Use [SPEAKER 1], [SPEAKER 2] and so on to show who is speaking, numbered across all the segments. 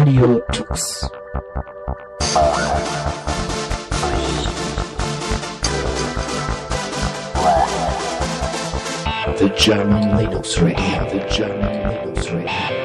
[SPEAKER 1] Radio Tux. The German Linux Radio, the German Linux Radio.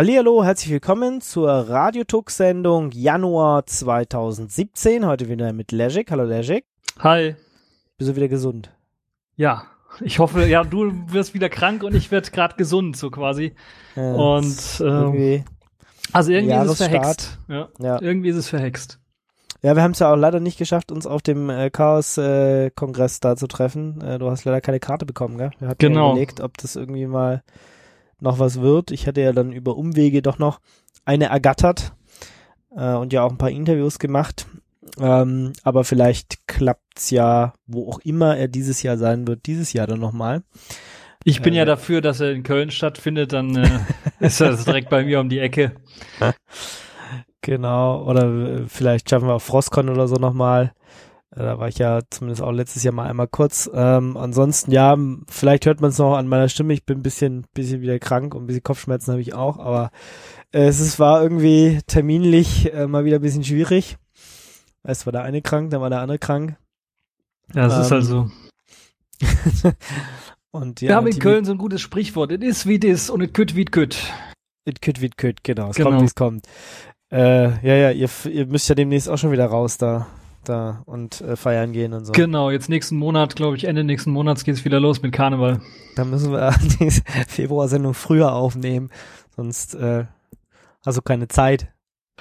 [SPEAKER 2] Hallihallo, herzlich willkommen zur Radiotux-Sendung Januar 2017. Heute wieder mit Legic. Hallo Legic.
[SPEAKER 3] Hi.
[SPEAKER 2] Bist du wieder gesund?
[SPEAKER 3] Ja, ich hoffe, ja, du wirst wieder krank und ich werde gerade gesund, so quasi.
[SPEAKER 2] Ja,
[SPEAKER 3] und ähm, also irgendwie ist es verhext. Ja.
[SPEAKER 2] ja.
[SPEAKER 3] Irgendwie ist es verhext.
[SPEAKER 2] ja, wir haben es ja auch leider nicht geschafft, uns auf dem äh, Chaos-Kongress da zu treffen. Äh, du hast leider keine Karte bekommen, gell? Wir hatten
[SPEAKER 3] Genau.
[SPEAKER 2] ja überlegt, ob das irgendwie mal noch was wird. Ich hatte ja dann über Umwege doch noch eine ergattert äh, und ja auch ein paar Interviews gemacht. Ähm, aber vielleicht klappt's ja, wo auch immer er dieses Jahr sein wird, dieses Jahr dann nochmal.
[SPEAKER 3] Ich bin
[SPEAKER 2] Äh,
[SPEAKER 3] ja dafür, dass er in Köln stattfindet, dann äh, ist das direkt bei mir um die Ecke.
[SPEAKER 2] Genau, oder äh, vielleicht schaffen wir auch Frostcon oder so nochmal. Äh, Da war ich ja zumindest auch letztes Jahr mal einmal kurz. Ähm, ansonsten, ja, vielleicht hört man es noch an meiner Stimme. Ich bin ein bisschen, bisschen wieder krank und ein bisschen Kopfschmerzen habe ich auch, aber äh, es ist, war irgendwie terminlich äh, mal wieder ein bisschen schwierig. Erst war der eine krank, dann war der andere krank.
[SPEAKER 3] Ja, das ist
[SPEAKER 2] Ähm,
[SPEAKER 3] also.
[SPEAKER 2] Und
[SPEAKER 3] Wir
[SPEAKER 2] ja,
[SPEAKER 3] haben in Köln so ein gutes Sprichwort. Es ist wie das und es kütt wie es kütt.
[SPEAKER 2] It could, it could, genau. Es
[SPEAKER 3] Genau.
[SPEAKER 2] kommt, wie es kommt. Äh, ja, ja, ihr, ihr müsst ja demnächst auch schon wieder raus da, da und äh, feiern gehen und so.
[SPEAKER 3] Genau, jetzt nächsten Monat, glaube ich, Ende nächsten Monats geht's wieder los mit Karneval.
[SPEAKER 2] Da müssen wir die Februarsendung früher aufnehmen, sonst äh, hast du keine Zeit,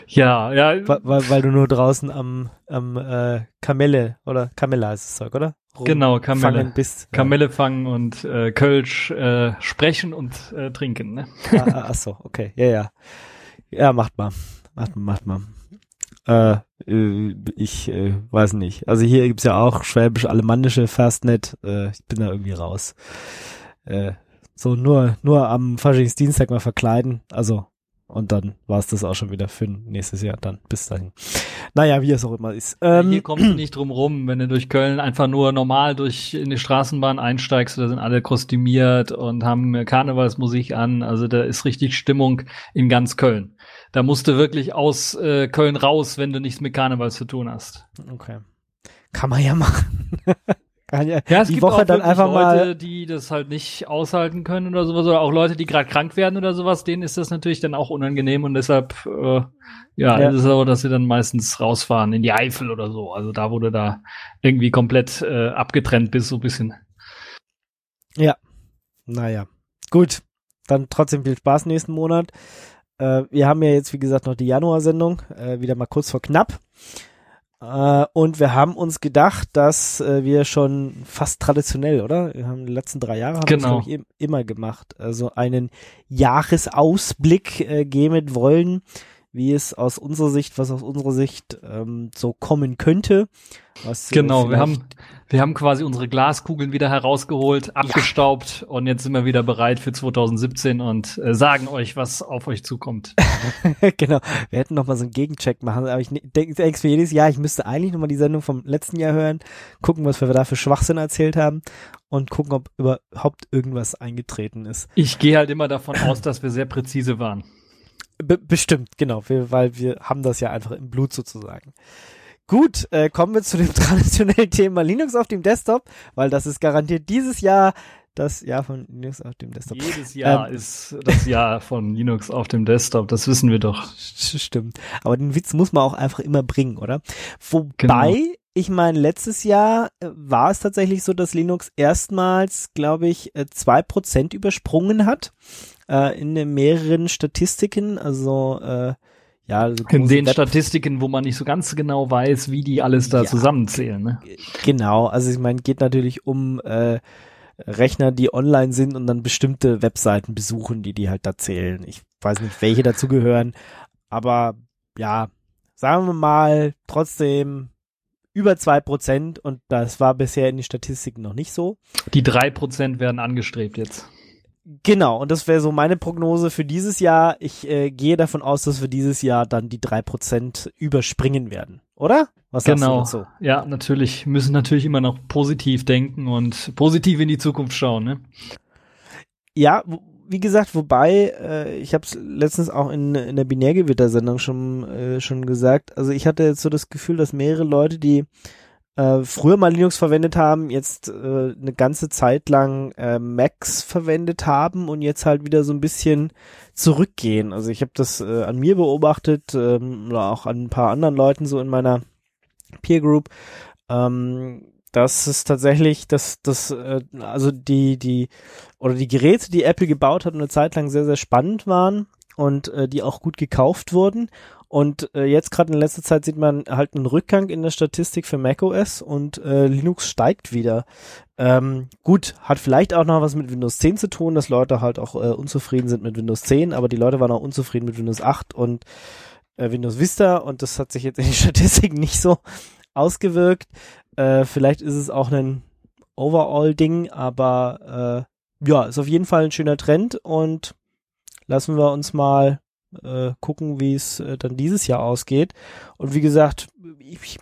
[SPEAKER 3] Ja, ja,
[SPEAKER 2] weil, weil, weil du nur draußen am, am äh, Kamelle oder Kamella ist das Zeug, oder? Rum-
[SPEAKER 3] genau, Kamelle.
[SPEAKER 2] Fangen bist.
[SPEAKER 3] Kamelle fangen und äh, Kölsch äh, sprechen und äh, trinken, ne?
[SPEAKER 2] Ah, ah, ach so, okay, ja, ja. Ja, macht mal. Macht mal, macht mal. Äh, äh, ich äh, weiß nicht. Also hier gibt's ja auch schwäbisch-alemannische Fastnet. Äh, ich bin da irgendwie raus. Äh, so nur nur am Faschingsdienstag mal verkleiden. Also Und dann war es das auch schon wieder für nächstes Jahr dann. Bis dahin. Naja, wie es auch immer ist. Ähm,
[SPEAKER 3] Hier kommst du nicht drum rum, wenn du durch Köln einfach nur normal durch in die Straßenbahn einsteigst, da sind alle kostümiert und haben Karnevalsmusik an. Also da ist richtig Stimmung in ganz Köln. Da musst du wirklich aus äh, Köln raus, wenn du nichts mit Karneval zu tun hast.
[SPEAKER 2] Okay. Kann man ja machen. Kann ja,
[SPEAKER 3] Ja, es
[SPEAKER 2] die
[SPEAKER 3] gibt
[SPEAKER 2] Woche
[SPEAKER 3] auch
[SPEAKER 2] dann einfach
[SPEAKER 3] Leute,
[SPEAKER 2] mal.
[SPEAKER 3] die das halt nicht aushalten können oder sowas, oder auch Leute, die gerade krank werden oder sowas, denen ist das natürlich dann auch unangenehm und deshalb, äh, ja,
[SPEAKER 2] Ja.
[SPEAKER 3] ist es so, dass sie dann meistens rausfahren in die Eifel oder so. Also da wurde da irgendwie komplett äh, abgetrennt bist, so ein bisschen.
[SPEAKER 2] Naja. Gut. Dann trotzdem viel Spaß nächsten Monat. Äh, wir haben ja jetzt, wie gesagt, noch die Januarsendung. Äh, wieder mal kurz vor knapp. Äh, und wir haben uns gedacht, dass äh, wir schon fast traditionell, oder? Wir haben die letzten drei Jahre haben
[SPEAKER 3] Genau.
[SPEAKER 2] das, ich, im, immer gemacht. Also einen Jahresausblick äh, geben wollen, wie es aus unserer Sicht, was aus unserer Sicht ähm, so kommen könnte. Was, äh,
[SPEAKER 3] Genau, wir haben, wir haben quasi unsere Glaskugeln wieder herausgeholt, abgestaubt und jetzt sind wir wieder bereit für 2017 und äh, sagen euch, was auf euch zukommt.
[SPEAKER 2] genau. Wir hätten noch mal so einen Gegencheck machen, aber ich ne- denk- mir jedes Jahr, ich müsste eigentlich noch mal die Sendung vom letzten Jahr hören, gucken, was wir da für Schwachsinn erzählt haben und gucken, ob überhaupt irgendwas eingetreten ist.
[SPEAKER 3] Ich gehe halt immer davon aus, dass wir sehr präzise waren.
[SPEAKER 2] Be bestimmt, genau, wir, weil wir haben das ja einfach im Blut sozusagen. Gut, äh, kommen wir zu dem traditionellen Thema Linux auf dem Desktop, weil das ist garantiert dieses Jahr das Jahr von Linux auf dem Desktop.
[SPEAKER 3] Jedes Jahr
[SPEAKER 2] Ähm.
[SPEAKER 3] ist das Jahr von Linux auf dem Desktop, das wissen wir doch.
[SPEAKER 2] Stimmt. Aber den Witz muss man auch einfach immer bringen, oder? Wobei,
[SPEAKER 3] Genau.
[SPEAKER 2] ich meine, letztes Jahr äh, war es tatsächlich so, dass Linux erstmals, glaube ich, äh, zwei Prozent übersprungen hat äh, in mehreren Statistiken. Also äh, ja, so
[SPEAKER 3] In den Statistiken, wo man nicht so ganz genau weiß, wie die alles da
[SPEAKER 2] Ja.
[SPEAKER 3] zusammenzählen. Ne?
[SPEAKER 2] Genau, also ich meine, geht natürlich um äh, Rechner, die online sind und dann bestimmte Webseiten besuchen, die die halt da zählen. Ich weiß nicht, welche dazugehören, aber ja, sagen wir mal trotzdem über zwei Prozent und das war bisher in den Statistiken noch nicht so.
[SPEAKER 3] Die drei Prozent werden angestrebt jetzt.
[SPEAKER 2] Genau, und das wäre so meine Prognose für dieses Jahr. Ich äh, gehe davon aus, dass wir dieses Jahr dann die drei Prozent überspringen werden, oder? Was sagst du
[SPEAKER 3] Genau.
[SPEAKER 2] dazu?
[SPEAKER 3] Ja, natürlich. Müssen natürlich immer noch positiv denken und positiv in die Zukunft schauen. Ne?
[SPEAKER 2] Ja, wie gesagt, wobei, äh, ich habe es letztens auch in, in der Binärgewitter-Sendung schon, äh, schon gesagt, also ich hatte jetzt so das Gefühl, dass mehrere Leute, die äh, früher mal Linux verwendet haben, jetzt äh, eine ganze Zeit lang äh, Macs verwendet haben und jetzt halt wieder so ein bisschen zurückgehen. Also ich habe das äh, an mir beobachtet ähm, oder auch an ein paar anderen Leuten so in meiner Peer Group. Ähm, das ist tatsächlich, das, das, äh, also die, die, oder die Geräte, die Apple gebaut hat, eine Zeit lang sehr, sehr spannend waren und äh, die auch gut gekauft wurden. Und äh, jetzt gerade in letzter Zeit sieht man halt einen Rückgang in der Statistik für macOS und äh, Linux steigt wieder. Ähm, gut, hat vielleicht auch noch was mit Windows 10 zu tun, dass Leute halt auch äh, unzufrieden sind mit Windows 10, aber die Leute waren auch unzufrieden mit Windows 8 und äh, Windows Vista und das hat sich jetzt in den Statistiken nicht so ausgewirkt. Äh, vielleicht ist es auch ein Overall-Ding, aber äh, ja, ist auf jeden Fall ein schöner Trend und lassen wir uns mal äh, gucken, wie es äh, dann dieses Jahr ausgeht. Und wie gesagt, ich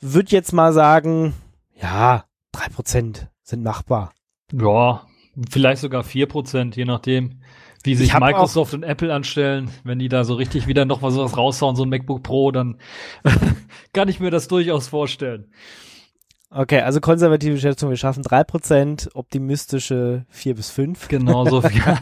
[SPEAKER 2] würde jetzt mal sagen, ja, drei Prozent sind machbar.
[SPEAKER 3] Ja, vielleicht sogar vier Prozent, je nachdem, wie sich Microsoft und Apple anstellen. Wenn die da so richtig wieder noch mal sowas raushauen, so ein MacBook Pro, dann kann ich mir das durchaus vorstellen.
[SPEAKER 2] Okay, also konservative Schätzung, wir schaffen drei Prozent, optimistische vier bis fünf.
[SPEAKER 3] Genau, so ja,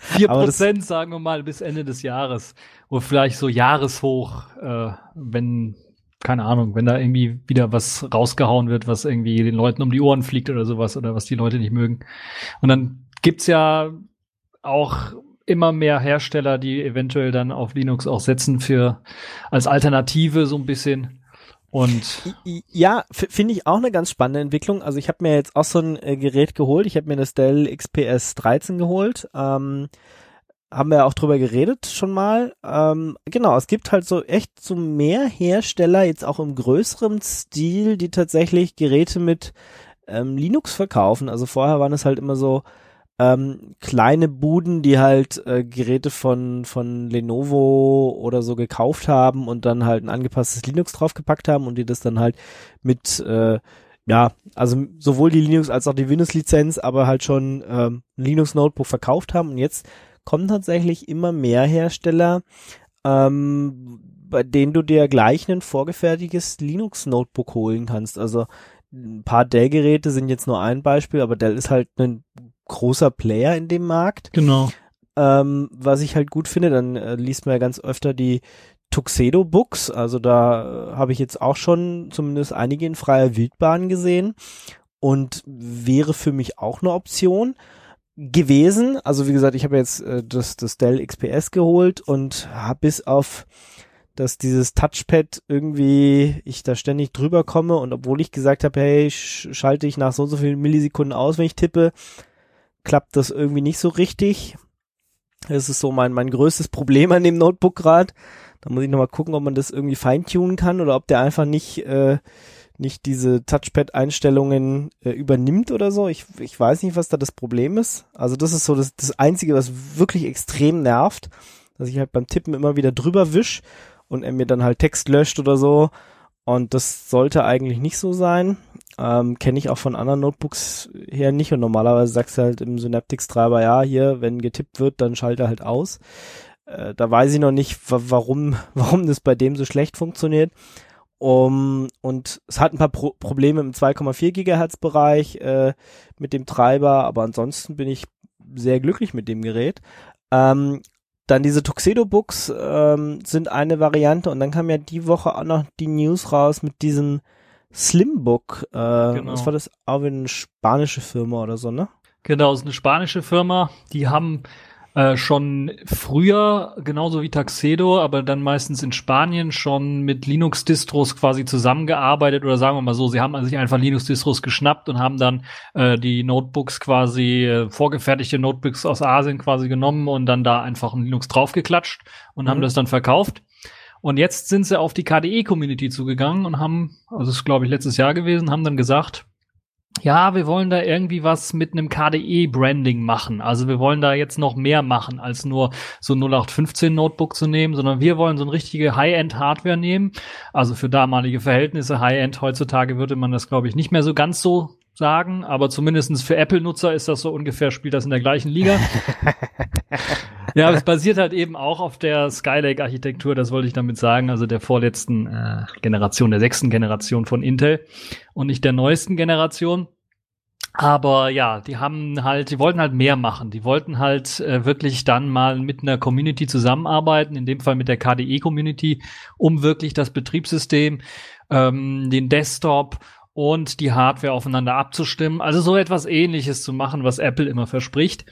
[SPEAKER 3] vier
[SPEAKER 2] Aber das-
[SPEAKER 3] Prozent, sagen wir mal, bis Ende des Jahres. Oder vielleicht so Jahreshoch, äh, wenn, keine Ahnung, wenn da irgendwie wieder was rausgehauen wird, was irgendwie den Leuten um die Ohren fliegt oder sowas oder was die Leute nicht mögen. Und dann gibt's ja auch immer mehr Hersteller, die eventuell dann auf Linux auch setzen für als Alternative so ein bisschen. Und
[SPEAKER 2] Ja, finde ich auch eine ganz spannende Entwicklung. Also ich habe mir jetzt auch so ein äh, Gerät geholt. Ich habe mir das Dell XPS 13 geholt. Ähm, haben wir auch drüber geredet schon mal. Ähm, genau, es gibt halt so echt so mehr Hersteller, jetzt auch im größeren Stil, die tatsächlich Geräte mit ähm, Linux verkaufen. Also vorher waren es halt immer so ähm, kleine Buden, die halt äh, Geräte von, von Lenovo oder so gekauft haben und dann halt ein angepasstes Linux draufgepackt haben und die das dann halt mit, äh, ja, also sowohl die Linux als auch die Windows-Lizenz, aber halt schon ähm, Linux-Notebook verkauft haben und jetzt kommen tatsächlich immer mehr Hersteller, ähm, bei denen du dir gleich ein vorgefertigtes Linux-Notebook holen kannst. Also ein paar Dell-Geräte sind jetzt nur ein Beispiel, aber Dell ist halt ein großer Player in dem Markt.
[SPEAKER 3] Genau.
[SPEAKER 2] Ähm, was ich halt gut finde, dann äh, liest man ja ganz öfter die Tuxedo Books. Also da äh, habe ich jetzt auch schon zumindest einige in freier Wildbahn gesehen und wäre für mich auch eine Option gewesen. Also wie gesagt, ich habe jetzt äh, das, das Dell XPS geholt und habe bis auf dass dieses Touchpad irgendwie ich da ständig drüber komme und obwohl ich gesagt habe, hey, sch schalte ich nach so und so vielen Millisekunden aus, wenn ich tippe, klappt das irgendwie nicht so richtig. Das ist so mein, mein größtes Problem an dem Notebook gerade. Da muss ich nochmal gucken, ob man das irgendwie feintunen kann oder ob der einfach nicht, äh, nicht diese Touchpad-Einstellungen äh, übernimmt oder so. Ich, ich weiß nicht, was da das Problem ist. Also das ist so das, das Einzige, was wirklich extrem nervt, dass ich halt beim Tippen immer wieder drüber wisch und er mir dann halt Text löscht oder so. Und das sollte eigentlich nicht so sein. Ähm, Kenne ich auch von anderen Notebooks her nicht. Und normalerweise sagst du halt im Synaptics-Treiber, ja, hier, wenn getippt wird, dann schalte er halt aus. Äh, da weiß ich noch nicht, warum, warum das bei dem so schlecht funktioniert. Um, und es hat ein paar Pro Probleme im 2,4 Gigahertz Bereich äh, mit dem Treiber, aber ansonsten bin ich sehr glücklich mit dem Gerät. Ähm, dann diese Tuxedo-Books ähm, sind eine Variante und dann kam ja die Woche auch noch die News raus mit diesem Slimbook. Äh, genau. Was war das? Auch eine spanische Firma oder so, ne?
[SPEAKER 3] Genau, ist eine spanische Firma. Die haben äh, schon früher, genauso wie Taxedo, aber dann meistens in Spanien schon mit Linux-Distros quasi zusammengearbeitet oder sagen wir mal so, sie haben sich einfach Linux-Distros geschnappt und haben dann äh, die Notebooks quasi, äh, vorgefertigte Notebooks aus Asien quasi genommen und dann da einfach ein Linux draufgeklatscht und mhm. haben das dann verkauft. Und jetzt sind sie auf die KDE-Community zugegangen und haben, also das ist glaube ich letztes Jahr gewesen, haben dann gesagt, ja, wir wollen da irgendwie was mit einem KDE-Branding machen. Also wir wollen da jetzt noch mehr machen, als nur so 0815 Notebook zu nehmen, sondern wir wollen so eine richtige High-End-Hardware nehmen. Also für damalige Verhältnisse High-End heutzutage würde man das, glaube ich, nicht mehr so ganz so sagen, aber zumindestens für Apple-Nutzer ist das so ungefähr, spielt das in der gleichen Liga. ja, es basiert halt eben auch auf der Skylake-Architektur, das wollte ich damit sagen, also der vorletzten äh, Generation, der sechsten Generation von Intel und nicht der neuesten Generation. Aber ja, die haben halt, die wollten halt mehr machen. Die wollten halt äh, wirklich dann mal mit einer Community zusammenarbeiten, in dem Fall mit der KDE-Community, um wirklich das Betriebssystem, ähm, den Desktop und die Hardware aufeinander abzustimmen. Also so etwas ähnliches zu machen, was Apple immer verspricht.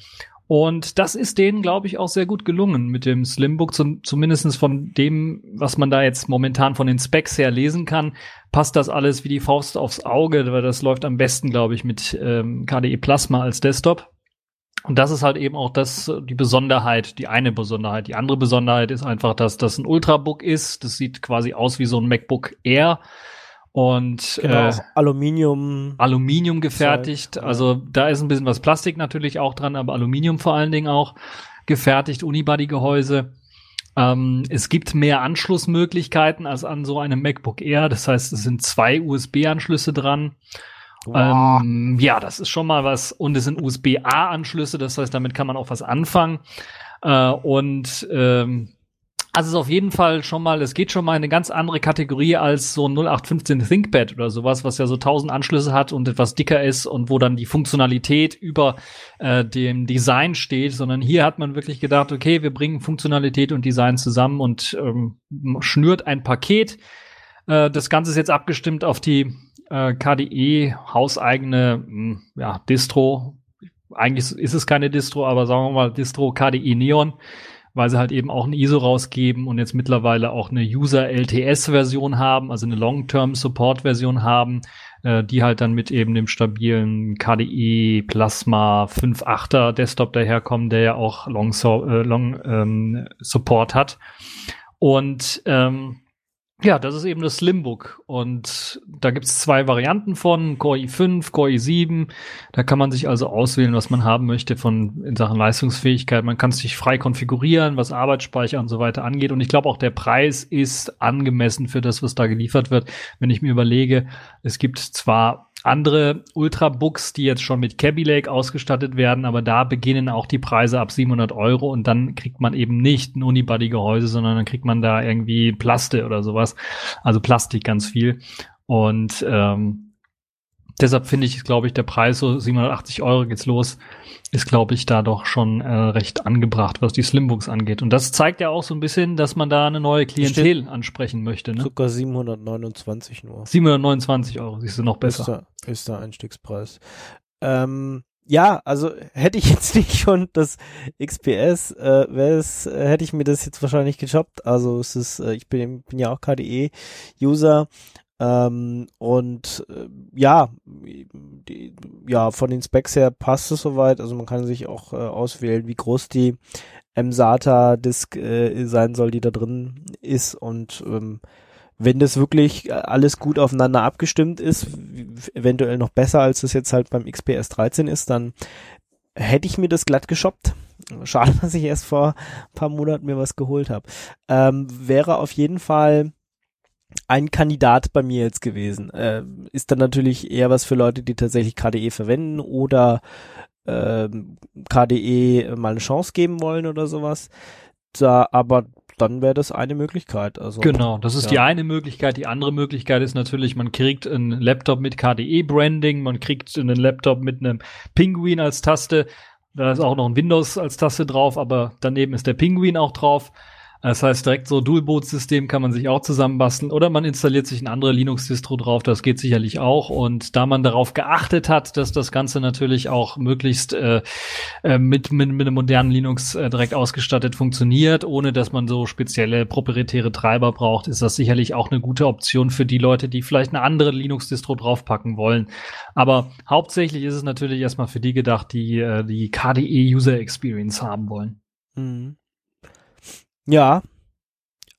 [SPEAKER 3] Und das ist denen, glaube ich, auch sehr gut gelungen mit dem Slimbook, zum, zumindest von dem, was man da jetzt momentan von den Specs her lesen kann, passt das alles wie die Faust aufs Auge, weil das läuft am besten, glaube ich, mit ähm, KDE Plasma als Desktop. Und das ist halt eben auch das, die Besonderheit, die eine Besonderheit. Die andere Besonderheit ist einfach, dass das ein Ultrabook ist. Das sieht quasi aus wie so ein MacBook Air und
[SPEAKER 2] genau, äh, Aluminium.
[SPEAKER 3] Aluminium gefertigt. Zeug, also da ist ein bisschen was Plastik natürlich auch dran, aber Aluminium vor allen Dingen auch gefertigt, Unibody-Gehäuse. Ähm, es gibt mehr Anschlussmöglichkeiten als an so einem MacBook Air. Das heißt, es sind zwei USB-Anschlüsse dran. Wow. Ähm, ja, das ist schon mal was. Und es sind USB-A-Anschlüsse. Das heißt, damit kann man auch was anfangen. Äh, und ähm, also es ist auf jeden Fall schon mal, es geht schon mal in eine ganz andere Kategorie als so ein 0815 ThinkPad oder sowas, was ja so 1000 Anschlüsse hat und etwas dicker ist und wo dann die Funktionalität über äh, dem Design steht, sondern hier hat man wirklich gedacht, okay, wir bringen Funktionalität und Design zusammen und ähm, schnürt ein Paket. Äh, das Ganze ist jetzt abgestimmt auf die äh, KDE hauseigene hm, ja, Distro. Eigentlich ist es keine Distro, aber sagen wir mal Distro KDE Neon weil sie halt eben auch ein ISO rausgeben und jetzt mittlerweile auch eine User-LTS-Version haben, also eine Long-Term-Support-Version haben, äh, die halt dann mit eben dem stabilen KDE Plasma 5.8er Desktop daherkommen, der ja auch Long, so, äh, Long ähm, Support hat. Und ähm, Ja, das ist eben das Slimbook. Und da gibt es zwei Varianten von, Core i5, Core i7. Da kann man sich also auswählen, was man haben möchte von in Sachen Leistungsfähigkeit. Man kann sich frei konfigurieren, was Arbeitsspeicher und so weiter angeht. Und ich glaube auch der Preis ist angemessen für das, was da geliefert wird. Wenn ich mir überlege, es gibt zwar andere Ultrabooks, die jetzt schon mit Cabby Lake ausgestattet werden, aber da beginnen auch die Preise ab 700 Euro und dann kriegt man eben nicht ein Unibody-Gehäuse, sondern dann kriegt man da irgendwie Plaste oder sowas, also Plastik ganz viel. Und ähm, deshalb finde ich, glaube ich, der Preis so 780 Euro geht's los ist, glaube ich, da doch schon äh, recht angebracht, was die Slimbooks angeht. Und das zeigt ja auch so ein bisschen, dass man da eine neue Klientel Steht ansprechen möchte. Ne?
[SPEAKER 2] Sogar 729 nur.
[SPEAKER 3] 729 Euro, siehst du noch besser.
[SPEAKER 2] Ist der, ist der Einstiegspreis. Ähm, ja, also hätte ich jetzt nicht schon das XPS, äh, es, äh, hätte ich mir das jetzt wahrscheinlich geshoppt. Also es ist, äh, ich bin, bin ja auch KDE-User ähm, und äh, ja, die, ja, von den Specs her passt es soweit. Also man kann sich auch äh, auswählen, wie groß die M-SATA-Disk äh, sein soll, die da drin ist. Und ähm, wenn das wirklich alles gut aufeinander abgestimmt ist, eventuell noch besser, als es jetzt halt beim XPS 13 ist, dann hätte ich mir das glatt geshoppt. Schade, dass ich erst vor ein paar Monaten mir was geholt habe. Ähm, wäre auf jeden Fall ein Kandidat bei mir jetzt gewesen. Äh, ist dann natürlich eher was für Leute, die tatsächlich KDE verwenden oder äh, KDE mal eine Chance geben wollen oder sowas. Da, aber dann wäre das eine Möglichkeit. Also,
[SPEAKER 3] genau, das ist ja. die eine Möglichkeit. Die andere Möglichkeit ist natürlich, man kriegt einen Laptop mit KDE-Branding, man kriegt einen Laptop mit einem Penguin als Taste. Da ist auch noch ein Windows als Taste drauf, aber daneben ist der Penguin auch drauf. Das heißt, direkt so Dual-Boot-System kann man sich auch zusammenbasteln oder man installiert sich ein andere Linux-Distro drauf, das geht sicherlich auch. Und da man darauf geachtet hat, dass das Ganze natürlich auch möglichst äh, äh, mit, mit, mit einem modernen Linux äh, direkt ausgestattet funktioniert, ohne dass man so spezielle proprietäre Treiber braucht, ist das sicherlich auch eine gute Option für die Leute, die vielleicht eine andere Linux-Distro draufpacken wollen. Aber hauptsächlich ist es natürlich erstmal für die gedacht, die äh, die KDE User Experience haben wollen.
[SPEAKER 2] Mhm. Ja.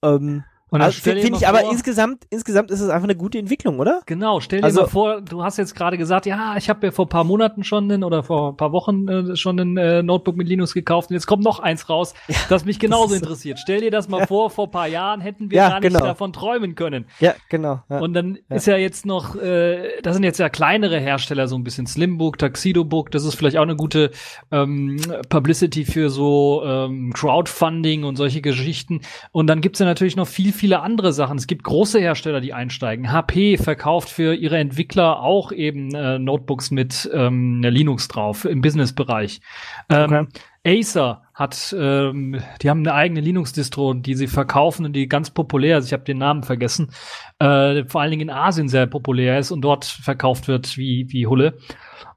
[SPEAKER 2] Ähm, also, Finde ich aber insgesamt, insgesamt ist es einfach eine gute Entwicklung, oder?
[SPEAKER 3] Genau, stell dir also, mal vor, du hast jetzt gerade gesagt, ja, ich habe ja vor paar Monaten schon einen, oder vor ein paar Wochen äh, schon ein äh, Notebook mit Linux gekauft und jetzt kommt noch eins raus, ja, das mich genauso das interessiert. Stell dir das mal ja. vor, vor paar Jahren hätten wir ja, gar nicht genau. davon träumen können.
[SPEAKER 2] Ja, genau.
[SPEAKER 3] Und dann ist ja jetzt noch, äh, das sind jetzt ja kleinere Hersteller, so ein bisschen Slimbook, Tuxedobook, das ist vielleicht auch eine gute ähm, Publicity für so ähm, Crowdfunding und solche Geschichten. Und dann gibt's ja natürlich noch viel, viel viele andere Sachen. Es gibt große Hersteller, die einsteigen. HP verkauft für ihre Entwickler auch eben äh, Notebooks mit ähm, Linux drauf im Businessbereich. Ähm, okay. Acer hat, ähm, die haben eine eigene Linux-Distro, die sie verkaufen und die ganz populär ist. Ich habe den Namen vergessen. Äh, vor allen Dingen in Asien sehr populär ist und dort verkauft wird wie wie Hulle.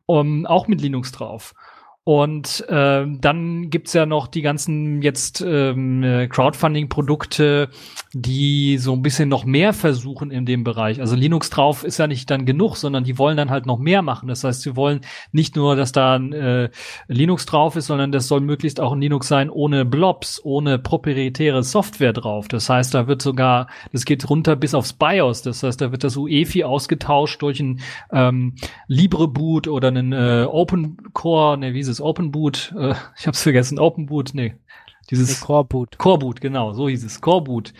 [SPEAKER 3] Um, auch mit Linux drauf. Und äh, dann gibt's ja noch die ganzen jetzt ähm, Crowdfunding-Produkte, die so ein bisschen noch mehr versuchen in dem Bereich. Also Linux drauf ist ja nicht dann genug, sondern die wollen dann halt noch mehr machen. Das heißt, sie wollen nicht nur, dass da ein äh, Linux drauf ist, sondern das soll möglichst auch ein Linux sein ohne Blobs, ohne proprietäre Software drauf. Das heißt, da wird sogar, das geht runter bis aufs BIOS. Das heißt, da wird das UEFI ausgetauscht durch ein ähm, LibreBoot oder einen äh, Open Core, ne, wie ist es, Open Boot, äh, ich hab's vergessen, Open Boot, nee, dieses
[SPEAKER 2] nee, Core Boot.
[SPEAKER 3] Core Boot, genau, so hieß es, Core Boot.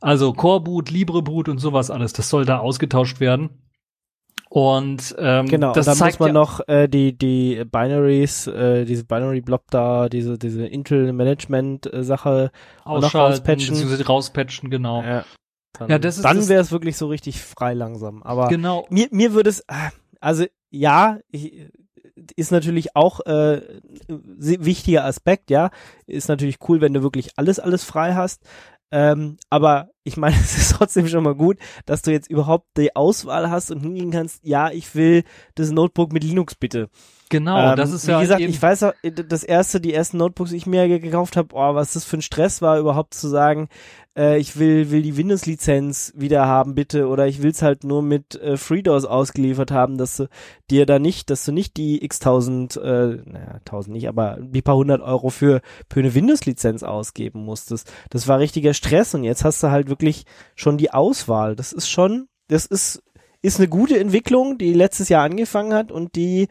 [SPEAKER 3] Also Core Boot, LibreBoot und sowas alles, das soll da ausgetauscht werden. Und ähm,
[SPEAKER 2] genau, das und dann muss man ja noch äh, die die Binaries, äh, diese Binary Blob da, diese diese Intel Management äh, Sache
[SPEAKER 3] noch rauspatchen, rauspatchen, genau.
[SPEAKER 2] Ja, dann, ja, das ist dann wäre es wirklich so richtig frei langsam. Aber
[SPEAKER 3] genau.
[SPEAKER 2] mir mir würde es, also ja, ich, ist natürlich auch äh, wichtiger Aspekt, ja. Ist natürlich cool, wenn du wirklich alles, alles frei hast. Ähm, aber ich meine, es ist trotzdem schon mal gut, dass du jetzt überhaupt die Auswahl hast und hingehen kannst, ja, ich will das Notebook mit Linux bitte.
[SPEAKER 3] Genau, ähm, das ist
[SPEAKER 2] wie
[SPEAKER 3] ja.
[SPEAKER 2] Wie gesagt, ich weiß auch, das erste, die ersten Notebooks, die ich mir gekauft habe, oh, was das für ein Stress war, überhaupt zu sagen, äh, ich will, will die Windows-Lizenz wieder haben, bitte, oder ich will's halt nur mit äh, FreeDOS ausgeliefert haben, dass du dir da nicht, dass du nicht die x tausend, äh, naja, tausend nicht, aber die paar hundert Euro für, für eine Windows-Lizenz ausgeben musstest. Das war richtiger Stress und jetzt hast du halt wirklich schon die Auswahl. Das ist schon, das ist, ist eine gute Entwicklung, die letztes Jahr angefangen hat und die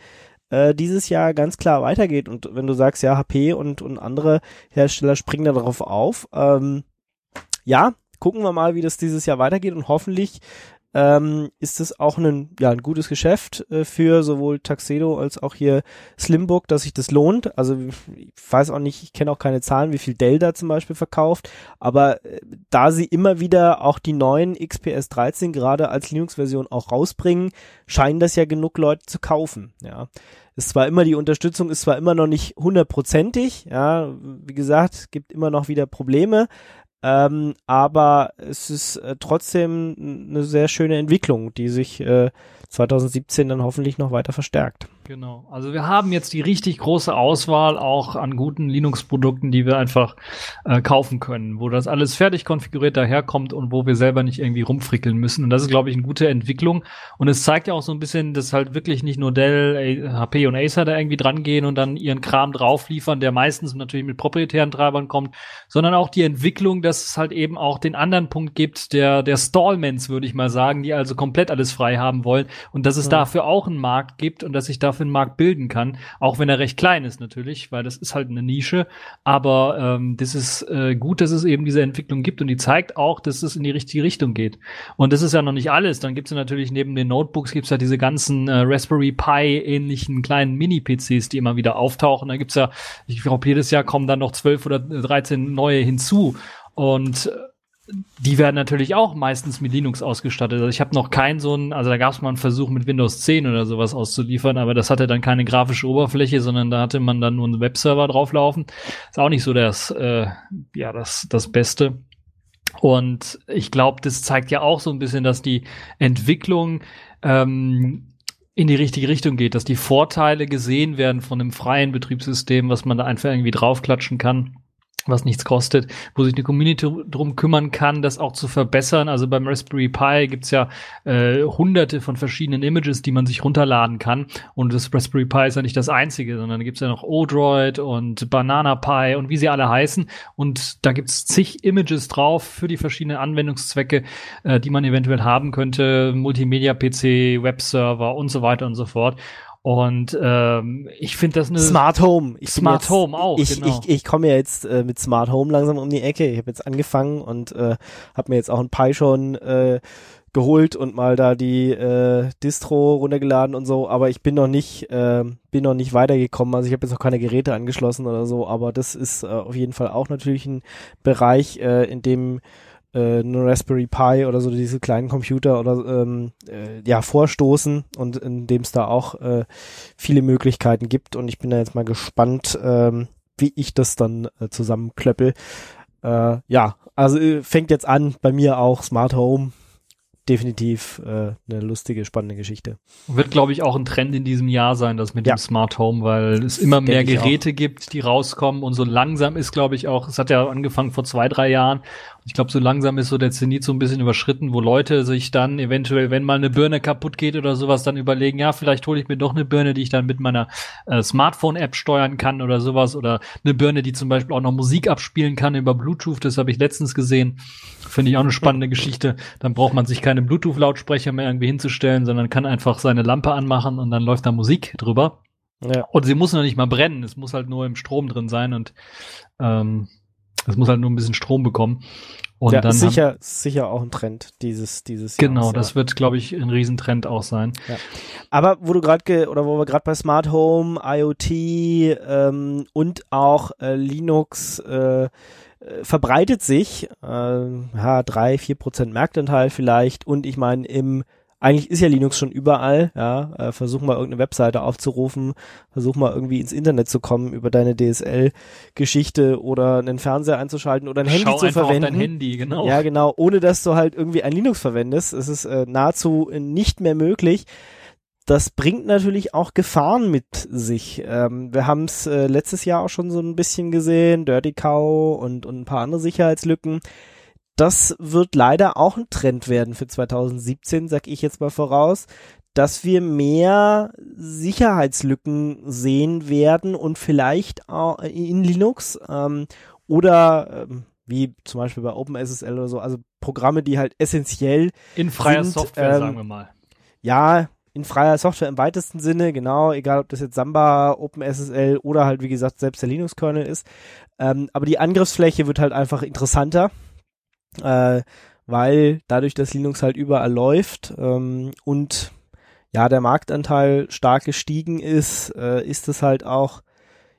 [SPEAKER 2] äh, dieses Jahr ganz klar weitergeht. Und wenn du sagst, ja, HP und, und andere Hersteller springen da drauf auf, ähm, ja, gucken wir mal, wie das dieses Jahr weitergeht und hoffentlich ähm, ist es auch ein, ja, ein gutes Geschäft äh, für sowohl Taxedo als auch hier Slimbook, dass sich das lohnt. Also ich weiß auch nicht, ich kenne auch keine Zahlen, wie viel Dell da zum Beispiel verkauft, aber äh, da sie immer wieder auch die neuen XPS 13 gerade als Linux-Version auch rausbringen, scheinen das ja genug Leute zu kaufen. Ja, ist zwar immer die Unterstützung ist zwar immer noch nicht hundertprozentig, ja, wie gesagt, gibt immer noch wieder Probleme, ähm, aber es ist äh, trotzdem eine sehr schöne Entwicklung, die sich äh, 2017 dann hoffentlich noch weiter verstärkt.
[SPEAKER 3] Genau. Also wir haben jetzt die richtig große Auswahl auch an guten Linux-Produkten, die wir einfach äh, kaufen können, wo das alles fertig konfiguriert daherkommt und wo wir selber nicht irgendwie rumfrickeln müssen. Und das ist, glaube ich, eine gute Entwicklung. Und es zeigt ja auch so ein bisschen, dass halt wirklich nicht nur Dell, HP und Acer da irgendwie dran gehen und dann ihren Kram drauf liefern, der meistens natürlich mit proprietären Treibern kommt, sondern auch die Entwicklung, dass es halt eben auch den anderen Punkt gibt, der, der Stallmans, würde ich mal sagen, die also komplett alles frei haben wollen und dass es ja. dafür auch einen Markt gibt und dass sich dafür einen Markt bilden kann, auch wenn er recht klein ist natürlich, weil das ist halt eine Nische, aber ähm, das ist äh, gut, dass es eben diese Entwicklung gibt und die zeigt auch, dass es in die richtige Richtung geht. Und das ist ja noch nicht alles, dann gibt es natürlich neben den Notebooks gibt's ja diese ganzen äh, Raspberry Pi ähnlichen kleinen Mini-PCs, die immer wieder auftauchen. Da gibt's ja, ich glaube, jedes Jahr kommen dann noch zwölf oder dreizehn neue hinzu. Und äh, die werden natürlich auch meistens mit Linux ausgestattet. Also ich habe noch keinen so einen, also da gab es mal einen Versuch mit Windows 10 oder sowas auszuliefern, aber das hatte dann keine grafische Oberfläche, sondern da hatte man dann nur einen Webserver drauflaufen. Ist auch nicht so das, äh, ja, das, das Beste. Und ich glaube, das zeigt ja auch so ein bisschen, dass die Entwicklung ähm, in die richtige Richtung geht, dass die Vorteile gesehen werden von einem freien Betriebssystem, was man da einfach irgendwie draufklatschen kann was nichts kostet, wo sich eine Community drum kümmern kann, das auch zu verbessern. Also beim Raspberry Pi gibt's ja äh, hunderte von verschiedenen Images, die man sich runterladen kann. Und das Raspberry Pi ist ja nicht das einzige, sondern gibt's ja noch Odroid und Banana Pi und wie sie alle heißen. Und da gibt's zig Images drauf für die verschiedenen Anwendungszwecke, äh, die man eventuell haben könnte. Multimedia-PC, Webserver und so weiter und so fort. Und ähm, ich finde das eine
[SPEAKER 2] Smart Home.
[SPEAKER 3] Ich Smart
[SPEAKER 2] jetzt,
[SPEAKER 3] Home auch.
[SPEAKER 2] Ich,
[SPEAKER 3] genau.
[SPEAKER 2] ich, ich komme ja jetzt äh, mit Smart Home langsam um die Ecke. Ich habe jetzt angefangen und äh, habe mir jetzt auch ein Pi schon äh, geholt und mal da die äh, Distro runtergeladen und so. Aber ich bin noch nicht äh, bin noch nicht weitergekommen. Also ich habe jetzt noch keine Geräte angeschlossen oder so. Aber das ist äh, auf jeden Fall auch natürlich ein Bereich, äh, in dem äh, eine Raspberry Pi oder so diese kleinen Computer oder ähm, äh, ja vorstoßen und in dem es da auch äh, viele Möglichkeiten gibt und ich bin da jetzt mal gespannt, ähm, wie ich das dann äh, zusammenklöppel. Äh, ja, also äh, fängt jetzt an bei mir auch Smart Home definitiv äh, eine lustige, spannende Geschichte.
[SPEAKER 3] Wird, glaube ich, auch ein Trend in diesem Jahr sein, das mit ja. dem Smart Home, weil es immer mehr Geräte gibt, die rauskommen und so langsam ist, glaube ich, auch, es hat ja angefangen vor zwei, drei Jahren ich glaube, so langsam ist so der Zenit so ein bisschen überschritten, wo Leute sich dann eventuell, wenn mal eine Birne kaputt geht oder sowas, dann überlegen, ja, vielleicht hole ich mir doch eine Birne, die ich dann mit meiner äh, Smartphone-App steuern kann oder sowas. Oder eine Birne, die zum Beispiel auch noch Musik abspielen kann über Bluetooth. Das habe ich letztens gesehen. Finde ich auch eine spannende Geschichte. Dann braucht man sich keine Bluetooth-Lautsprecher mehr irgendwie hinzustellen, sondern kann einfach seine Lampe anmachen und dann läuft da Musik drüber. Ja. Und sie muss noch nicht mal brennen, es muss halt nur im Strom drin sein und ähm, es muss halt nur ein bisschen Strom bekommen. Und
[SPEAKER 2] ja,
[SPEAKER 3] dann
[SPEAKER 2] sicher, haben, sicher auch ein Trend dieses dieses
[SPEAKER 3] Genau, Jahres, das ja. wird, glaube ich, ein Riesentrend auch sein.
[SPEAKER 2] Ja. Aber wo du gerade oder wo wir gerade bei Smart Home, IoT ähm, und auch äh, Linux äh, äh verbreitet sich, äh, ja, drei, vier Prozent Marktanteil vielleicht und ich meine im eigentlich ist ja Linux schon überall, ja, äh, versuch mal irgendeine Webseite aufzurufen, versuch mal irgendwie ins Internet zu kommen über deine DSL-Geschichte oder einen Fernseher einzuschalten oder ein Handy
[SPEAKER 3] Schau
[SPEAKER 2] zu verwenden.
[SPEAKER 3] Auf dein Handy, genau.
[SPEAKER 2] Ja, genau, ohne dass du halt irgendwie ein Linux verwendest. Es ist äh, nahezu nicht mehr möglich. Das bringt natürlich auch Gefahren mit sich. Ähm, wir haben es äh, letztes Jahr auch schon so ein bisschen gesehen, Dirty Cow und, und ein paar andere Sicherheitslücken das wird leider auch ein Trend werden für 2017, sag ich jetzt mal voraus, dass wir mehr Sicherheitslücken sehen werden und vielleicht auch in Linux ähm, oder ähm, wie zum Beispiel bei OpenSSL oder so, also Programme, die halt essentiell
[SPEAKER 3] in freier
[SPEAKER 2] sind,
[SPEAKER 3] Software,
[SPEAKER 2] ähm,
[SPEAKER 3] sagen wir mal.
[SPEAKER 2] ja, in freier Software im weitesten Sinne, genau, egal ob das jetzt Samba, OpenSSL oder halt, wie gesagt, selbst der Linux-Kernel ist. Ähm, aber die Angriffsfläche wird halt einfach interessanter, äh, weil dadurch, dass Linux halt überall läuft ähm, und ja, der Marktanteil stark gestiegen ist, äh, ist es halt auch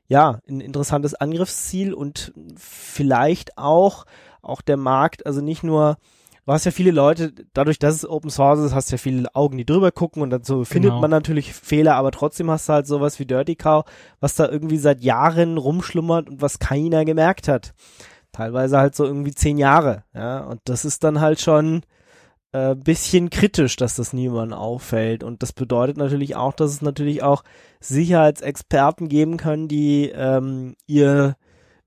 [SPEAKER 2] ja, ein interessantes Angriffsziel und vielleicht auch, auch der Markt, also nicht nur, du hast ja viele Leute, dadurch, dass es Open Source ist, hast ja viele Augen, die drüber gucken und so findet
[SPEAKER 3] Genau.
[SPEAKER 2] man natürlich Fehler, aber trotzdem hast du halt sowas wie Dirty Cow, was da irgendwie seit Jahren rumschlummert und was keiner gemerkt hat. Teilweise halt so irgendwie zehn Jahre, ja, und das ist dann halt schon, äh, bisschen kritisch, dass das niemandem auffällt. Und das bedeutet natürlich auch, dass es natürlich auch Sicherheitsexperten geben können, die ähm, ihr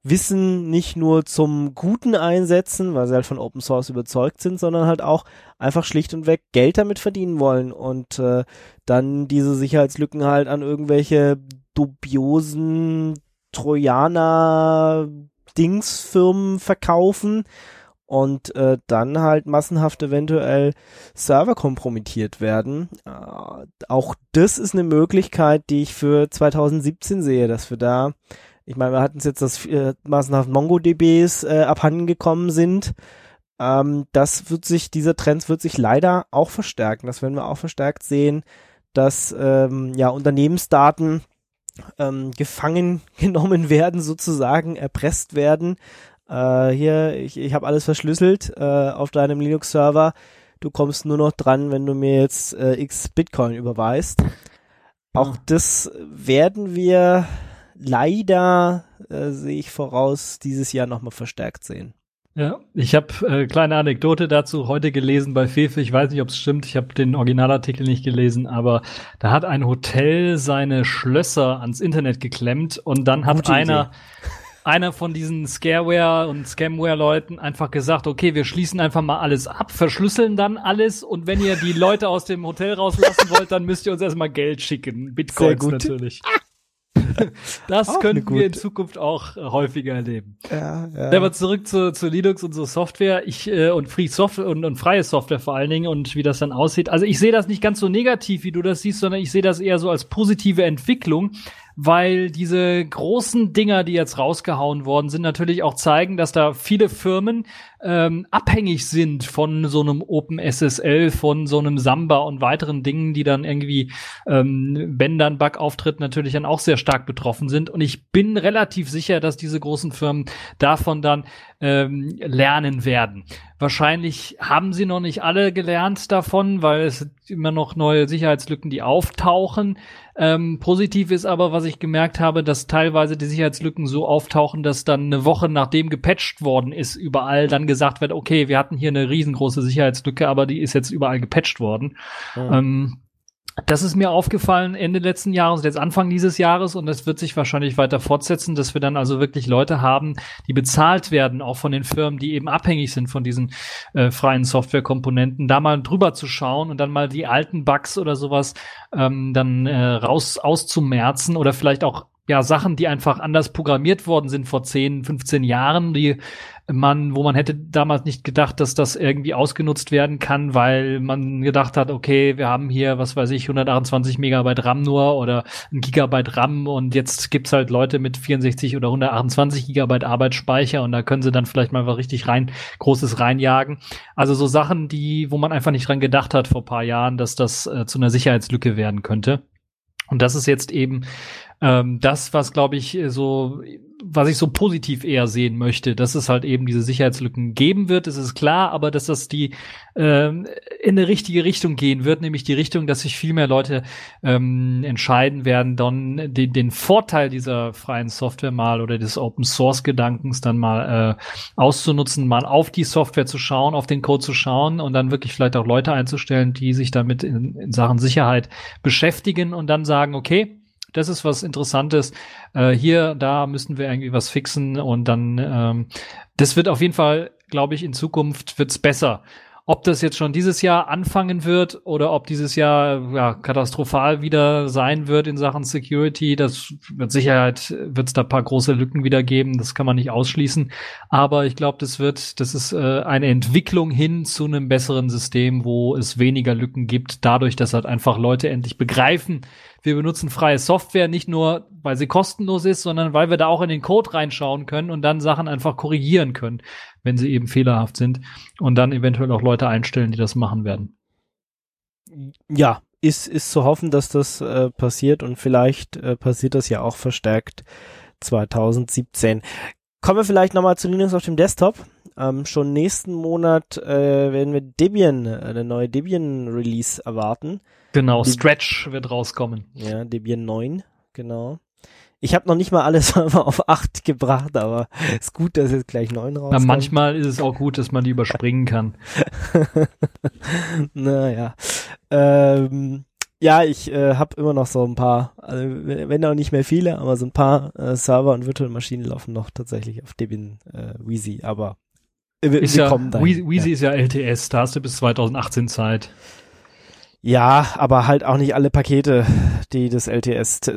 [SPEAKER 2] Wissen nicht nur zum Guten einsetzen, weil sie halt von Open Source überzeugt sind, sondern halt auch einfach schlicht und weg Geld damit verdienen wollen und äh, dann diese Sicherheitslücken halt an irgendwelche dubiosen Trojaner Dingsfirmen verkaufen und äh, dann halt massenhaft eventuell Server kompromittiert werden. Äh, auch das ist eine Möglichkeit, die ich für 2017 sehe, dass wir da, ich meine, wir hatten es jetzt, dass äh, massenhaft MongoDBs äh, abhanden gekommen sind. Ähm, das wird sich, dieser Trend wird sich leider auch verstärken. Das werden wir auch verstärkt sehen, dass ähm, ja Unternehmensdaten ähm, gefangen genommen werden, sozusagen erpresst werden. Äh, hier, ich, ich habe alles verschlüsselt äh, auf deinem Linux-Server. Du kommst nur noch dran, wenn du mir jetzt äh, x Bitcoin überweist. Auch das werden wir leider, äh, sehe ich voraus, dieses Jahr nochmal verstärkt sehen.
[SPEAKER 3] Ja, ich habe äh, kleine Anekdote dazu heute gelesen bei Fefe. Ich weiß nicht, ob es stimmt. Ich habe den Originalartikel nicht gelesen, aber da hat ein Hotel seine Schlösser ans Internet geklemmt und dann hat
[SPEAKER 2] Gute
[SPEAKER 3] einer einer von diesen Scareware und Scamware-Leuten einfach gesagt, okay, wir schließen einfach mal alles ab, verschlüsseln dann alles und wenn ihr die Leute aus dem Hotel rauslassen wollt, dann müsst ihr uns erstmal Geld schicken. Bitcoins natürlich. Das könnten wir in Zukunft auch äh, häufiger erleben.
[SPEAKER 2] Ja, ja.
[SPEAKER 3] Aber zurück zu, zu Linux und so Software. Ich äh, und Free Software und, und freie Software vor allen Dingen und wie das dann aussieht. Also ich sehe das nicht ganz so negativ, wie du das siehst, sondern ich sehe das eher so als positive Entwicklung, weil diese großen Dinger, die jetzt rausgehauen worden sind, natürlich auch zeigen, dass da viele Firmen ähm, abhängig sind von so einem OpenSSL, von so einem Samba und weiteren Dingen, die dann irgendwie, ähm, wenn dann Bug auftritt, natürlich dann auch sehr stark betroffen sind. Und ich bin relativ sicher, dass diese großen Firmen davon dann ähm, lernen werden. Wahrscheinlich haben sie noch nicht alle gelernt davon, weil es immer noch neue Sicherheitslücken, die auftauchen. Ähm, positiv ist aber, was ich gemerkt habe, dass teilweise die Sicherheitslücken so auftauchen, dass dann eine Woche nachdem gepatcht worden ist, überall dann gesagt wird, okay, wir hatten hier eine riesengroße Sicherheitslücke, aber die ist jetzt überall gepatcht worden.
[SPEAKER 2] Mhm.
[SPEAKER 3] Ähm, das ist mir aufgefallen Ende letzten Jahres, jetzt Anfang dieses Jahres und das wird sich wahrscheinlich weiter fortsetzen, dass wir dann also wirklich Leute haben, die bezahlt werden, auch von den Firmen, die eben abhängig sind von diesen äh, freien Softwarekomponenten, da mal drüber zu schauen und dann mal die alten Bugs oder sowas ähm, dann äh, raus auszumerzen oder vielleicht auch ja Sachen, die einfach anders programmiert worden sind vor 10, 15 Jahren, die man, wo man hätte damals nicht gedacht, dass das irgendwie ausgenutzt werden kann, weil man gedacht hat, okay, wir haben hier, was weiß ich, 128 Megabyte RAM nur oder ein Gigabyte RAM und jetzt gibt's halt Leute mit 64 oder 128 Gigabyte Arbeitsspeicher und da können sie dann vielleicht mal was richtig rein, großes reinjagen. Also so Sachen, die, wo man einfach nicht dran gedacht hat vor paar Jahren, dass das äh, zu einer Sicherheitslücke werden könnte. Und das ist jetzt eben ähm, das, was glaube ich äh, so, was ich so positiv eher sehen möchte, dass es halt eben diese Sicherheitslücken geben wird, das ist klar, aber dass das die ähm, in eine richtige Richtung gehen wird, nämlich die Richtung, dass sich viel mehr Leute ähm, entscheiden werden, dann den, den Vorteil dieser freien Software mal oder des Open Source Gedankens dann mal äh, auszunutzen, mal auf die Software zu schauen, auf den Code zu schauen und dann wirklich vielleicht auch Leute einzustellen, die sich damit in, in Sachen Sicherheit beschäftigen und dann sagen, okay, das ist was Interessantes. Äh, hier, da müssen wir irgendwie was fixen und dann, ähm, das wird auf jeden Fall, glaube ich, in Zukunft wird's besser. Ob das jetzt schon dieses Jahr anfangen wird oder ob dieses Jahr ja, katastrophal wieder sein wird in Sachen Security, das mit Sicherheit wird es da paar große Lücken wieder geben, das kann man nicht ausschließen. Aber ich glaube, das wird, das ist äh, eine Entwicklung hin zu einem besseren System, wo es weniger Lücken gibt, dadurch, dass halt einfach Leute endlich begreifen, wir benutzen freie Software nicht nur, weil sie kostenlos ist, sondern weil wir da auch in den Code reinschauen können und dann Sachen einfach korrigieren können, wenn sie eben fehlerhaft sind und dann eventuell auch Leute einstellen, die das machen werden.
[SPEAKER 2] Ja, ist, ist zu hoffen, dass das äh, passiert und vielleicht äh, passiert das ja auch verstärkt 2017. Kommen wir vielleicht nochmal zu Linux auf dem Desktop. Ähm, schon nächsten Monat äh, werden wir Debian, äh, eine neue Debian-Release erwarten.
[SPEAKER 3] Genau, Deb Stretch wird rauskommen.
[SPEAKER 2] Ja, Debian 9, genau. Ich habe noch nicht mal alles auf 8 gebracht, aber ist gut, dass jetzt gleich 9 rauskommt.
[SPEAKER 3] Na, manchmal ist es auch gut, dass man die überspringen kann.
[SPEAKER 2] naja. Ähm, ja, ich äh, habe immer noch so ein paar, also wenn auch nicht mehr viele, aber so ein paar äh, Server und Virtual Maschinen laufen noch tatsächlich auf Debian äh, Wheezy, aber
[SPEAKER 3] äh, wir, ist ja. Wheezy ja. ist ja LTS, da hast du bis 2018 Zeit.
[SPEAKER 2] Ja, aber halt auch nicht alle Pakete, die das LTS-System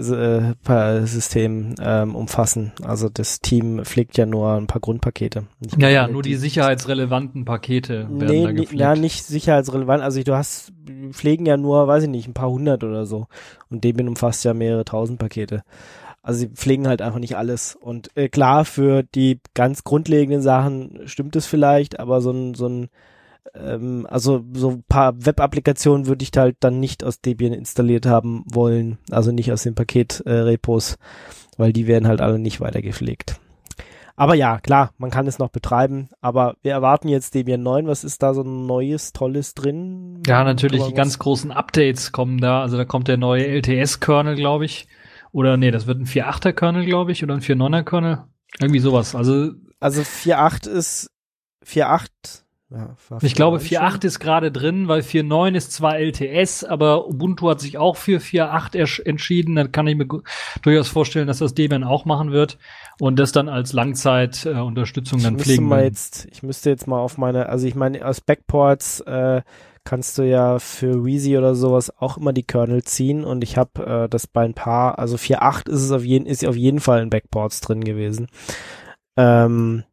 [SPEAKER 2] äh, ähm, umfassen. Also das Team pflegt ja nur ein paar Grundpakete.
[SPEAKER 3] Ja, ja, nur die sicherheitsrelevanten Pakete werden nee, da gepflegt.
[SPEAKER 2] Ja, nicht sicherheitsrelevant. Also du hast, pflegen ja nur, weiß ich nicht, ein paar hundert oder so. Und Debian umfasst ja mehrere tausend Pakete. Also sie pflegen halt einfach nicht alles. Und äh, klar, für die ganz grundlegenden Sachen stimmt es vielleicht, aber so ein, so ein ähm, also so ein paar Web-Applikationen würde ich halt dann nicht aus Debian installiert haben wollen, also nicht aus den Paket-Repos, äh, weil die werden halt alle nicht weiter gepflegt. Aber ja, klar, man kann es noch betreiben, aber wir erwarten jetzt Debian 9. Was ist da so ein neues, tolles drin?
[SPEAKER 3] Ja, natürlich, die ganz großen Updates kommen da. Also da kommt der neue LTS-Kernel, glaube ich. Oder nee, das wird ein 4.8er-Kernel, glaube ich, oder ein 4.9er-Kernel. Irgendwie sowas. Also,
[SPEAKER 2] also 4.8 ist 4.8
[SPEAKER 3] ja, ich glaube, 4.8 ist gerade drin, weil 4.9 ist zwar LTS, aber Ubuntu hat sich auch für 4.8 entschieden. Dann kann ich mir durchaus vorstellen, dass das Debian auch machen wird und das dann als Langzeitunterstützung äh, dann pflegen
[SPEAKER 2] mal jetzt, Ich müsste jetzt mal auf meine, also ich meine, aus Backports äh, kannst du ja für Wheezy oder sowas auch immer die Kernel ziehen und ich habe äh, das bei ein paar, also 4.8 ist es auf jeden, ist auf jeden Fall in Backports drin gewesen. Ähm,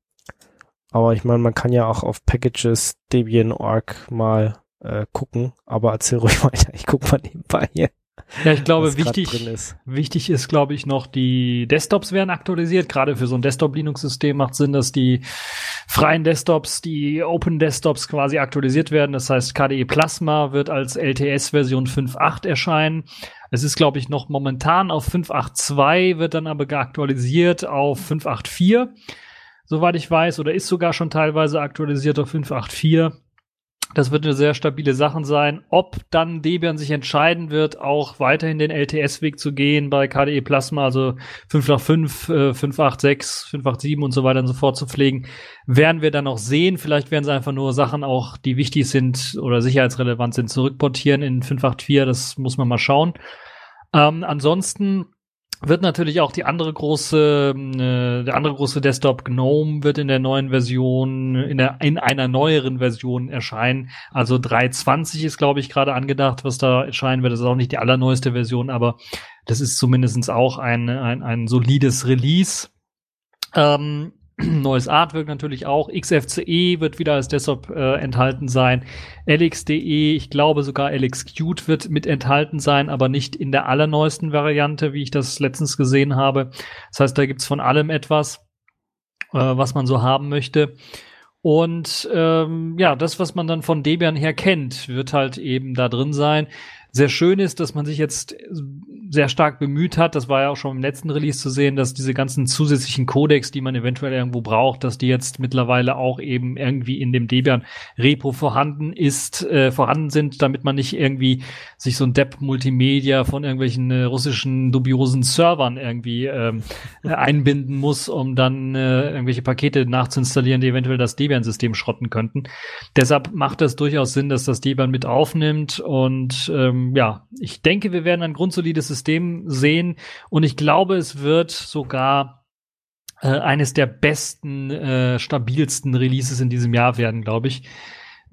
[SPEAKER 2] aber ich meine, man kann ja auch auf Packages Debian.org mal äh, gucken. Aber erzähl ruhig weiter. Ich guck mal nebenbei hier.
[SPEAKER 3] Ja, ich glaube, wichtig ist. wichtig ist, glaube ich, noch, die Desktops werden aktualisiert. Gerade für so ein Desktop-Linux-System macht Sinn, dass die freien Desktops, die Open Desktops quasi aktualisiert werden. Das heißt, KDE Plasma wird als LTS-Version 5.8 erscheinen. Es ist, glaube ich, noch momentan auf 5.8.2, wird dann aber geaktualisiert auf 5.8.4 soweit ich weiß, oder ist sogar schon teilweise aktualisiert auf 5.8.4. Das wird eine sehr stabile Sache sein. Ob dann Debian sich entscheiden wird, auch weiterhin den LTS-Weg zu gehen bei KDE Plasma, also 5.8.5, 5.8.6, 5.8.7 und so weiter und so fort zu pflegen, werden wir dann noch sehen. Vielleicht werden sie einfach nur Sachen auch, die wichtig sind oder sicherheitsrelevant sind, zurückportieren in 5.8.4. Das muss man mal schauen. Ähm, ansonsten wird natürlich auch die andere große, äh, der andere große Desktop GNOME wird in der neuen Version, in der, in einer neueren Version erscheinen. Also 3.20 ist, glaube ich, gerade angedacht, was da erscheinen wird. Das ist auch nicht die allerneueste Version, aber das ist zumindestens auch ein, ein, ein solides Release. Ähm, Neues Artwork natürlich auch. XFCE wird wieder als Desktop äh, enthalten sein. LXDE, ich glaube sogar LXQt wird mit enthalten sein, aber nicht in der allerneuesten Variante, wie ich das letztens gesehen habe. Das heißt, da gibt's von allem etwas, äh, was man so haben möchte. Und ähm, ja, das, was man dann von Debian her kennt, wird halt eben da drin sein sehr schön ist, dass man sich jetzt sehr stark bemüht hat, das war ja auch schon im letzten Release zu sehen, dass diese ganzen zusätzlichen Codecs, die man eventuell irgendwo braucht, dass die jetzt mittlerweile auch eben irgendwie in dem Debian Repo vorhanden ist, äh, vorhanden sind, damit man nicht irgendwie sich so ein Depp Multimedia von irgendwelchen äh, russischen dubiosen Servern irgendwie ähm, einbinden muss, um dann äh, irgendwelche Pakete nachzuinstallieren, die eventuell das Debian-System schrotten könnten. Deshalb macht es durchaus Sinn, dass das Debian mit aufnimmt und ähm, ja, ich denke, wir werden ein grundsolides System sehen und ich glaube, es wird sogar äh, eines der besten, äh, stabilsten Releases in diesem Jahr werden, glaube ich.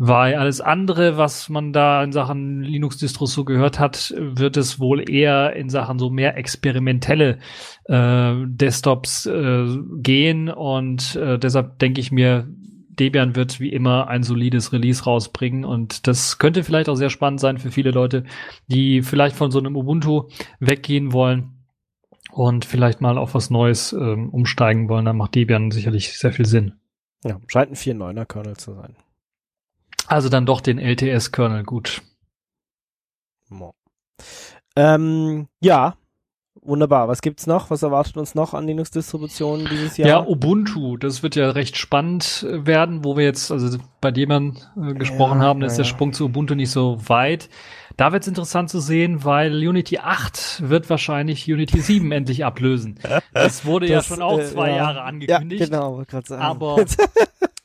[SPEAKER 3] Weil alles andere, was man da in Sachen Linux-Distros so gehört hat, wird es wohl eher in Sachen so mehr experimentelle äh, Desktops äh, gehen. Und äh, deshalb denke ich mir, Debian wird wie immer ein solides Release rausbringen und das könnte vielleicht auch sehr spannend sein für viele Leute, die vielleicht von so einem Ubuntu weggehen wollen und vielleicht mal auf was Neues ähm, umsteigen wollen. Da macht Debian sicherlich sehr viel Sinn.
[SPEAKER 2] Ja, scheint ein 4.9er Kernel zu sein.
[SPEAKER 3] Also dann doch den LTS-Kernel, gut.
[SPEAKER 2] Ähm, ja, Wunderbar. Was gibt's noch? Was erwartet uns noch an Linux-Distributionen dieses Jahr?
[SPEAKER 3] Ja, Ubuntu. Das wird ja recht spannend äh, werden, wo wir jetzt, also bei dem man äh, gesprochen ja, haben, ist ja. der Sprung zu Ubuntu nicht so weit. Da wird's interessant zu sehen, weil Unity 8 wird wahrscheinlich Unity 7 endlich ablösen. Das wurde das, ja schon auch zwei äh, Jahre angekündigt. Ja,
[SPEAKER 2] genau, gerade sagen.
[SPEAKER 3] Aber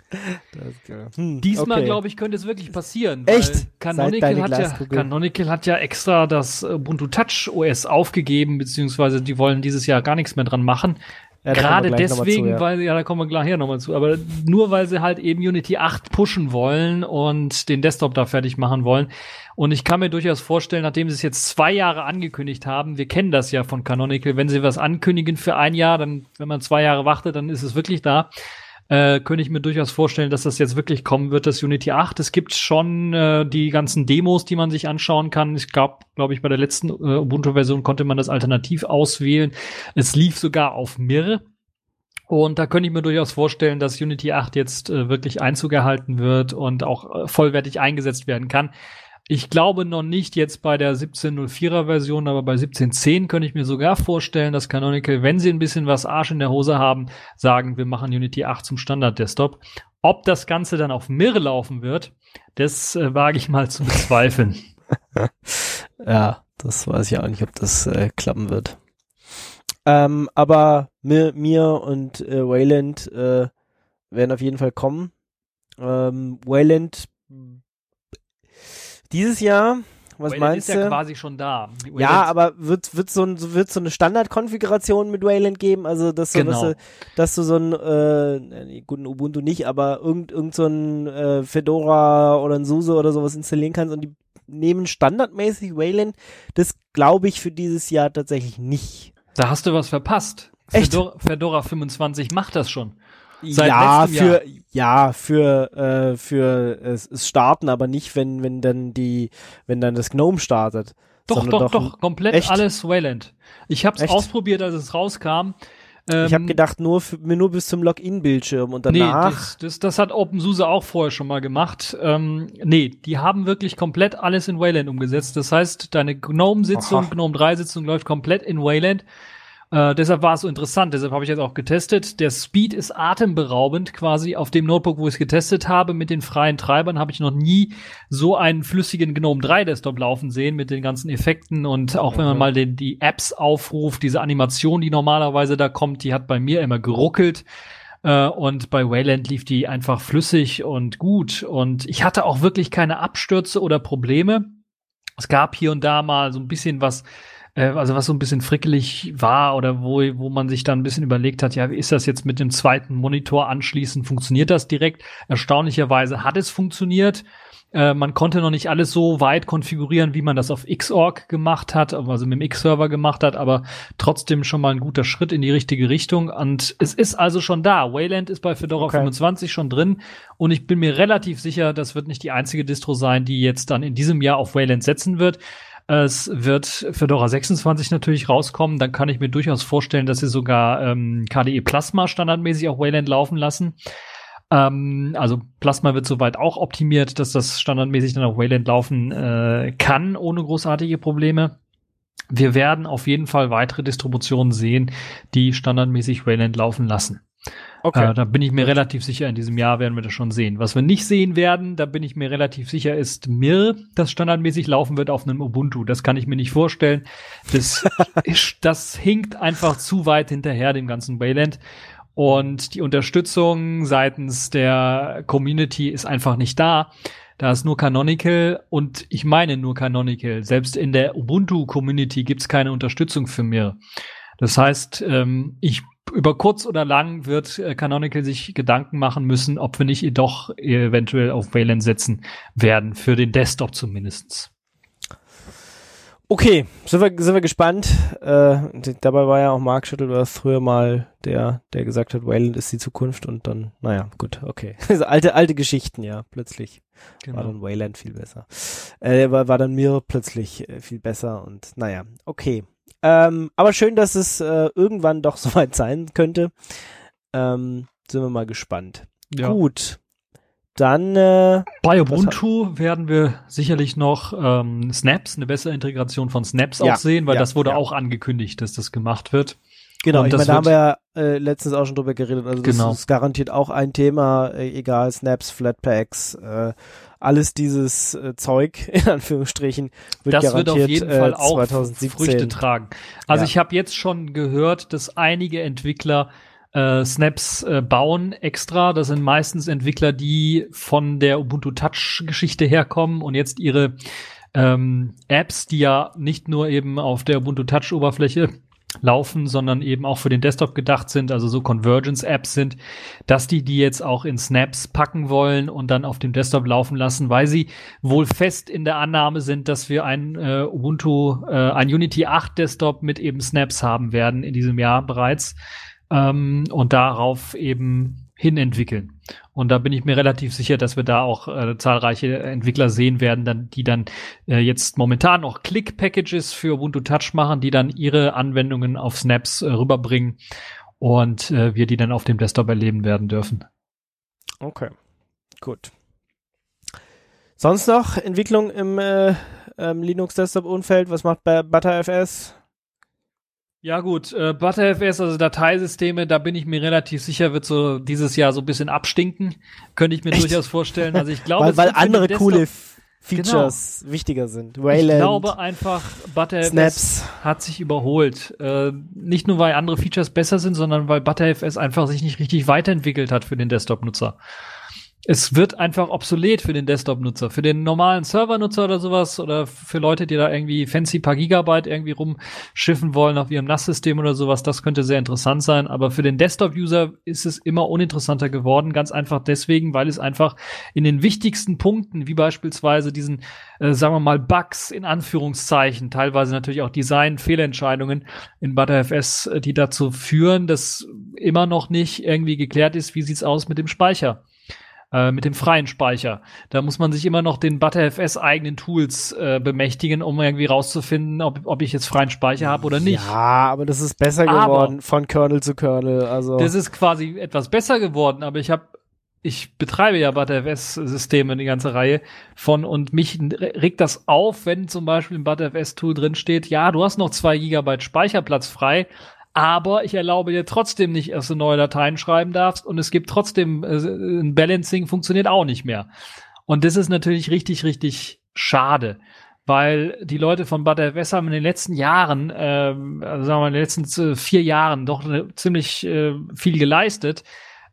[SPEAKER 3] hm, Diesmal, okay. glaube ich, könnte es wirklich passieren.
[SPEAKER 2] Echt?
[SPEAKER 3] Canonical hat, ja, Canonical hat ja extra das Ubuntu Touch OS aufgegeben, beziehungsweise die wollen dieses Jahr gar nichts mehr dran machen. Ja, Gerade deswegen, zu, ja. weil, ja, da kommen wir gleich hier nochmal zu, aber nur weil sie halt eben Unity 8 pushen wollen und den Desktop da fertig machen wollen. Und ich kann mir durchaus vorstellen, nachdem sie es jetzt zwei Jahre angekündigt haben, wir kennen das ja von Canonical, wenn sie was ankündigen für ein Jahr, dann, wenn man zwei Jahre wartet, dann ist es wirklich da äh, könnte ich mir durchaus vorstellen, dass das jetzt wirklich kommen wird, das Unity 8. Es gibt schon äh, die ganzen Demos, die man sich anschauen kann. Ich gab, glaube ich, bei der letzten äh, Ubuntu-Version konnte man das alternativ auswählen. Es lief sogar auf Mir. Und da könnte ich mir durchaus vorstellen, dass Unity 8 jetzt äh, wirklich Einzug erhalten wird und auch äh, vollwertig eingesetzt werden kann. Ich glaube noch nicht jetzt bei der 1704er Version, aber bei 1710 könnte ich mir sogar vorstellen, dass Canonical, wenn sie ein bisschen was Arsch in der Hose haben, sagen, wir machen Unity 8 zum Standard-Desktop. Ob das Ganze dann auf Mir laufen wird, das äh, wage ich mal zu bezweifeln.
[SPEAKER 2] ja, das weiß ich auch nicht, ob das äh, klappen wird. Ähm, aber mir, mir und äh, Wayland äh, werden auf jeden Fall kommen. Ähm, Wayland dieses Jahr, was Wayland meinst
[SPEAKER 3] ist ja quasi schon da.
[SPEAKER 2] Wayland ja, aber wird wird so ein wird so eine Standardkonfiguration mit Wayland geben, also dass du, genau. dass, du dass du so ein äh, guten Ubuntu nicht, aber irgend irgend so ein äh, Fedora oder ein SUSE oder sowas installieren kannst und die nehmen standardmäßig Wayland, das glaube ich für dieses Jahr tatsächlich nicht.
[SPEAKER 3] Da hast du was verpasst.
[SPEAKER 2] Echt?
[SPEAKER 3] Fedora, Fedora 25 macht das schon.
[SPEAKER 2] Seit ja, für ja, für äh, für es, es starten, aber nicht wenn wenn dann die wenn dann das GNOME startet.
[SPEAKER 3] Doch, doch, doch, doch, komplett echt? alles Wayland. Ich habe es ausprobiert, als es rauskam.
[SPEAKER 2] Ähm, ich habe gedacht, nur, für, nur bis zum Login-Bildschirm und danach.
[SPEAKER 3] Nee, das, das, das hat OpenSUSE auch vorher schon mal gemacht. Ähm, nee, die haben wirklich komplett alles in Wayland umgesetzt. Das heißt, deine GNOME-Sitzung, GNOME 3-Sitzung läuft komplett in Wayland. Äh, deshalb war es so interessant, deshalb habe ich jetzt auch getestet. Der Speed ist atemberaubend quasi. Auf dem Notebook, wo ich es getestet habe, mit den freien Treibern, habe ich noch nie so einen flüssigen GNOME 3 Desktop laufen sehen mit den ganzen Effekten und auch wenn man mhm. mal den, die Apps aufruft, diese Animation, die normalerweise da kommt, die hat bei mir immer geruckelt. Uh, und bei Wayland lief die einfach flüssig und gut. Und ich hatte auch wirklich keine Abstürze oder Probleme. Es gab hier und da mal so ein bisschen was äh, also was so ein bisschen frickelig war oder wo, wo man sich dann ein bisschen überlegt hat, ja, wie ist das jetzt mit dem zweiten Monitor anschließen? Funktioniert das direkt? Erstaunlicherweise hat es funktioniert. Äh, man konnte noch nicht alles so weit konfigurieren, wie man das auf Xorg gemacht hat, also mit dem X-Server gemacht hat, aber trotzdem schon mal ein guter Schritt in die richtige Richtung. Und es ist also schon da. Wayland ist bei Fedora okay. 25 schon drin und ich bin mir relativ sicher, das wird nicht die einzige Distro sein, die jetzt dann in diesem Jahr auf Wayland setzen wird. Es wird Fedora 26 natürlich rauskommen. Dann kann ich mir durchaus vorstellen, dass sie sogar ähm, KDE Plasma standardmäßig auf Wayland laufen lassen. Ähm, also Plasma wird soweit auch optimiert, dass das standardmäßig dann auf Wayland laufen äh, kann, ohne großartige Probleme. Wir werden auf jeden Fall weitere Distributionen sehen, die standardmäßig Wayland laufen lassen. Okay. Äh, da bin ich mir relativ sicher, in diesem Jahr werden wir das schon sehen. Was wir nicht sehen werden, da bin ich mir relativ sicher, ist Mir, das standardmäßig laufen wird auf einem Ubuntu. Das kann ich mir nicht vorstellen. Das, das hinkt einfach zu weit hinterher dem ganzen Wayland. Und die Unterstützung seitens der Community ist einfach nicht da. Da ist nur Canonical und ich meine nur Canonical. Selbst in der Ubuntu-Community gibt's keine Unterstützung für mir. Das heißt, ähm, ich über kurz oder lang wird äh, Canonical sich Gedanken machen müssen, ob wir nicht doch eventuell auf Wayland setzen werden, für den Desktop zumindestens.
[SPEAKER 2] Okay, sind wir, sind wir gespannt. Äh, dabei war ja auch Mark Shuttleworth früher mal der, der gesagt hat, Wayland ist die Zukunft und dann, naja, gut, okay. Also alte, alte Geschichten, ja, plötzlich genau. war dann Wayland viel besser. Äh, war, war dann mir plötzlich äh, viel besser und naja, okay. Ähm, aber schön, dass es äh, irgendwann doch soweit sein könnte. Ähm, sind wir mal gespannt. Ja. Gut. Dann äh,
[SPEAKER 3] bei Ubuntu werden wir sicherlich noch ähm, Snaps, eine bessere Integration von Snaps ja, auch sehen, weil ja, das wurde auch angekündigt, dass das gemacht wird.
[SPEAKER 2] Genau, Und ich meine, da haben wir ja äh, letztens auch schon drüber geredet. Also das genau. ist garantiert auch ein Thema, äh, egal, Snaps, Flatpaks, äh, alles dieses äh, Zeug, in Anführungsstrichen, wird das garantiert wird auf jeden Fall äh, auch 2017.
[SPEAKER 3] Früchte tragen. Also ich habe jetzt schon gehört, dass einige Entwickler äh, Snaps äh, bauen extra. Das sind meistens Entwickler, die von der Ubuntu Touch Geschichte herkommen und jetzt ihre ähm, Apps, die ja nicht nur eben auf der Ubuntu Touch Oberfläche laufen, sondern eben auch für den Desktop gedacht sind, also so Convergence-Apps sind, dass die die jetzt auch in Snaps packen wollen und dann auf dem Desktop laufen lassen, weil sie wohl fest in der Annahme sind, dass wir ein äh, Ubuntu, äh, ein Unity 8 Desktop mit eben Snaps haben werden in diesem Jahr bereits ähm, und darauf eben hin entwickeln. Und da bin ich mir relativ sicher, dass wir da auch äh, zahlreiche Entwickler sehen werden, dann, die dann äh, jetzt momentan noch Click-Packages für Ubuntu Touch machen, die dann ihre Anwendungen auf Snaps äh, rüberbringen und äh, wir die dann auf dem Desktop erleben werden dürfen.
[SPEAKER 2] Okay, gut. Sonst noch Entwicklung im äh, ähm, Linux-Desktop-Umfeld? Was macht bei ButterFS?
[SPEAKER 3] Ja gut, äh, ButterFS, also Dateisysteme, da bin ich mir relativ sicher, wird so dieses Jahr so ein bisschen abstinken. Könnte ich mir Echt? durchaus vorstellen. Also ich glaube,
[SPEAKER 2] weil, weil andere coole Features genau. wichtiger sind.
[SPEAKER 3] Wayland, ich glaube einfach, ButterFS Snaps. hat sich überholt. Äh, nicht nur, weil andere Features besser sind, sondern weil ButterFS einfach sich nicht richtig weiterentwickelt hat für den Desktop-Nutzer es wird einfach obsolet für den Desktop-Nutzer. Für den normalen Server-Nutzer oder sowas oder für Leute, die da irgendwie fancy paar Gigabyte irgendwie rumschiffen wollen auf ihrem NAS-System oder sowas, das könnte sehr interessant sein. Aber für den Desktop-User ist es immer uninteressanter geworden. Ganz einfach deswegen, weil es einfach in den wichtigsten Punkten, wie beispielsweise diesen, äh, sagen wir mal, Bugs in Anführungszeichen, teilweise natürlich auch Design-Fehlentscheidungen in ButterFS, äh, die dazu führen, dass immer noch nicht irgendwie geklärt ist, wie sieht's aus mit dem Speicher äh, mit dem freien Speicher. Da muss man sich immer noch den ButterFS eigenen Tools äh, bemächtigen, um irgendwie rauszufinden, ob, ob ich jetzt freien Speicher habe oder nicht.
[SPEAKER 2] Ja, aber das ist besser geworden aber von Kernel zu Kernel. Also
[SPEAKER 3] das ist quasi etwas besser geworden, aber ich habe ich betreibe ja ButterFS-Systeme, die ganze Reihe von und mich regt das auf, wenn zum Beispiel im ButterFS-Tool drin steht, ja, du hast noch zwei Gigabyte Speicherplatz frei, aber ich erlaube dir trotzdem nicht, dass du neue Dateien schreiben darfst und es gibt trotzdem äh, ein Balancing funktioniert auch nicht mehr. Und das ist natürlich richtig, richtig schade, weil die Leute von ButterFS haben in den letzten Jahren, äh, also sagen wir mal in den letzten vier Jahren doch ziemlich äh, viel geleistet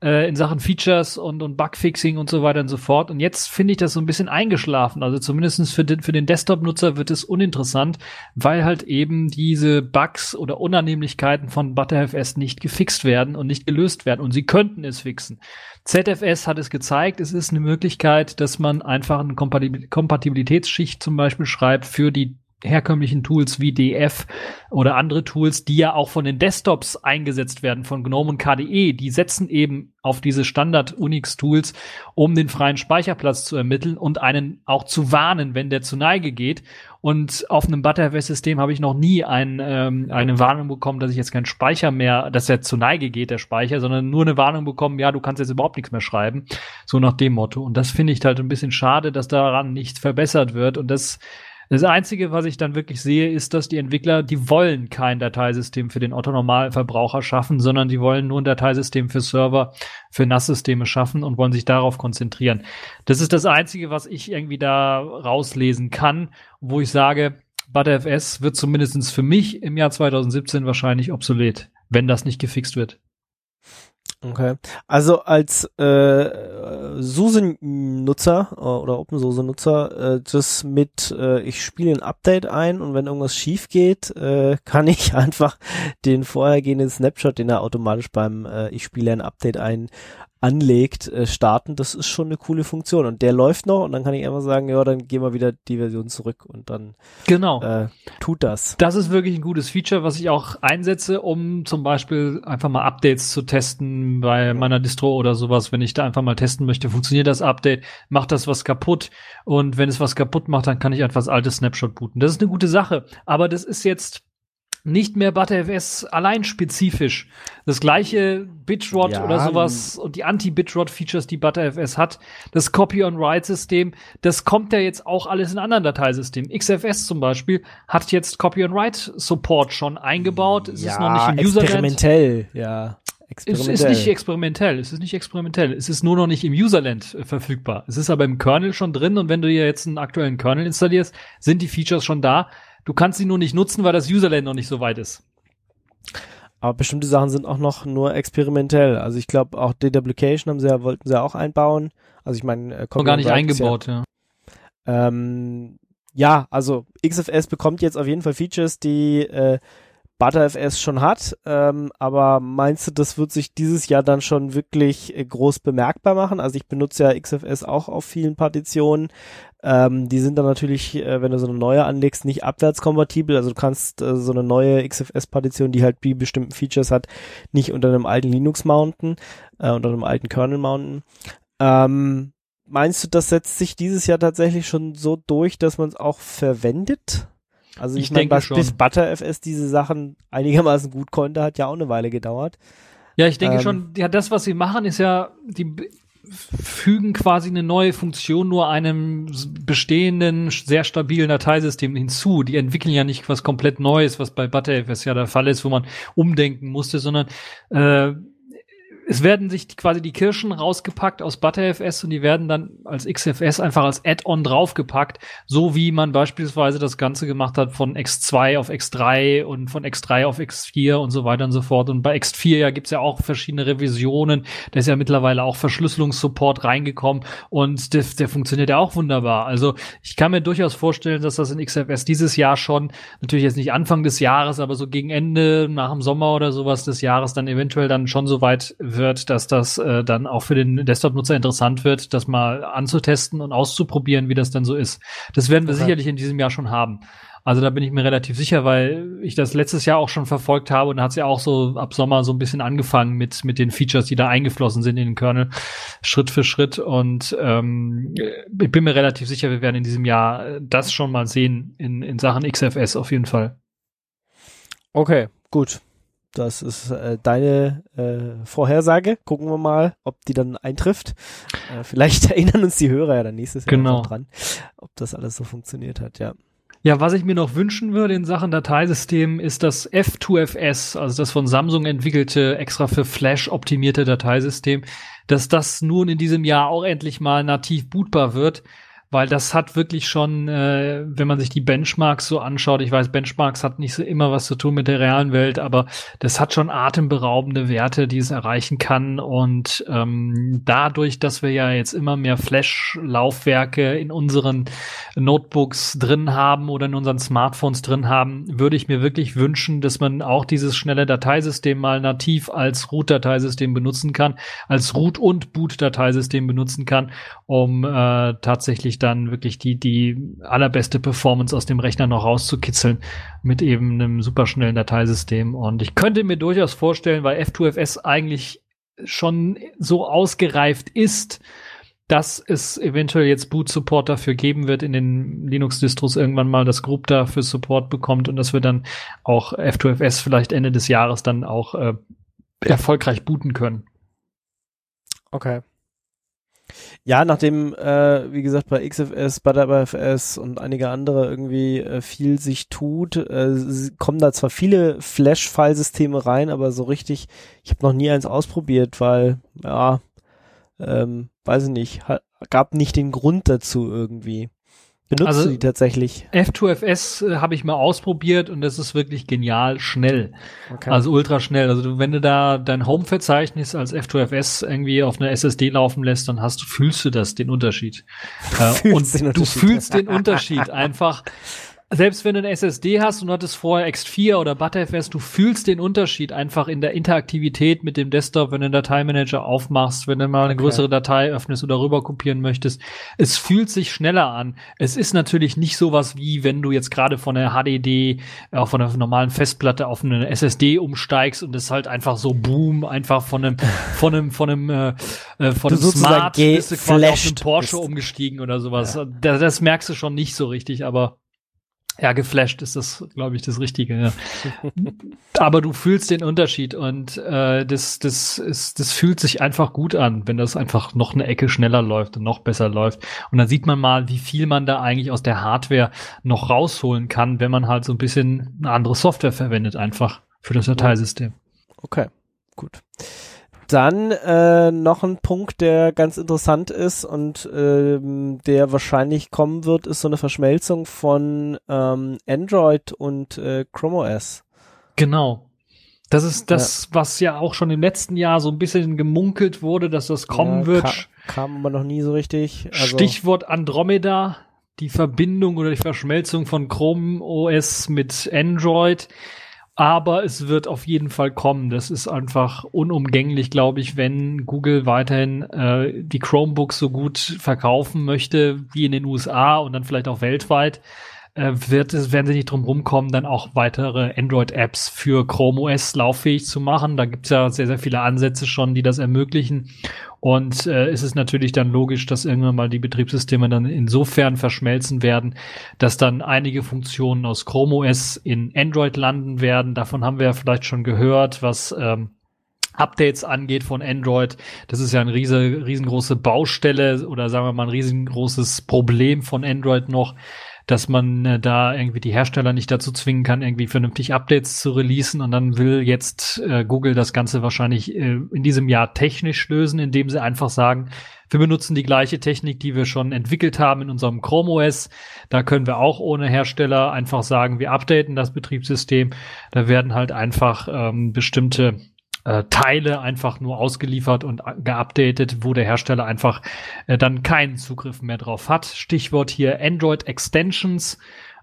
[SPEAKER 3] äh, in Sachen Features und, und Bugfixing und so weiter und so fort. Und jetzt finde ich das so ein bisschen eingeschlafen. Also zumindestens für den, für den Desktop-Nutzer wird es uninteressant, weil halt eben diese Bugs oder Unannehmlichkeiten von ButterFS nicht gefixt werden und nicht gelöst werden. Und sie könnten es fixen. ZFS hat es gezeigt, es ist eine Möglichkeit, dass man einfach eine Kompatibilitätsschicht zum Beispiel schreibt für die herkömmlichen Tools wie DF oder andere Tools, die ja auch von den Desktops eingesetzt werden, von GNOME und KDE, die setzen eben auf diese Standard-Unix-Tools, um den freien Speicherplatz zu ermitteln und einen auch zu warnen, wenn der zu Neige geht. Und auf einem ButterFS-System habe ich noch nie ein, ähm, eine Warnung bekommen, dass ich jetzt keinen Speicher mehr, dass er zu Neige geht, der Speicher, sondern nur eine Warnung bekommen, ja, du kannst jetzt überhaupt nichts mehr schreiben. So nach dem Motto. Und das finde ich halt ein bisschen schade, dass daran nichts verbessert wird. Und das das Einzige, was ich dann wirklich sehe, ist, dass die Entwickler, die wollen kein Dateisystem für den Otto-Normalverbraucher schaffen, sondern die wollen nur ein Dateisystem für Server, für NAS-Systeme schaffen und wollen sich darauf konzentrieren. Das ist das Einzige, was ich irgendwie da rauslesen kann, wo ich sage, ButterFS wird zumindest für mich im Jahr 2017 wahrscheinlich obsolet, wenn das nicht gefixt wird.
[SPEAKER 2] Okay. Also als äh, SUSE-Nutzer äh, oder OpenSUSE-Nutzer, äh, das mit äh, ich spiele ein Update ein und wenn irgendwas schief geht, äh, kann ich einfach den vorhergehenden Snapshot, den er automatisch beim äh, ich spiele ein Update ein anlegt, äh, starten, das ist schon eine coole Funktion. Und der läuft noch und dann kann ich einfach sagen, ja, dann gehen wir wieder die Version zurück und dann
[SPEAKER 3] genau.
[SPEAKER 2] äh, tut das.
[SPEAKER 3] Das ist wirklich ein gutes Feature, was ich auch einsetze, um zum Beispiel einfach mal Updates zu testen bei meiner Distro oder sowas. Wenn ich da einfach mal testen möchte, funktioniert das Update, macht das was kaputt und wenn es was kaputt macht, dann kann ich einfach das alte Snapshot booten. Das ist eine gute Sache, aber das ist jetzt nicht mehr ButterFS allein spezifisch. Das gleiche Bitrot
[SPEAKER 2] Ja,
[SPEAKER 3] oder sowas und die Anti-Bitrot-Features, die ButterFS hat, das Copy-on-Write-System, das kommt ja jetzt auch alles in anderen Dateisystemen. XFS zum Beispiel hat jetzt Copy-on-Write-Support schon eingebaut. Es ist noch nicht im Userland.
[SPEAKER 2] experimentell, ja.
[SPEAKER 3] Es ist nicht experimentell. Es ist nicht experimentell. Es ist nur noch nicht im Userland äh, verfügbar. Es ist aber im Kernel schon drin und wenn du dir jetzt einen aktuellen Kernel installierst, sind die Features schon da. Du kannst sie nur nicht nutzen, weil das Userland noch nicht so weit ist.
[SPEAKER 2] Aber bestimmte Sachen sind auch noch nur experimentell. Also ich glaube auch Deduplication haben sie ja, wollten sie ja auch einbauen. Also ich meine, äh,
[SPEAKER 3] Noch gar nicht
[SPEAKER 2] ist ja-
[SPEAKER 3] eingebaut, ja.
[SPEAKER 2] Ähm, ja, also XFS bekommt jetzt auf jeden Fall Features, die äh, ButterFS schon hat. Ähm, aber meinst du, das wird sich dieses Jahr dann schon wirklich äh, groß bemerkbar machen? Also ich benutze ja XFS auch auf vielen Partitionen. Ähm, die sind dann natürlich, äh, wenn du so eine neue anlegst, nicht abwärtskompatibel. Also du kannst äh, so eine neue XFS-Partition, die halt die bestimmten Features hat, nicht unter einem alten Linux mounten, äh, unter einem alten Kernel mounten. Ähm, meinst du, das setzt sich dieses Jahr tatsächlich schon so durch, dass man es auch verwendet? Also ich,
[SPEAKER 3] Ich
[SPEAKER 2] meine,
[SPEAKER 3] denke
[SPEAKER 2] bis,
[SPEAKER 3] schon.
[SPEAKER 2] bis ButterFS diese Sachen einigermaßen gut konnte, hat ja auch eine Weile gedauert.
[SPEAKER 3] Ja, ich denke
[SPEAKER 2] Ähm,
[SPEAKER 3] schon, ja, das, was sie machen, ist ja, die fügen quasi eine neue Funktion nur einem bestehenden, sehr stabilen Dateisystem hinzu. Die entwickeln ja nicht was komplett Neues, was bei ButterFS ja der Fall ist, wo man umdenken musste, sondern äh, es werden sich quasi die Kirschen rausgepackt aus ButterFS und die werden dann als XFS einfach als Add-on draufgepackt, so wie man beispielsweise das Ganze gemacht hat von X2 auf X3 und von X3 auf X4 und so weiter und so fort. Und bei X4 ja gibt's ja auch verschiedene Revisionen. Da ist ja mittlerweile auch Verschlüsselungssupport reingekommen und der, der funktioniert ja auch wunderbar. Also ich kann mir durchaus vorstellen, dass das in XFS dieses Jahr schon, natürlich jetzt nicht Anfang des Jahres, aber so gegen Ende, nach dem Sommer oder sowas des Jahres dann eventuell dann schon so weit wird, dass das äh, dann auch für den Desktop-Nutzer interessant wird, das mal anzutesten und auszuprobieren, wie das dann so ist. Das werden wir
[SPEAKER 2] Okay.
[SPEAKER 3] sicherlich in diesem Jahr schon haben. Also da bin ich mir relativ sicher, weil ich das letztes Jahr auch schon verfolgt habe und da hat es ja auch so ab Sommer so ein bisschen angefangen mit mit den Features, die da eingeflossen sind in den Kernel, Schritt für Schritt. Und ähm, ich bin mir relativ sicher, wir werden in diesem Jahr äh, das schon mal sehen in, in Sachen XFS auf jeden Fall.
[SPEAKER 2] Okay, gut. Das ist äh, deine äh, Vorhersage. Gucken wir mal, ob die dann eintrifft. Äh, vielleicht erinnern uns die Hörer ja dann nächstes Jahr
[SPEAKER 3] Genau.
[SPEAKER 2] noch dran, ob das alles so funktioniert hat, ja.
[SPEAKER 3] Ja, was ich mir noch wünschen würde in Sachen Dateisystemen ist das F2FS, also das von Samsung entwickelte, extra für Flash optimierte Dateisystem, dass das nun in diesem Jahr auch endlich mal nativ bootbar wird, weil das hat wirklich schon, äh, wenn man sich die Benchmarks so anschaut, ich weiß, Benchmarks hat nicht so immer was zu tun mit der realen Welt, aber das hat schon atemberaubende Werte, die es erreichen kann. Und ähm, dadurch, dass wir ja jetzt immer mehr Flash-Laufwerke in unseren Notebooks drin haben oder in unseren Smartphones drin haben, würde ich mir wirklich wünschen, dass man auch dieses schnelle Dateisystem mal nativ als Root-Dateisystem benutzen kann, als Root- und Boot-Dateisystem benutzen kann, um äh, tatsächlich dann wirklich die, die allerbeste Performance aus dem Rechner noch rauszukitzeln mit eben einem superschnellen Dateisystem. Und ich könnte mir durchaus vorstellen, weil F2FS eigentlich schon so ausgereift ist, dass es eventuell jetzt Boot-Support dafür geben wird in den Linux-Distros irgendwann mal, dass Group dafür Support bekommt und dass wir dann auch F2FS vielleicht Ende des Jahres dann auch äh, erfolgreich booten können.
[SPEAKER 2] Okay. Ja, nachdem, äh, wie gesagt, bei XFS, ButterFS und einige andere irgendwie äh, viel sich tut, äh, kommen da zwar viele Flash-File-Systeme rein, aber so richtig, ich habe noch nie eins ausprobiert, weil, ja, ähm, weiß ich nicht, gab nicht den Grund dazu irgendwie. Benutzt
[SPEAKER 3] Also-
[SPEAKER 2] du die tatsächlich?
[SPEAKER 3] F2FS äh, habe ich mal ausprobiert und das ist wirklich genial schnell.
[SPEAKER 2] Okay.
[SPEAKER 3] Also ultra schnell. Also du, wenn du da dein Home-Verzeichnis als F2FS irgendwie auf einer SSD laufen lässt, dann hast du, fühlst du das, den Unterschied. Äh, und
[SPEAKER 2] den
[SPEAKER 3] du
[SPEAKER 2] Unterschied.
[SPEAKER 3] fühlst den Unterschied einfach. Selbst wenn du eine SSD hast und du hattest vorher X4 oder ButterFS, du fühlst den Unterschied einfach in der Interaktivität mit dem Desktop, wenn du den Dateimanager aufmachst, wenn du mal eine
[SPEAKER 2] Okay.
[SPEAKER 3] größere Datei öffnest oder rüber kopieren möchtest. Es fühlt sich schneller an. Es ist natürlich nicht sowas wie, wenn du jetzt gerade von der HDD, auch von der normalen Festplatte auf eine SSD umsteigst und es halt einfach so boom, einfach von einem, von einem, von einem, äh, äh, von einem Smart bist du quasi auf einen Porsche
[SPEAKER 2] bist.
[SPEAKER 3] umgestiegen oder sowas. Das, das merkst du schon nicht so richtig, aber ja, geflasht ist das, glaube ich, das Richtige. Ja. Aber du fühlst den Unterschied und äh, das, das, ist, das fühlt sich einfach gut an, wenn das einfach noch eine Ecke schneller läuft und noch besser läuft. Und dann sieht man mal, wie viel man da eigentlich aus der Hardware noch rausholen kann, wenn man halt so ein bisschen eine andere Software verwendet, einfach für das Dateisystem.
[SPEAKER 2] Okay, gut. Dann äh, noch ein Punkt, der ganz interessant ist und ähm, der wahrscheinlich kommen wird, ist so eine Verschmelzung von ähm, Android und äh, Chrome OS.
[SPEAKER 3] Genau. Das ist das, was ja auch schon im letzten Jahr so ein bisschen gemunkelt wurde, dass das kommen
[SPEAKER 2] Ja,
[SPEAKER 3] wird.
[SPEAKER 2] Ka kam aber noch nie so richtig. Also,
[SPEAKER 3] Stichwort Andromeda, die Verbindung oder die Verschmelzung von Chrome OS mit Android. Aber es wird auf jeden Fall kommen. Das ist einfach unumgänglich, glaube ich, wenn Google weiterhin äh, die Chromebooks so gut verkaufen möchte wie in den USA und dann vielleicht auch weltweit. Äh, wird es, werden sie nicht drum rumkommen, dann auch weitere Android-Apps für Chrome OS lauffähig zu machen. Da gibt es ja sehr, sehr viele Ansätze schon, die das ermöglichen. Und äh, ist es natürlich dann logisch, dass irgendwann mal die Betriebssysteme dann insofern verschmelzen werden, dass dann einige Funktionen aus Chrome OS in Android landen werden. Davon haben wir ja vielleicht schon gehört, was ähm, Updates angeht von Android. Das ist ja eine riese, riesengroße Baustelle oder sagen wir mal ein riesengroßes Problem von Android noch, dass man äh, da irgendwie die Hersteller nicht dazu zwingen kann, irgendwie vernünftig Updates zu releasen. Und dann will jetzt äh, Google das Ganze wahrscheinlich äh, in diesem Jahr technisch lösen, indem sie einfach sagen, wir benutzen die gleiche Technik, die wir schon entwickelt haben in unserem Chrome OS. Da können wir auch ohne Hersteller einfach sagen, wir updaten das Betriebssystem. Da werden halt einfach ähm, bestimmte äh, Teile einfach nur ausgeliefert und a- geupdatet, wo der Hersteller einfach äh, dann keinen Zugriff mehr drauf hat. Stichwort hier Android Extensions.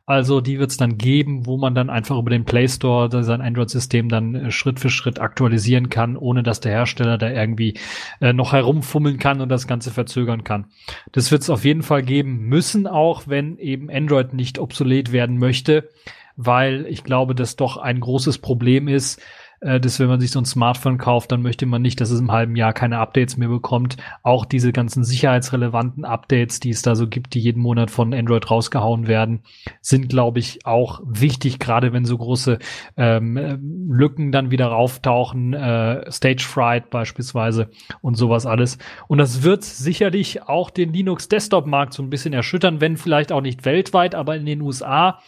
[SPEAKER 3] Also die wird es dann geben, wo man dann einfach über den Play Store sein Android-System dann äh, Schritt für Schritt aktualisieren kann, ohne dass der Hersteller da irgendwie äh, noch herumfummeln kann und das Ganze verzögern kann. Das wird es auf jeden Fall geben müssen, auch wenn eben Android nicht obsolet werden möchte, weil ich glaube, das doch ein großes Problem ist, äh, dass wenn man sich so ein Smartphone kauft, dann möchte man nicht, dass es im halben Jahr keine Updates mehr bekommt. Auch diese ganzen sicherheitsrelevanten Updates, die es da so gibt, die jeden Monat von Android rausgehauen werden, sind, glaube ich, auch wichtig, gerade wenn so große ähm, äh, Lücken dann wieder auftauchen, äh, Stage Fright beispielsweise und sowas alles. Und das wird sicherlich auch den Linux-Desktop-Markt so ein bisschen erschüttern, wenn vielleicht auch nicht weltweit, aber in den USA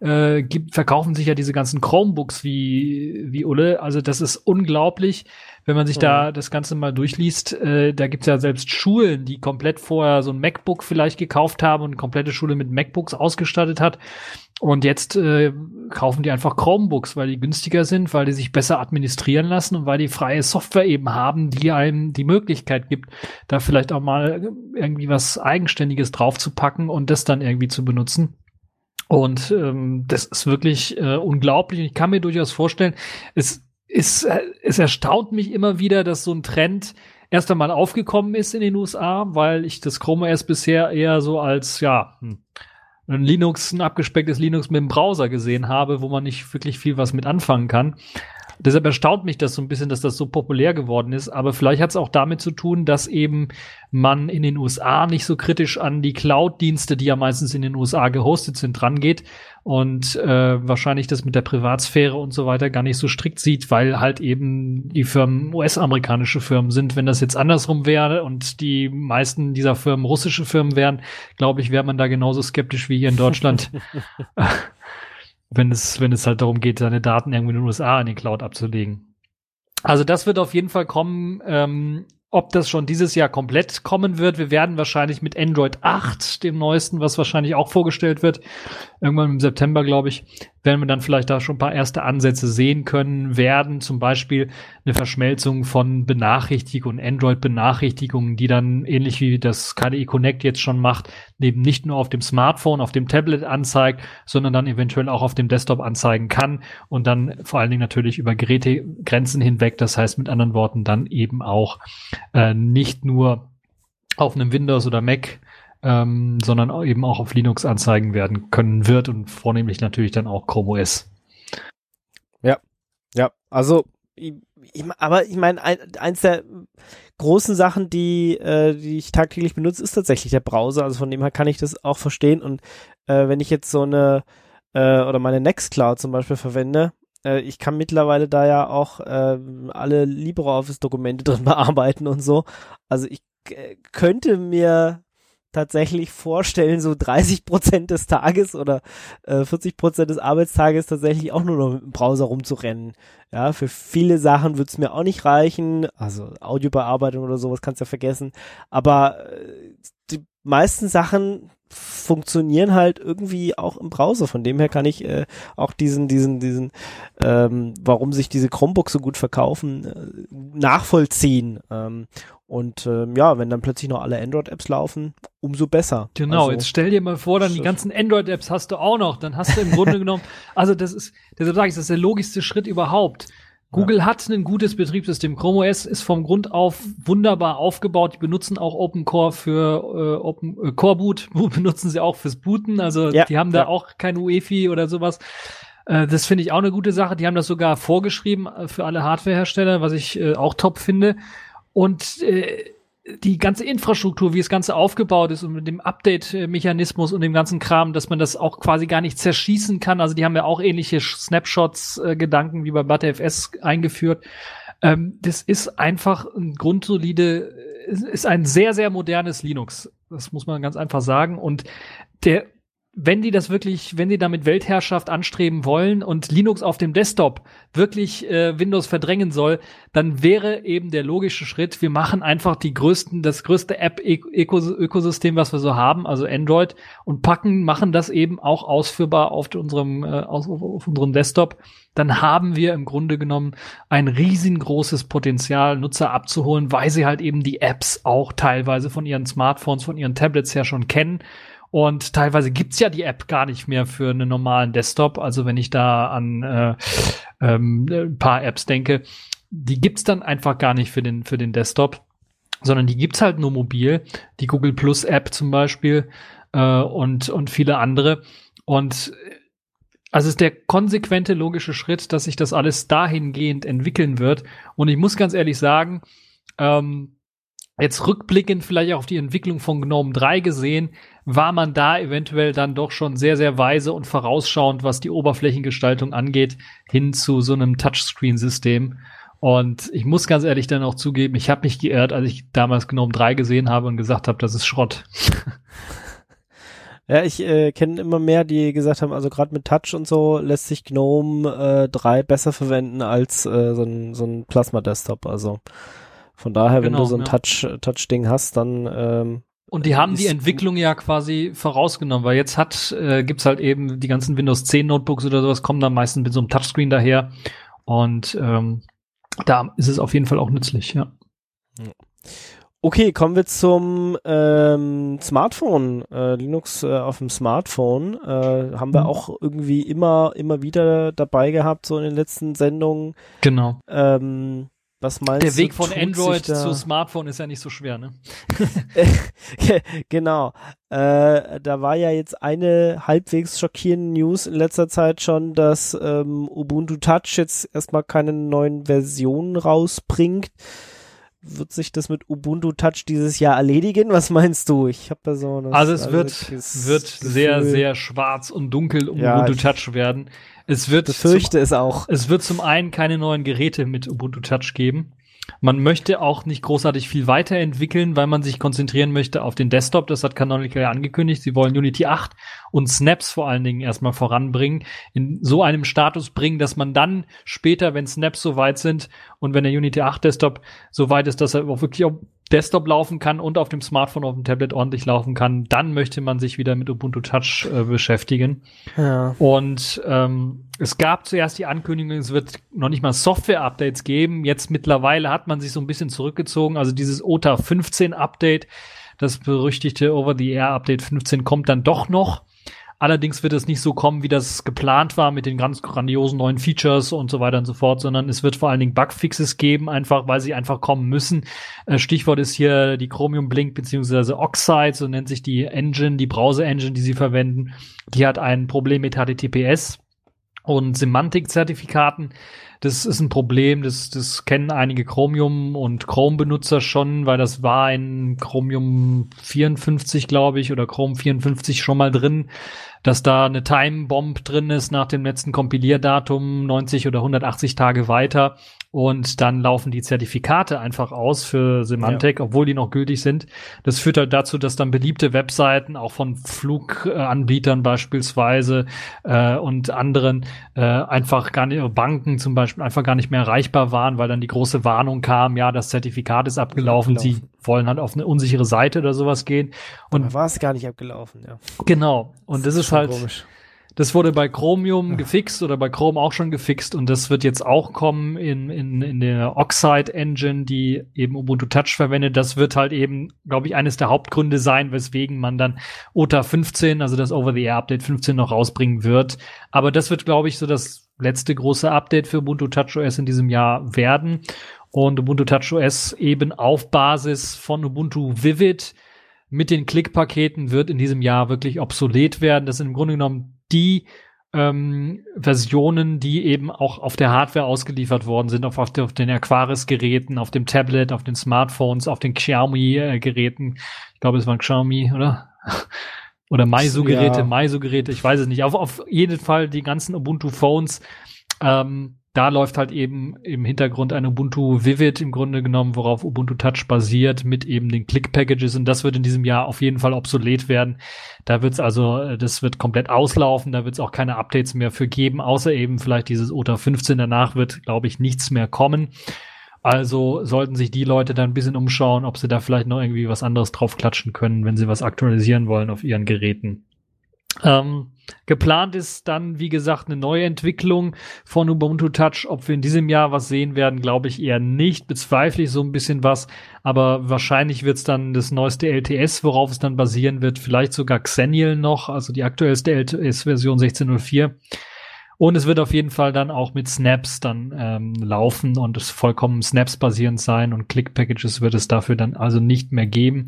[SPEAKER 3] äh, gibt, verkaufen sich ja diese ganzen Chromebooks wie, wie Ulle. Also das ist unglaublich, wenn man sich da das Ganze mal durchliest. Äh, da gibt's ja selbst Schulen, die komplett vorher so ein MacBook vielleicht gekauft haben und eine komplette Schule mit MacBooks ausgestattet hat. Und jetzt äh, kaufen die einfach Chromebooks, weil die günstiger sind, weil die sich besser administrieren lassen und weil die freie Software eben haben, die einem die Möglichkeit gibt, da vielleicht auch mal irgendwie was Eigenständiges draufzupacken und das dann irgendwie zu benutzen. Und ähm, das ist wirklich äh, unglaublich. Ich kann mir durchaus vorstellen, es ist, äh, es erstaunt mich immer wieder, dass so ein Trend erst einmal aufgekommen ist in den USA, weil ich das Chrome OS bisher eher so als, ja, hm, ein Linux, ein abgespecktes Linux mit dem Browser gesehen habe, wo man nicht wirklich viel was mit anfangen kann. Deshalb erstaunt mich das so ein bisschen, dass das so populär geworden ist. Aber vielleicht hat es auch damit zu tun, dass eben man in den USA nicht so kritisch an die Cloud-Dienste, die ja meistens in den USA gehostet sind, drangeht und äh, wahrscheinlich das mit der Privatsphäre und so weiter gar nicht so strikt sieht, weil halt eben die Firmen US-amerikanische Firmen sind. Wenn das jetzt andersrum wäre und die meisten dieser Firmen russische Firmen wären, glaube ich, wäre man da genauso skeptisch wie hier in Deutschland. wenn es, wenn es halt darum geht, seine Daten irgendwie in den USA in die Cloud abzulegen. Also das wird auf jeden Fall kommen. Ähm, ob das schon dieses Jahr komplett kommen wird. Wir werden wahrscheinlich mit Android 8, dem neuesten, was wahrscheinlich auch vorgestellt wird, irgendwann im September, glaube ich, werden wir dann vielleicht da schon ein paar erste Ansätze sehen können, werden zum Beispiel eine Verschmelzung von Benachrichtigungen, Android-Benachrichtigungen, die dann ähnlich wie das KDE Connect jetzt schon macht, neben nicht nur auf dem Smartphone, auf dem Tablet anzeigt, sondern dann eventuell auch auf dem Desktop anzeigen kann und dann vor allen Dingen natürlich über Gerätegrenzen hinweg, das heißt mit anderen Worten dann eben auch äh, nicht nur auf einem Windows oder Mac, ähm, sondern eben auch auf Linux anzeigen werden können wird und vornehmlich natürlich dann auch Chrome OS.
[SPEAKER 2] Ja, ja, also ich, aber ich meine, ein, eins der großen Sachen, die, äh, die ich tagtäglich benutze, ist tatsächlich der Browser. Also von dem her kann ich das auch verstehen. Und äh, wenn ich jetzt so eine äh, oder meine Nextcloud zum Beispiel verwende, äh, ich kann mittlerweile da ja auch äh, alle LibreOffice-Dokumente drin bearbeiten und so. Also ich äh, könnte mir tatsächlich vorstellen, so 30 Prozent des Tages oder äh, 40 Prozent des Arbeitstages tatsächlich auch nur noch mit dem Browser rumzurennen. Ja, für viele Sachen wird es mir auch nicht reichen. Also Audiobearbeitung oder sowas kannst du ja vergessen. Aber äh, die meisten Sachen funktionieren halt irgendwie auch im Browser. Von dem her kann ich äh, auch diesen, diesen, diesen, ähm, warum sich diese Chromebooks so gut verkaufen, äh, nachvollziehen. Ähm, und ähm, ja, wenn dann plötzlich noch alle Android-Apps laufen, umso besser.
[SPEAKER 3] Genau, also, jetzt stell dir mal vor, dann die ganzen Android-Apps hast du auch noch. Dann hast du im Grunde genommen, also das ist, deshalb sage ich, das ist der logischste Schritt überhaupt. Google ja. hat ein gutes Betriebssystem. Chrome OS ist vom Grund auf wunderbar aufgebaut. Die benutzen auch Open Core für äh, Open äh, Core Boot. benutzen sie auch fürs Booten. Also ja, die haben da auch kein UEFI oder sowas. Äh, das finde ich auch eine gute Sache. Die haben das sogar vorgeschrieben äh, für alle Hardwarehersteller, was ich äh, auch top finde. Und äh, die ganze Infrastruktur, wie das Ganze aufgebaut ist und mit dem Update-Mechanismus und dem ganzen Kram, dass man das auch quasi gar nicht zerschießen kann. Also die haben ja auch ähnliche Snapshots-Gedanken äh, wie bei ButterFS eingeführt. Ähm, das ist einfach ein grundsolide, ist ein sehr, sehr modernes Linux. Das muss man ganz einfach sagen. Und der wenn die das wirklich, wenn die damit Weltherrschaft anstreben wollen und Linux auf dem Desktop wirklich äh, Windows verdrängen soll, dann wäre eben der logische Schritt, wir machen einfach die größten, das größte App-Ökosystem, was wir so haben, also Android, und packen, machen das eben auch ausführbar auf unserem, äh, auf, auf unserem Desktop. Dann haben wir im Grunde genommen ein riesengroßes Potenzial, Nutzer abzuholen, weil sie halt eben die Apps auch teilweise von ihren Smartphones, von ihren Tablets her schon kennen und teilweise gibt's ja die App gar nicht mehr für einen normalen Desktop. Also wenn ich da an äh, ähm, ein paar Apps denke, die gibt's dann einfach gar nicht für den, für den Desktop, sondern die gibt's halt nur mobil. Die Google Plus App zum Beispiel äh, und, und viele andere. Und also ist der konsequente logische Schritt, dass sich das alles dahingehend entwickeln wird. Und ich muss ganz ehrlich sagen, ähm, jetzt rückblickend vielleicht auch auf die Entwicklung von GNOME 3 gesehen, war man da eventuell dann doch schon sehr, sehr weise und vorausschauend, was die Oberflächengestaltung angeht, hin zu so einem Touchscreen-System. Und ich muss ganz ehrlich dann auch zugeben, ich habe mich geirrt, als ich damals GNOME 3 gesehen habe und gesagt habe, das ist Schrott.
[SPEAKER 2] Ja, ich äh, kenne immer mehr, die gesagt haben, also gerade mit Touch und so lässt sich GNOME äh, 3 besser verwenden als äh, so ein, so ein Plasma-Desktop. Also von daher, genau, wenn du so ein ja. Touch, Touch-Ding hast, dann ähm,
[SPEAKER 3] und die haben die Entwicklung ja quasi vorausgenommen, weil jetzt hat, äh, gibt's halt eben die ganzen Windows 10 Notebooks oder sowas, kommen dann meistens mit so einem Touchscreen daher. Und ähm, da ist es auf jeden Fall auch nützlich, ja.
[SPEAKER 2] Okay, kommen wir zum ähm, Smartphone. Äh, Linux äh, auf dem Smartphone äh, haben wir mhm. auch irgendwie immer, immer wieder dabei gehabt, so in den letzten Sendungen.
[SPEAKER 3] Genau.
[SPEAKER 2] Ähm, was meinst
[SPEAKER 3] Der Weg von Android zu Smartphone ist ja nicht so schwer, ne?
[SPEAKER 2] genau. Äh, da war ja jetzt eine halbwegs schockierende News in letzter Zeit schon, dass ähm, Ubuntu Touch jetzt erstmal keine neuen Versionen rausbringt. Wird sich das mit Ubuntu Touch dieses Jahr erledigen? Was meinst du? Ich habe da so
[SPEAKER 3] das, Also es also wird, wird sehr, sehr schwarz und dunkel um ja, Ubuntu Touch werden. Es wird
[SPEAKER 2] befürchte
[SPEAKER 3] zum,
[SPEAKER 2] es auch.
[SPEAKER 3] Es wird zum einen keine neuen Geräte mit Ubuntu Touch geben. Man möchte auch nicht großartig viel weiterentwickeln, weil man sich konzentrieren möchte auf den Desktop. Das hat Canonical ja angekündigt. Sie wollen Unity 8 und Snaps vor allen Dingen erstmal voranbringen, in so einem Status bringen, dass man dann später, wenn Snaps so weit sind und wenn der Unity 8 Desktop so weit ist, dass er auch wirklich auf Desktop laufen kann und auf dem Smartphone, auf dem Tablet ordentlich laufen kann, dann möchte man sich wieder mit Ubuntu Touch äh, beschäftigen.
[SPEAKER 2] Ja.
[SPEAKER 3] Und ähm, es gab zuerst die Ankündigung, es wird noch nicht mal Software-Updates geben. Jetzt mittlerweile hat man sich so ein bisschen zurückgezogen. Also dieses OTA 15 Update, das berüchtigte Over-the-Air-Update 15 kommt dann doch noch. Allerdings wird es nicht so kommen, wie das geplant war mit den ganz grandiosen neuen Features und so weiter und so fort, sondern es wird vor allen Dingen Bugfixes geben, einfach weil sie einfach kommen müssen. Äh, Stichwort ist hier die Chromium Blink beziehungsweise Oxide, so nennt sich die Engine, die Browser-Engine, die sie verwenden. Die hat ein Problem mit HTTPS und Semantik-Zertifikaten. Das ist ein Problem, das, das kennen einige Chromium und Chrome-Benutzer schon, weil das war in Chromium 54, glaube ich, oder Chrome 54 schon mal drin, dass da eine Time-Bomb drin ist nach dem letzten Kompilierdatum 90 oder 180 Tage weiter und dann laufen die Zertifikate einfach aus für Semantic, ja. obwohl die noch gültig sind. Das führt halt dazu, dass dann beliebte Webseiten auch von Fluganbietern beispielsweise äh, und anderen äh, einfach gar nicht, Banken zum Beispiel einfach gar nicht mehr erreichbar waren, weil dann die große Warnung kam, ja, das Zertifikat ist abgelaufen, abgelaufen. sie wollen halt auf eine unsichere Seite oder sowas gehen.
[SPEAKER 2] Und war es gar nicht abgelaufen, ja.
[SPEAKER 3] Genau. Und das, das ist, ist halt komisch. Das wurde bei Chromium gefixt oder bei Chrome auch schon gefixt und das wird jetzt auch kommen in, in, in der Oxide Engine, die eben Ubuntu Touch verwendet. Das wird halt eben, glaube ich, eines der Hauptgründe sein, weswegen man dann OTA 15, also das Over-the-Air-Update 15 noch rausbringen wird. Aber das wird, glaube ich, so das letzte große Update für Ubuntu Touch OS in diesem Jahr werden. Und Ubuntu Touch OS eben auf Basis von Ubuntu Vivid mit den Klickpaketen wird in diesem Jahr wirklich obsolet werden. Das sind im Grunde genommen die ähm, Versionen, die eben auch auf der Hardware ausgeliefert worden sind, auf, auf, auf den Aquaris-Geräten, auf dem Tablet, auf den Smartphones, auf den Xiaomi-Geräten. ich glaube, es waren Xiaomi, oder? oder Meizu-Geräte, ja. Meizu-Geräte, ich weiß es nicht. Auf, auf jeden Fall die ganzen Ubuntu-Phones ähm, da läuft halt eben im Hintergrund ein Ubuntu Vivid im Grunde genommen, worauf Ubuntu Touch basiert, mit eben den Click-Packages und das wird in diesem Jahr auf jeden Fall obsolet werden. Da wird's also, äh, das wird komplett auslaufen, da wird's auch keine Updates mehr für geben, außer eben vielleicht dieses OTA 15. Danach wird, glaube ich, nichts mehr kommen. Also sollten sich die Leute dann ein bisschen umschauen, ob sie da vielleicht noch irgendwie was anderes draufklatschen können, wenn sie was aktualisieren wollen auf ihren Geräten. Ähm, geplant ist dann, wie gesagt, eine neue Entwicklung von Ubuntu Touch. Ob wir in diesem Jahr was sehen werden, glaube ich eher nicht. Bezweifle ich so ein bisschen was. Aber wahrscheinlich wird es dann das neueste LTS, worauf es dann basieren wird. Vielleicht sogar Xenial noch, also die aktuellste LTS-Version 16.04. Und es wird auf jeden Fall dann auch mit Snaps dann ähm, laufen und es vollkommen Snaps basierend sein und Click Packages wird es dafür dann also nicht mehr geben.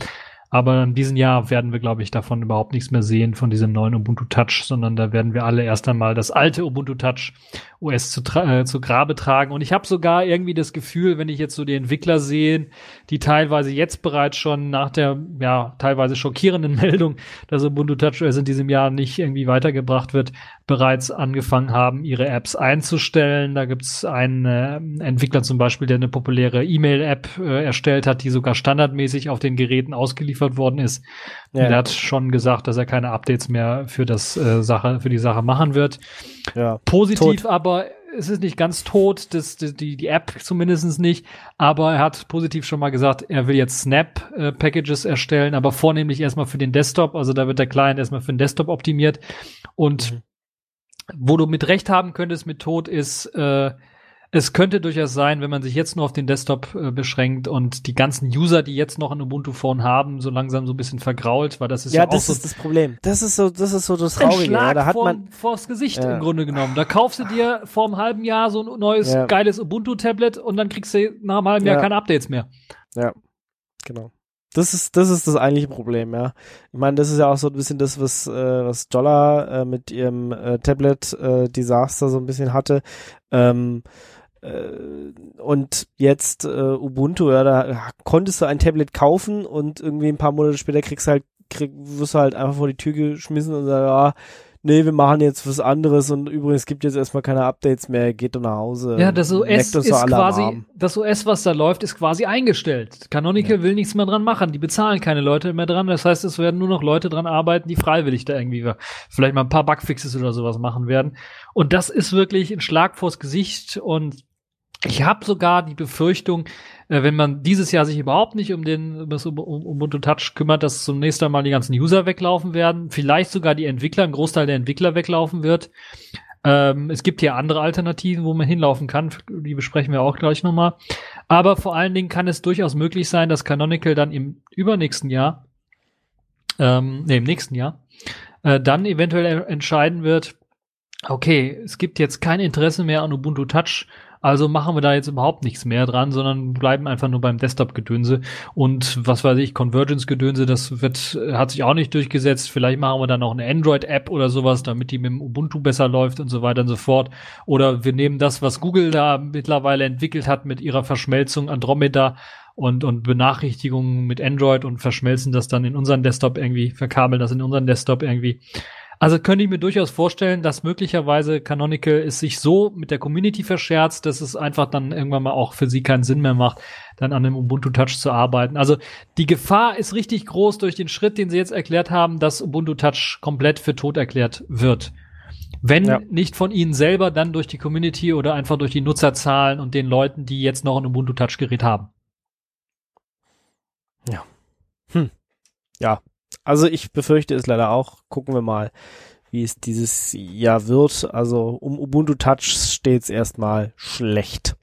[SPEAKER 3] Aber in diesem Jahr werden wir, glaube ich, davon überhaupt nichts mehr sehen von diesem neuen Ubuntu Touch, sondern da werden wir alle erst einmal das alte Ubuntu Touch OS zu, äh, zu Grabe tragen. Und ich habe sogar irgendwie das Gefühl, wenn ich jetzt so die Entwickler sehe, die teilweise jetzt bereits schon nach der ja teilweise schockierenden Meldung, dass Ubuntu Touch OS in diesem Jahr nicht irgendwie weitergebracht wird, bereits angefangen haben, ihre Apps einzustellen. Da gibt's einen äh, Entwickler zum Beispiel, der eine populäre E-Mail-App äh, erstellt hat, die sogar standardmäßig auf den Geräten ausgeliefert geliefert worden ist. Ja. Er hat schon gesagt, dass er keine Updates mehr für das äh, Sache, für die Sache machen wird. Ja. Positiv tot. aber es ist nicht ganz tot, das, die, die App zumindest nicht, aber er hat positiv schon mal gesagt, er will jetzt Snap-Packages äh, erstellen, aber vornehmlich erstmal für den Desktop, also da wird der Client erstmal für den Desktop optimiert und mhm. wo du mit Recht haben könntest mit tot ist, äh, es könnte durchaus sein, wenn man sich jetzt nur auf den Desktop äh, beschränkt und die ganzen User, die jetzt noch ein Ubuntu Phone haben, so langsam so ein bisschen vergrault, weil das ist ja,
[SPEAKER 2] ja das
[SPEAKER 3] auch
[SPEAKER 2] ist das Problem. Das ist so, das ist so das Traurige.
[SPEAKER 3] Schlag da vor, vors Gesicht ja. im Grunde genommen. Da kaufst du dir vor einem halben Jahr so ein neues ja. geiles Ubuntu Tablet und dann kriegst du nach einem halben Jahr keine Updates mehr.
[SPEAKER 2] Ja, genau. Das ist, das ist das eigentliche Problem, ja. Ich meine, das ist ja auch so ein bisschen das, was, äh, was Jolla äh, mit ihrem äh, Tablet-Desaster äh, so ein bisschen hatte. Ähm, äh, und jetzt äh, Ubuntu, ja, da konntest du ein Tablet kaufen und irgendwie ein paar Monate später kriegst halt, krieg, wirst du halt einfach vor die Tür geschmissen und sagst, ja, nee, wir machen jetzt was anderes und übrigens gibt jetzt erstmal keine Updates mehr, geht doch nach Hause.
[SPEAKER 3] Ja, das OS ist quasi, das OS, was da läuft, ist quasi eingestellt. Canonical will nichts mehr dran machen. Die bezahlen keine Leute mehr dran. Das heißt, es werden nur noch Leute dran arbeiten, die freiwillig da irgendwie vielleicht mal ein paar Bugfixes oder sowas machen werden. Und das ist wirklich ein Schlag vors Gesicht und ich habe sogar die Befürchtung, äh, wenn man dieses Jahr sich überhaupt nicht um den um um Ubuntu Touch kümmert, dass zum nächsten Mal die ganzen User weglaufen werden, vielleicht sogar die Entwickler, ein Großteil der Entwickler weglaufen wird. Ähm, es gibt hier andere Alternativen, wo man hinlaufen kann. Die besprechen wir auch gleich nochmal. Aber vor allen Dingen kann es durchaus möglich sein, dass Canonical dann im übernächsten Jahr, ähm, nee, im nächsten Jahr, äh, dann eventuell entscheiden wird, okay, es gibt jetzt kein Interesse mehr an Ubuntu Touch, also machen wir da jetzt überhaupt nichts mehr dran, sondern bleiben einfach nur beim Desktop-Gedönse. Und was weiß ich, Convergence-Gedönse, das wird, hat sich auch nicht durchgesetzt. Vielleicht machen wir dann noch eine Android-App oder sowas, damit die mit dem Ubuntu besser läuft und so weiter und so fort. Oder wir nehmen das, was Google da mittlerweile entwickelt hat mit ihrer Verschmelzung Andromeda und, und Benachrichtigungen mit Android und verschmelzen das dann in unseren Desktop irgendwie, verkabeln das in unseren Desktop irgendwie. Also könnte ich mir durchaus vorstellen, dass möglicherweise Canonical es sich so mit der Community verscherzt, dass es einfach dann irgendwann mal auch für sie keinen Sinn mehr macht, dann an dem Ubuntu Touch zu arbeiten. Also die Gefahr ist richtig groß durch den Schritt, den sie jetzt erklärt haben, dass Ubuntu Touch komplett für tot erklärt wird. Wenn
[SPEAKER 2] Ja.
[SPEAKER 3] nicht von ihnen selber, dann durch die Community oder einfach durch die Nutzerzahlen und den Leuten, die jetzt noch ein Ubuntu Touch Gerät haben.
[SPEAKER 2] Ja, also ich befürchte es leider auch. Gucken wir mal, wie es dieses Jahr wird. Also um Ubuntu Touch steht es erstmal schlecht.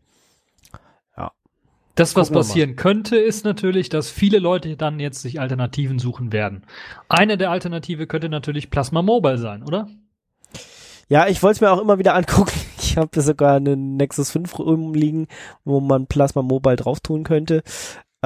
[SPEAKER 3] Das, was
[SPEAKER 2] Gucken
[SPEAKER 3] passieren könnte, ist natürlich, dass viele Leute dann jetzt sich Alternativen suchen werden. Eine der Alternative könnte natürlich Plasma Mobile sein, oder?
[SPEAKER 2] Ja, ich wollte es mir auch immer wieder angucken. Ich habe sogar einen Nexus 5 rumliegen, wo man Plasma Mobile drauf tun könnte.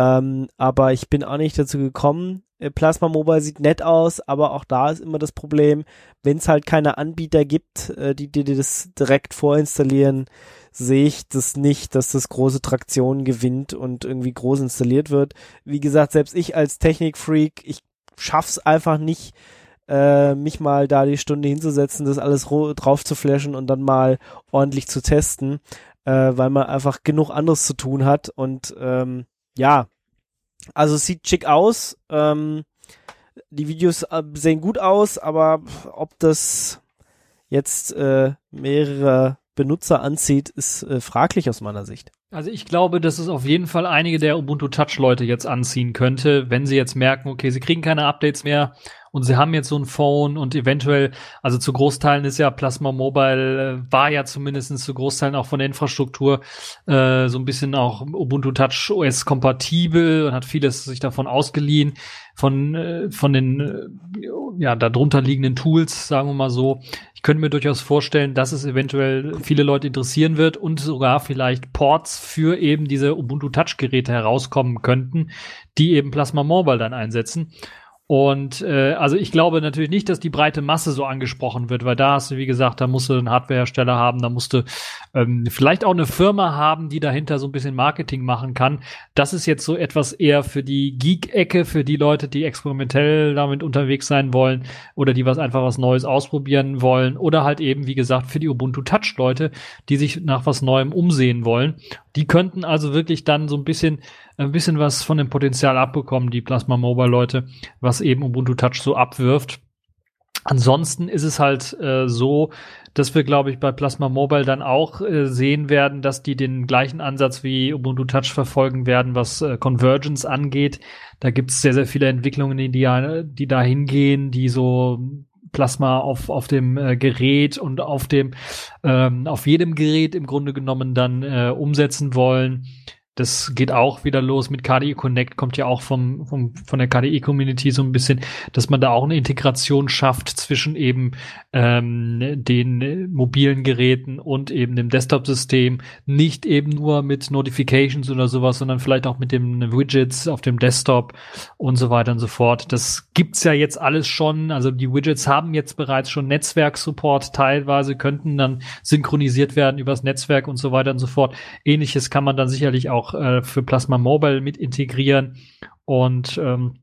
[SPEAKER 2] Ähm, aber ich bin auch nicht dazu gekommen. Äh, Plasma Mobile sieht nett aus, aber auch da ist immer das Problem, wenn es halt keine Anbieter gibt, äh, die dir das direkt vorinstallieren, sehe ich das nicht, dass das große Traktion gewinnt und irgendwie groß installiert wird. Wie gesagt, selbst ich als Technikfreak, ich schaff's einfach nicht, äh, mich mal da die Stunde hinzusetzen, das alles drauf zu flashen und dann mal ordentlich zu testen, äh, weil man einfach genug anderes zu tun hat und ähm, ja, also es sieht schick aus, ähm, die Videos äh, sehen gut aus, aber ob das jetzt äh, mehrere Benutzer anzieht, ist äh, fraglich aus meiner Sicht.
[SPEAKER 3] Also ich glaube, dass es auf jeden Fall einige der Ubuntu Touch Leute jetzt anziehen könnte, wenn sie jetzt merken, okay, sie kriegen keine Updates mehr und sie haben jetzt so ein Phone und eventuell, also zu Großteilen ist ja Plasma Mobile, äh, war ja zumindest zu Großteilen auch von der Infrastruktur äh, so ein bisschen auch Ubuntu Touch OS kompatibel und hat vieles sich davon ausgeliehen, von, äh, von den äh, ja, darunter liegenden Tools, sagen wir mal so. Ich könnte mir durchaus vorstellen, dass es eventuell viele Leute interessieren wird und sogar vielleicht Ports für eben diese Ubuntu Touch Geräte herauskommen könnten, die eben Plasma Mobile dann einsetzen. Und äh, also ich glaube natürlich nicht, dass die breite Masse so angesprochen wird, weil da hast du, wie gesagt, da musst du einen Hardwarehersteller haben, da musst du ähm, vielleicht auch eine Firma haben, die dahinter so ein bisschen Marketing machen kann. Das ist jetzt so etwas eher für die Geek-Ecke, für die Leute, die experimentell damit unterwegs sein wollen oder die was einfach was Neues ausprobieren wollen oder halt eben, wie gesagt, für die Ubuntu Touch-Leute, die sich nach was Neuem umsehen wollen. Die könnten also wirklich dann so ein bisschen ein bisschen was von dem Potenzial abbekommen, die Plasma Mobile Leute, was eben Ubuntu Touch so abwirft. Ansonsten ist es halt äh, so, dass wir, glaube ich, bei Plasma Mobile dann auch äh, sehen werden, dass die den gleichen Ansatz wie Ubuntu Touch verfolgen werden, was äh, Convergence angeht. Da gibt es sehr, sehr viele Entwicklungen, die, die, die da hingehen, die so Plasma auf, auf dem äh, Gerät und auf dem, ähm, auf jedem Gerät im Grunde genommen dann äh, umsetzen wollen. Das geht auch wieder los mit KDE Connect, kommt ja auch vom, vom, von der KDE-Community so ein bisschen, dass man da auch eine Integration schafft zwischen eben ähm, den mobilen Geräten und eben dem Desktop-System. Nicht eben nur mit Notifications oder sowas, sondern vielleicht auch mit den Widgets auf dem Desktop und so weiter und so fort. Das gibt's ja jetzt alles schon. Also die Widgets haben jetzt bereits schon Netzwerk-Support teilweise, könnten dann synchronisiert werden übers Netzwerk und so weiter und so fort. Ähnliches kann man dann sicherlich auch äh, für Plasma Mobile mit integrieren. Und ähm,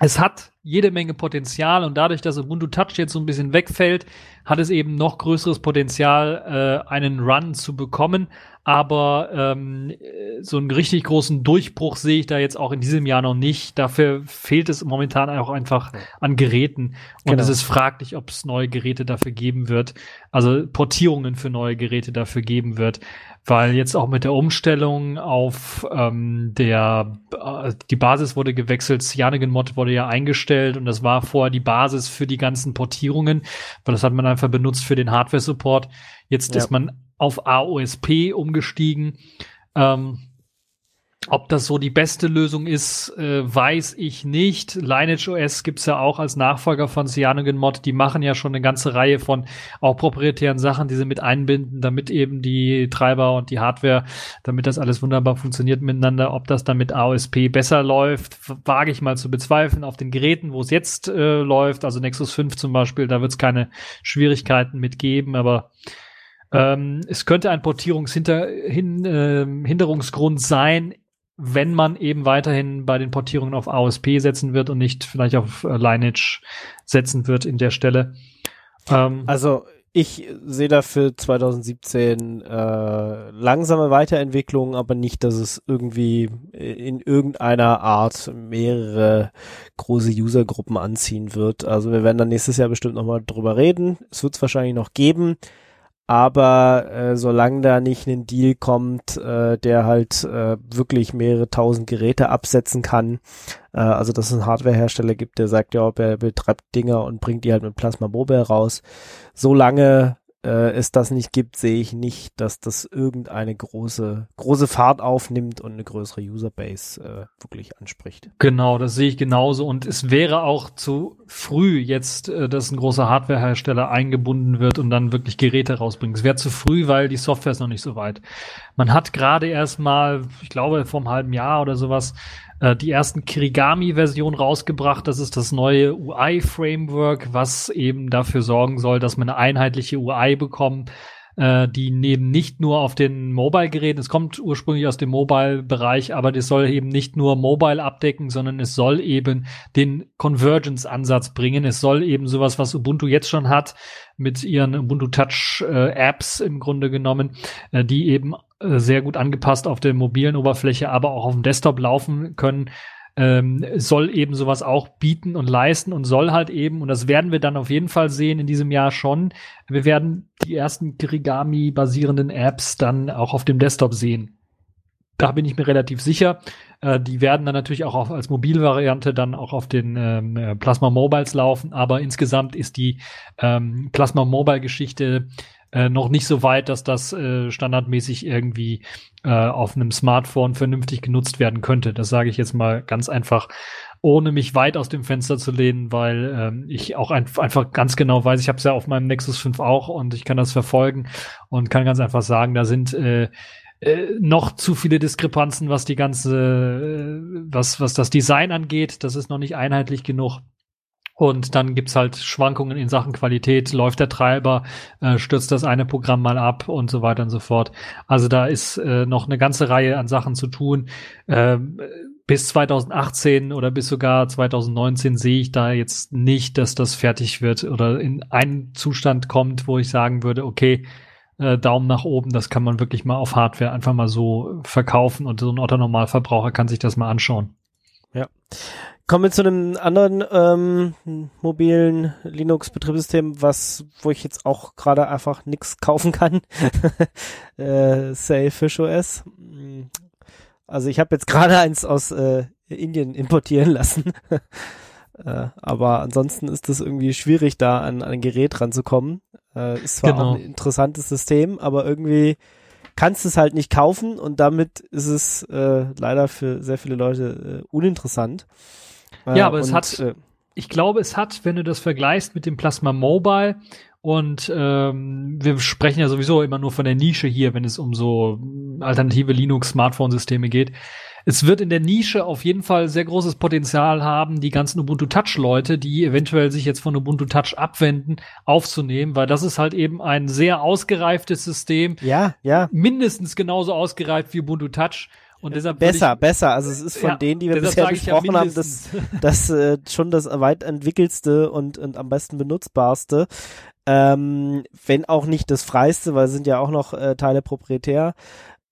[SPEAKER 3] es hat jede Menge Potenzial und dadurch, dass Ubuntu Touch jetzt so ein bisschen wegfällt, hat es eben noch größeres Potenzial, äh, einen Run zu bekommen. Aber ähm, so einen richtig großen Durchbruch sehe ich da jetzt auch in diesem Jahr noch nicht. Dafür fehlt es momentan auch einfach an Geräten. Und
[SPEAKER 2] Genau.
[SPEAKER 3] es ist fraglich, ob es neue Geräte dafür geben wird. Also Portierungen für neue Geräte dafür geben wird. Weil jetzt auch mit der Umstellung auf ähm, der äh, die Basis wurde gewechselt, CyanogenMod wurde ja eingestellt und das war vorher die Basis für die ganzen Portierungen, weil das hat man einfach benutzt für den Hardware-Support. Jetzt
[SPEAKER 2] Ja.
[SPEAKER 3] ist man auf AOSP umgestiegen. Ähm, ob das so die beste Lösung ist, äh, weiß ich nicht. Lineage OS gibt's ja auch als Nachfolger von CyanogenMod. Die machen ja schon eine ganze Reihe von auch proprietären Sachen, die sie mit einbinden, damit eben die Treiber und die Hardware, damit das alles wunderbar funktioniert miteinander. Ob das dann mit AOSP besser läuft, wage ich mal zu bezweifeln. Auf den Geräten, wo es jetzt äh, läuft, also Nexus 5 zum Beispiel, da wird's keine Schwierigkeiten mit geben, aber ähm, es könnte ein Portierungshinderungsgrund sein, wenn man eben weiterhin bei den Portierungen auf AOSP setzen wird und nicht vielleicht auf äh, Lineage setzen wird in der Stelle. Ähm,
[SPEAKER 2] Also ich sehe da für 2017 äh, langsame Weiterentwicklung, aber nicht, dass es irgendwie in irgendeiner Art mehrere große Usergruppen anziehen wird. Also wir werden dann nächstes Jahr bestimmt nochmal drüber reden. Es wird es wahrscheinlich noch geben. Aber äh, solange da nicht ein Deal kommt, äh, der halt äh, wirklich mehrere tausend Geräte absetzen kann, äh, also dass es einen Hardwarehersteller gibt, der sagt, ja, er betreibt Dinger und bringt die halt mit Plasma Mobile raus. Solange äh, es das nicht gibt, sehe ich nicht, dass das irgendeine große große Fahrt aufnimmt und eine größere Userbase äh, wirklich anspricht.
[SPEAKER 3] Genau, das sehe ich genauso. Und es wäre auch zu früh jetzt, äh, dass ein großer Hardwarehersteller eingebunden wird und dann wirklich Geräte rausbringt. Es wäre zu früh, weil die Software ist noch nicht so weit. Man hat gerade erst mal, ich glaube, vor einem halben Jahr oder sowas, äh, die ersten Kirigami-Versionen rausgebracht. Das ist das neue UI-Framework, was eben dafür sorgen soll, dass man eine einheitliche UI bekommt, äh, die neben nicht nur auf den Mobile-Geräten, es kommt ursprünglich aus dem Mobile-Bereich, aber das soll eben nicht nur Mobile abdecken, sondern es soll eben den Convergence-Ansatz bringen. Es soll eben sowas, was Ubuntu jetzt schon hat, mit ihren Ubuntu Touch äh, im Grunde genommen, äh, die eben sehr gut angepasst auf der mobilen Oberfläche, aber auch auf dem Desktop laufen können, ähm, soll eben sowas auch bieten und leisten und soll halt eben, und das werden wir dann auf jeden Fall sehen in diesem Jahr schon, wir werden die ersten Kirigami-basierenden Apps dann auch auf dem Desktop sehen. Da bin ich mir relativ sicher. Äh, die werden dann natürlich auch auf, als Mobilvariante dann auch auf den ähm, äh, Plasma Mobiles laufen, aber insgesamt ist die ähm, Plasma Mobile Geschichte äh, noch nicht so weit, dass das äh, standardmäßig irgendwie äh, auf einem Smartphone vernünftig genutzt werden könnte. Das sage ich jetzt mal ganz einfach, ohne mich weit aus dem Fenster zu lehnen, weil ähm, ich auch ein, einfach ganz genau weiß, ich habe es ja auf meinem Nexus 5 auch und ich kann das verfolgen und kann ganz einfach sagen, da sind äh, äh, noch zu viele Diskrepanzen, was die ganze, äh, was, was das Design angeht. Das ist noch nicht einheitlich genug. Und dann gibt's halt Schwankungen in Sachen Qualität, läuft der Treiber, äh, stürzt das eine Programm mal ab und so weiter und so fort. Also da ist äh, noch eine ganze Reihe an Sachen zu tun. Ähm, bis 2018 oder bis sogar 2019 sehe ich da jetzt nicht, dass das fertig wird oder in einen Zustand kommt, wo ich sagen würde, okay, äh, Daumen nach oben, das kann man wirklich mal auf Hardware einfach mal so verkaufen und so ein Otto-Normalverbraucher kann sich das mal anschauen.
[SPEAKER 2] Kommen wir zu einem anderen ähm, mobilen Linux-Betriebssystem, was, wo ich jetzt auch gerade einfach nix kaufen kann. äh, Sailfish OS. Also ich habe jetzt gerade eins aus äh, Indien importieren lassen. äh, aber ansonsten ist es irgendwie schwierig, da an, an ein Gerät ranzukommen. Äh, ist zwar
[SPEAKER 3] Genau.
[SPEAKER 2] auch ein interessantes System, aber irgendwie kannst du es halt nicht kaufen und damit ist es äh, leider für sehr viele Leute äh, uninteressant. Äh,
[SPEAKER 3] Ja, aber es
[SPEAKER 2] und,
[SPEAKER 3] hat-
[SPEAKER 2] äh,
[SPEAKER 3] ich glaube, es hat, wenn du das vergleichst mit dem Plasma Mobile und ähm, wir sprechen ja sowieso immer nur von der Nische hier, wenn es um so alternative Linux-Smartphone-Systeme geht. Es wird in der Nische auf jeden Fall sehr großes Potenzial haben, die ganzen Ubuntu Touch-Leute, die eventuell sich jetzt von Ubuntu Touch abwenden, aufzunehmen, weil das ist halt eben ein sehr ausgereiftes System,
[SPEAKER 2] ja, ja,
[SPEAKER 3] mindestens genauso ausgereift wie Ubuntu Touch. Und deshalb
[SPEAKER 2] Besser, besser. Also es ist von
[SPEAKER 3] Ja,
[SPEAKER 2] denen, die wir bisher
[SPEAKER 3] ich ja
[SPEAKER 2] besprochen haben, das, das äh, schon das weit entwickelste und, und am besten benutzbarste. Ähm, wenn auch nicht das freiste, weil es sind ja auch noch äh, Teile proprietär.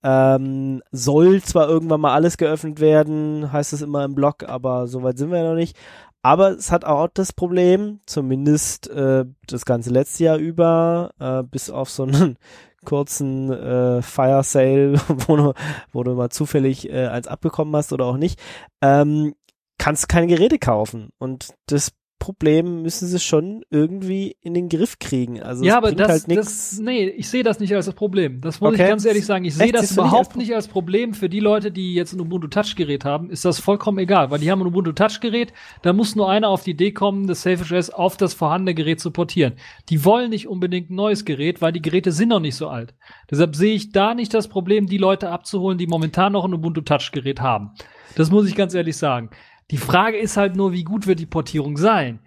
[SPEAKER 2] Ähm, soll zwar irgendwann mal alles geöffnet werden, heißt es immer im Blog, aber soweit sind wir ja noch nicht. Aber es hat auch das Problem, zumindest äh, das ganze letzte Jahr über, äh, bis auf so einen kurzen äh, Fire Sale, wo du, wo du mal zufällig äh, eins abbekommen hast oder auch nicht, ähm, kannst keine Geräte kaufen. Und das Problem müssen sie schon irgendwie in den Griff kriegen. Also
[SPEAKER 3] ja, aber das,
[SPEAKER 2] halt
[SPEAKER 3] das, nee, ich sehe das nicht als das Problem. Das muss
[SPEAKER 2] Okay.
[SPEAKER 3] ich ganz ehrlich sagen. Ich sehe das überhaupt nicht als Problem für die Leute, die jetzt ein Ubuntu Touch Gerät haben. Ist das vollkommen egal, weil die haben ein Ubuntu Touch Gerät. Da muss nur einer auf die Idee kommen, das Selfish OS auf das vorhandene Gerät zu portieren. Die wollen nicht unbedingt ein neues Gerät, weil die Geräte sind noch nicht so alt. Deshalb sehe ich da nicht das Problem, die Leute abzuholen, die momentan noch ein Ubuntu Touch Gerät haben. Das muss ich ganz ehrlich sagen. Die Frage ist halt nur, wie gut wird die Portierung sein?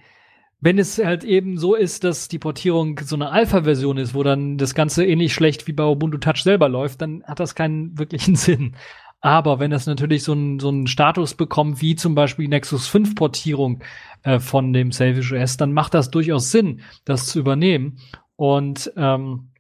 [SPEAKER 3] Wenn es halt eben so ist, dass die Portierung so eine Alpha-Version ist, wo dann das Ganze ähnlich schlecht wie bei Ubuntu Touch selber läuft, dann hat das keinen wirklichen Sinn. Aber wenn das natürlich so einen so einen Status bekommt, wie zum Beispiel Nexus 5 Portierung äh, von dem Selfish OS, dann macht das durchaus Sinn, das zu übernehmen. Und ähm,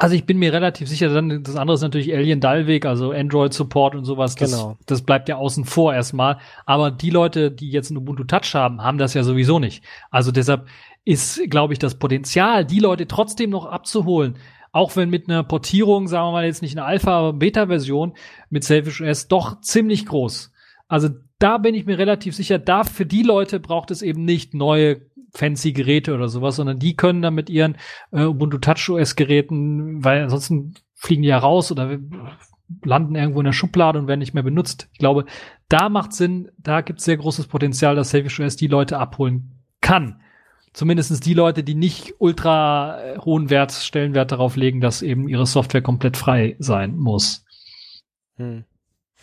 [SPEAKER 3] also ich bin mir relativ sicher, dann das andere ist natürlich Alien Dalvik, also Android Support und sowas. Das,
[SPEAKER 2] Genau.
[SPEAKER 3] das bleibt ja außen vor erstmal. Aber die Leute, die jetzt ein Ubuntu Touch haben, haben das ja sowieso nicht. Also deshalb ist, glaube ich, das Potenzial, die Leute trotzdem noch abzuholen, auch wenn mit einer Portierung, sagen wir mal jetzt nicht eine Alpha, aber Beta-Version mit Selfish OS doch ziemlich groß. Also da bin ich mir relativ sicher, da für die Leute braucht es eben nicht neue fancy Geräte oder sowas, sondern die können dann mit ihren äh, Ubuntu Touch OS Geräten, weil ansonsten fliegen die ja raus oder landen irgendwo in der Schublade und werden nicht mehr benutzt. Ich glaube, da macht Sinn, da gibt es sehr großes Potenzial, dass Selfish OS die Leute abholen kann. Zumindestens die Leute, die nicht ultra äh, hohen Wert, Stellenwert darauf legen, dass eben ihre Software komplett frei sein muss.
[SPEAKER 2] Hm.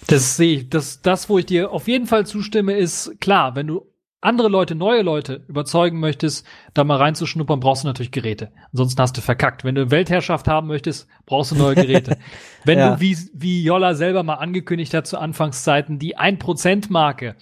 [SPEAKER 3] Das sehe ich, das, das, wo ich dir auf jeden Fall zustimme, ist klar, wenn du andere Leute, neue Leute überzeugen möchtest, da mal reinzuschnuppern, brauchst du natürlich Geräte. Ansonsten hast du verkackt. Wenn du Weltherrschaft haben möchtest, brauchst du neue Geräte. Wenn
[SPEAKER 2] Ja.
[SPEAKER 3] du, wie, wie Jolla selber mal angekündigt hat zu Anfangszeiten, die 1%-Marke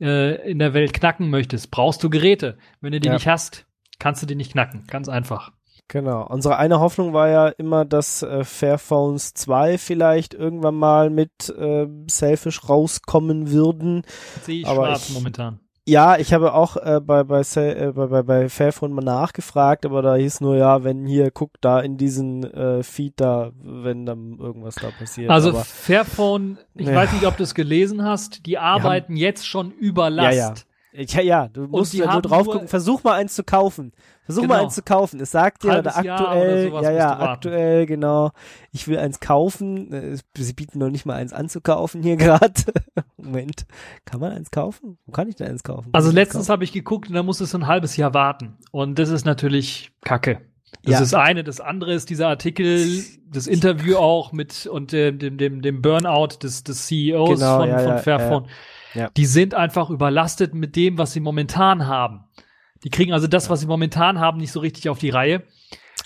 [SPEAKER 3] äh, in der Welt knacken möchtest, brauchst du Geräte. Wenn du die
[SPEAKER 2] Ja.
[SPEAKER 3] nicht hast, kannst du die nicht knacken. Ganz einfach.
[SPEAKER 2] Genau. Unsere eine Hoffnung war ja immer, dass äh, Fairphones 2 vielleicht irgendwann mal mit äh, Selfish rauskommen würden.
[SPEAKER 3] Sehe ich
[SPEAKER 2] Aber
[SPEAKER 3] schwarz
[SPEAKER 2] ich-
[SPEAKER 3] momentan.
[SPEAKER 2] Ja, ich habe auch äh, bei, bei, äh, bei, bei, bei Fairphone mal nachgefragt, aber da hieß nur, ja, wenn hier, guck da in diesen äh, Feed da, wenn dann irgendwas da passiert.
[SPEAKER 3] Also
[SPEAKER 2] aber,
[SPEAKER 3] Fairphone, ich
[SPEAKER 2] Ja.
[SPEAKER 3] weiß nicht, ob du es gelesen hast, die arbeiten jetzt schon über Last.
[SPEAKER 2] Ja, ja. ja, du musst ja nur drauf gucken, versuch mal eins zu kaufen. Versuch mal
[SPEAKER 3] Genau.
[SPEAKER 2] eins zu kaufen. Es sagt dir da
[SPEAKER 3] Jahr
[SPEAKER 2] aktuell,
[SPEAKER 3] oder sowas
[SPEAKER 2] ja, ja,
[SPEAKER 3] du
[SPEAKER 2] aktuell, genau. Ich will eins kaufen. Äh, Sie bieten noch nicht mal eins anzukaufen hier gerade. Moment. Kann man eins kaufen? Wo kann ich denn eins kaufen?
[SPEAKER 3] Also letztens habe ich geguckt und da muss es ein halbes Jahr warten. Und das ist natürlich Kacke. Das
[SPEAKER 2] Ja.
[SPEAKER 3] ist eine. Das andere ist dieser Artikel, das Interview auch mit und dem, dem, dem, dem Burnout des, des CEOs
[SPEAKER 2] Genau,
[SPEAKER 3] von,
[SPEAKER 2] ja,
[SPEAKER 3] von Fairphone.
[SPEAKER 2] ja. Ja.
[SPEAKER 3] Die sind einfach überlastet mit dem, was sie momentan haben. Die kriegen also das, was sie momentan haben, nicht so richtig auf die Reihe.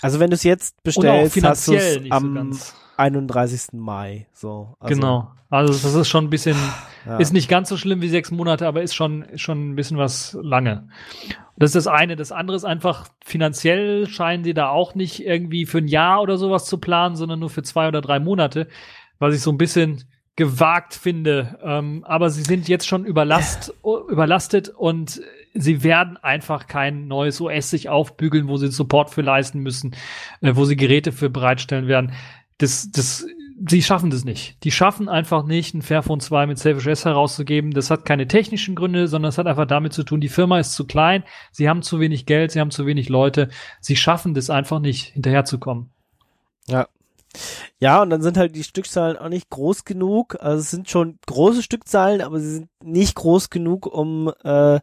[SPEAKER 2] Also wenn du es jetzt bestellst, hast du es
[SPEAKER 3] so
[SPEAKER 2] am
[SPEAKER 3] ganz.
[SPEAKER 2] 31. Mai. So. Also,
[SPEAKER 3] genau. Also das ist schon ein bisschen,
[SPEAKER 2] Ja.
[SPEAKER 3] ist nicht ganz so schlimm wie sechs Monate, aber ist schon, ist schon ein bisschen was lange. Das ist das eine. Das andere ist einfach, finanziell scheinen sie da auch nicht irgendwie für ein Jahr oder sowas zu planen, sondern nur für zwei oder drei Monate, was ich so ein bisschen gewagt finde. Ähm, aber sie sind jetzt schon überlast, überlastet und sie werden einfach kein neues OS sich aufbügeln, wo sie Support für leisten müssen, äh, wo sie Geräte für bereitstellen werden. Das, das, sie schaffen das nicht. Die schaffen einfach nicht, ein Fairphone 2 mit Selfish S herauszugeben. Das hat keine technischen Gründe, sondern es hat einfach damit zu tun, die Firma ist zu klein, sie haben zu wenig Geld, sie haben zu wenig Leute. Sie schaffen das einfach nicht, hinterherzukommen.
[SPEAKER 2] Ja. Ja, und dann sind halt die Stückzahlen auch nicht groß genug. Also es sind schon große Stückzahlen, aber sie sind nicht groß genug, um äh,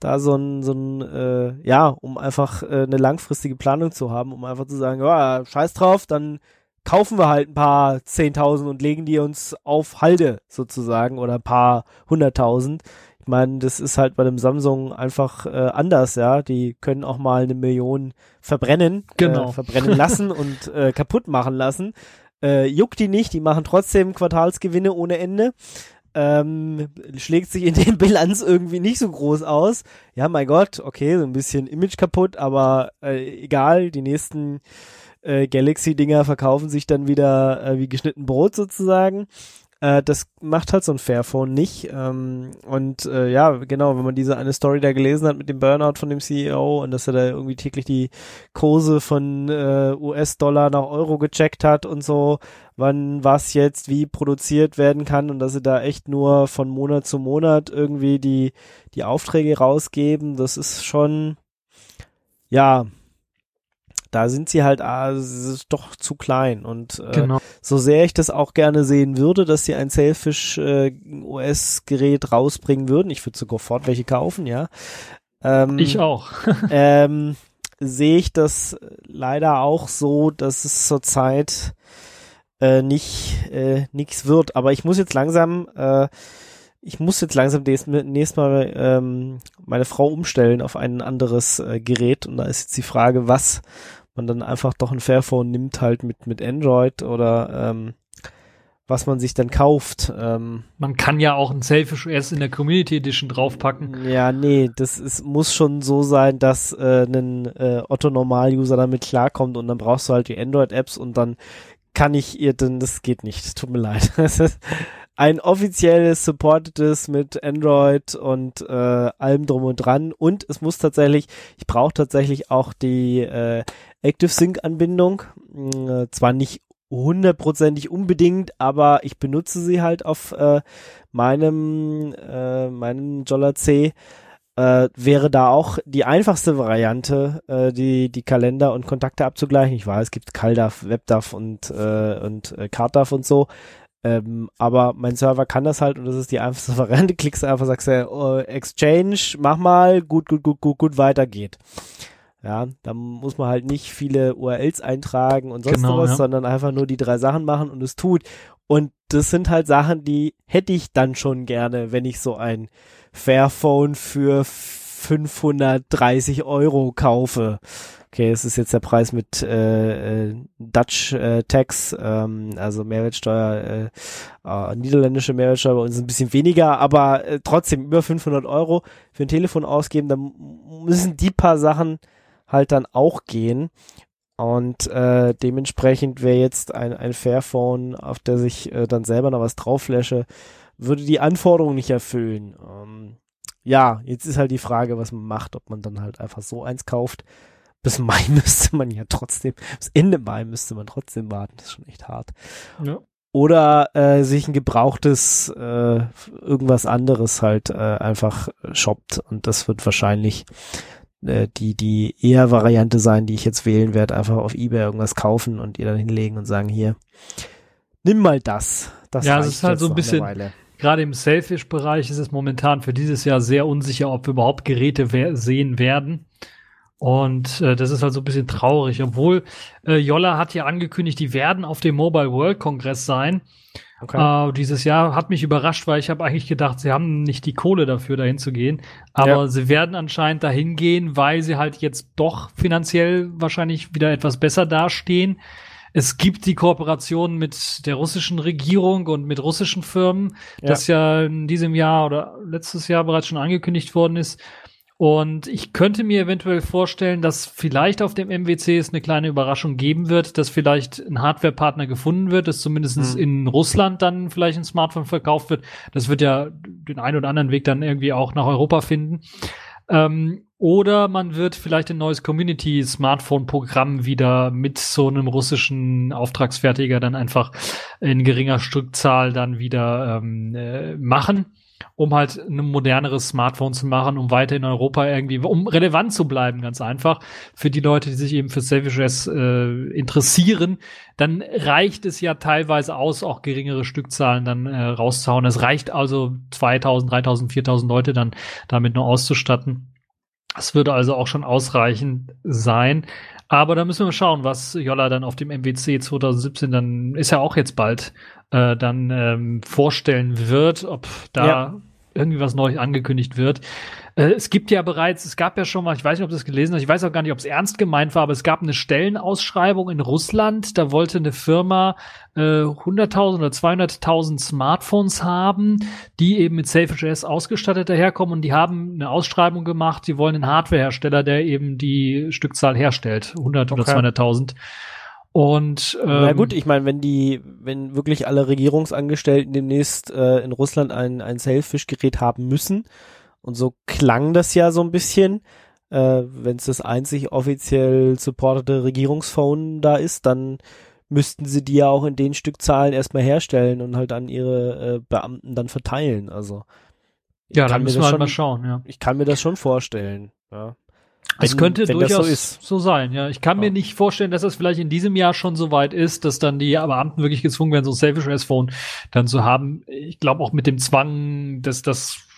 [SPEAKER 2] da so ein, so ein äh, ja, um einfach äh, eine langfristige Planung zu haben, um einfach zu sagen, ja, scheiß drauf, dann kaufen wir halt ein paar 10.000 und legen die uns auf Halde sozusagen oder ein paar hunderttausend. Ich meine, das ist halt bei dem Samsung einfach äh, anders, ja. Die können auch mal eine Million verbrennen,
[SPEAKER 3] Genau.
[SPEAKER 2] äh, verbrennen lassen und äh, kaputt machen lassen. Äh, juckt die nicht, die machen trotzdem Quartalsgewinne ohne Ende. Ähm, schlägt sich in der Bilanz irgendwie nicht so groß aus. Ja, mein Gott, okay, so ein bisschen Image kaputt, aber äh, egal, die nächsten äh, Galaxy-Dinger verkaufen sich dann wieder äh, wie geschnitten Brot sozusagen. Äh, das macht halt so ein Fairphone nicht. Ähm, und äh, ja, genau, wenn man diese eine Story da gelesen hat mit dem Burnout von dem CEO und dass er da irgendwie täglich die Kurse von äh, US-Dollar nach Euro gecheckt hat und so, wann was jetzt wie produziert werden kann und dass sie da echt nur von Monat zu Monat irgendwie die, die Aufträge rausgeben, das ist schon, ja, da sind sie halt ah, doch zu klein und äh, genau. so sehr ich das auch gerne sehen würde, dass sie ein Sailfish äh, OS Gerät rausbringen würden, ich würde sogar fort welche kaufen, ja.
[SPEAKER 3] Ähm, ich auch.
[SPEAKER 2] ähm, sehe ich das leider auch so, dass es zurzeit äh, nicht äh, nichts wird. Aber ich muss jetzt langsam, äh, ich muss jetzt langsam nächstes Mal ähm, meine Frau umstellen auf ein anderes äh, Gerät. Und da ist jetzt die Frage, was man dann einfach doch ein Fairphone nimmt halt mit mit Android oder ähm, was man sich dann kauft. Ähm,
[SPEAKER 3] man kann ja auch ein Selfish OS in der Community Edition draufpacken.
[SPEAKER 2] Ja, nee, das ist, muss schon so sein, dass äh, ein äh, Otto-Normal-User damit klarkommt und dann brauchst du halt die Android-Apps und dann kann ich ihr denn, das geht nicht, tut mir leid. ein offizielles, supportetes mit Android und äh, allem drum und dran und es muss tatsächlich, ich brauche tatsächlich auch die äh, Active Sync Anbindung, äh, zwar nicht hundertprozentig unbedingt, aber ich benutze sie halt auf äh, meinem äh, meinem Jolla C äh, wäre da auch die einfachste Variante, äh, die, die Kalender und Kontakte abzugleichen. Ich weiß, es gibt CalDAV, WebDAV und, äh, und äh, CardDAV und so. Ähm, aber mein Server kann das halt und das ist die einfachste Variante. Klickst einfach, sagst du, oh, Exchange, mach mal, gut, gut, gut, gut, gut, weiter geht. Ja, da muss man halt nicht viele URLs eintragen und sonst genau, was, ja. sondern einfach nur die drei Sachen machen und es tut. Und das sind halt Sachen, die hätte ich dann schon gerne, wenn ich so ein Fairphone für 530 Euro kaufe. Okay, es ist jetzt der Preis mit äh, äh, Dutch äh, Tax, ähm, also Mehrwertsteuer, äh, äh, niederländische Mehrwertsteuer bei uns ein bisschen weniger, aber äh, trotzdem über 500 Euro für ein Telefon ausgeben, dann müssen die paar Sachen halt dann auch gehen. Und äh, dementsprechend wäre jetzt ein, ein Fairphone, auf der sich äh, dann selber noch was drauffläche, würde die Anforderungen nicht erfüllen. Ähm, ja, jetzt ist halt die Frage, was man macht, ob man dann halt einfach so eins kauft. Bis Mai müsste man ja trotzdem, bis Ende Mai müsste man trotzdem warten. Das ist schon echt hart. Ja. Oder äh, sich ein gebrauchtes äh, irgendwas anderes halt äh, einfach shoppt und das wird wahrscheinlich äh, die die eher Variante sein, die ich jetzt wählen werde, einfach auf eBay irgendwas kaufen und ihr dann hinlegen und sagen hier, nimm mal das. Das
[SPEAKER 3] ja, es ist halt so ein bisschen gerade im Selfish-Bereich ist es momentan für dieses Jahr sehr unsicher, ob wir überhaupt Geräte wer sehen werden. Und äh, das ist halt so ein bisschen traurig, obwohl äh, Jolla hat ja angekündigt, die werden auf dem Mobile World Kongress sein. Okay. Äh, dieses Jahr hat mich überrascht, weil ich habe eigentlich gedacht, sie haben nicht die Kohle dafür, dahin zu gehen. Aber ja. sie werden anscheinend dahin gehen, weil sie halt jetzt doch finanziell wahrscheinlich wieder etwas besser dastehen. Es gibt die Kooperation mit der russischen Regierung und mit russischen Firmen, ja. das ja in diesem Jahr oder letztes Jahr bereits schon angekündigt worden ist. Und ich könnte mir eventuell vorstellen, dass vielleicht auf dem MWC es eine kleine Überraschung geben wird, dass vielleicht ein Hardware-Partner gefunden wird, dass zumindest mhm. in Russland dann vielleicht ein Smartphone verkauft wird. Das wird ja den einen oder anderen Weg dann irgendwie auch nach Europa finden. Ähm, oder man wird vielleicht ein neues Community-Smartphone-Programm wieder mit so einem russischen Auftragsfertiger dann einfach in geringer Stückzahl dann wieder ähm, äh, machen, um halt ein moderneres Smartphone zu machen, um weiter in Europa irgendwie, um relevant zu bleiben, ganz einfach. Für die Leute, die sich eben für Selfish äh, interessieren, dann reicht es ja teilweise aus, auch geringere Stückzahlen dann äh, rauszuhauen. Es reicht also 2000, 3000, 4000 Leute dann damit nur auszustatten. Das würde also auch schon ausreichend sein. Aber da müssen wir schauen, was Jolla dann auf dem MWC 2017 dann ist ja auch jetzt bald äh, dann ähm, vorstellen wird, ob da ja. Irgendwie was Neues angekündigt wird. Äh, es gibt ja bereits, es gab ja schon mal, ich weiß nicht, ob du das gelesen hast, ich weiß auch gar nicht, ob es ernst gemeint war, aber es gab eine Stellenausschreibung in Russland, da wollte eine Firma äh, 100.000 oder 200.000 Smartphones haben, die eben mit SafeJS ausgestattet daherkommen und die haben eine Ausschreibung gemacht, die wollen einen Hardwarehersteller, der eben die Stückzahl herstellt, 100 okay. oder 200.000. Und ähm,
[SPEAKER 2] na gut, ich meine, wenn die, wenn wirklich alle Regierungsangestellten demnächst äh, in Russland ein ein Sailfish-Gerät haben müssen, und so klang das ja so ein bisschen. Äh, Wenn es das einzig offiziell supportete Regierungsphone da ist, dann müssten sie die ja auch in den Stückzahlen erstmal herstellen und halt an ihre äh, Beamten dann verteilen. Also
[SPEAKER 3] ja, dann müssen wir halt schon, mal schauen. Ja.
[SPEAKER 2] Ich kann mir das schon vorstellen. Ja.
[SPEAKER 3] Es könnte durchaus so, so, sein, ja. Ich kann ja. mir nicht vorstellen, dass das vielleicht in diesem Jahr schon so weit ist, dass dann die Beamten wirklich gezwungen werden, so ein Selfish S-Phone dann zu haben. Ich glaube auch mit dem Zwang, dass das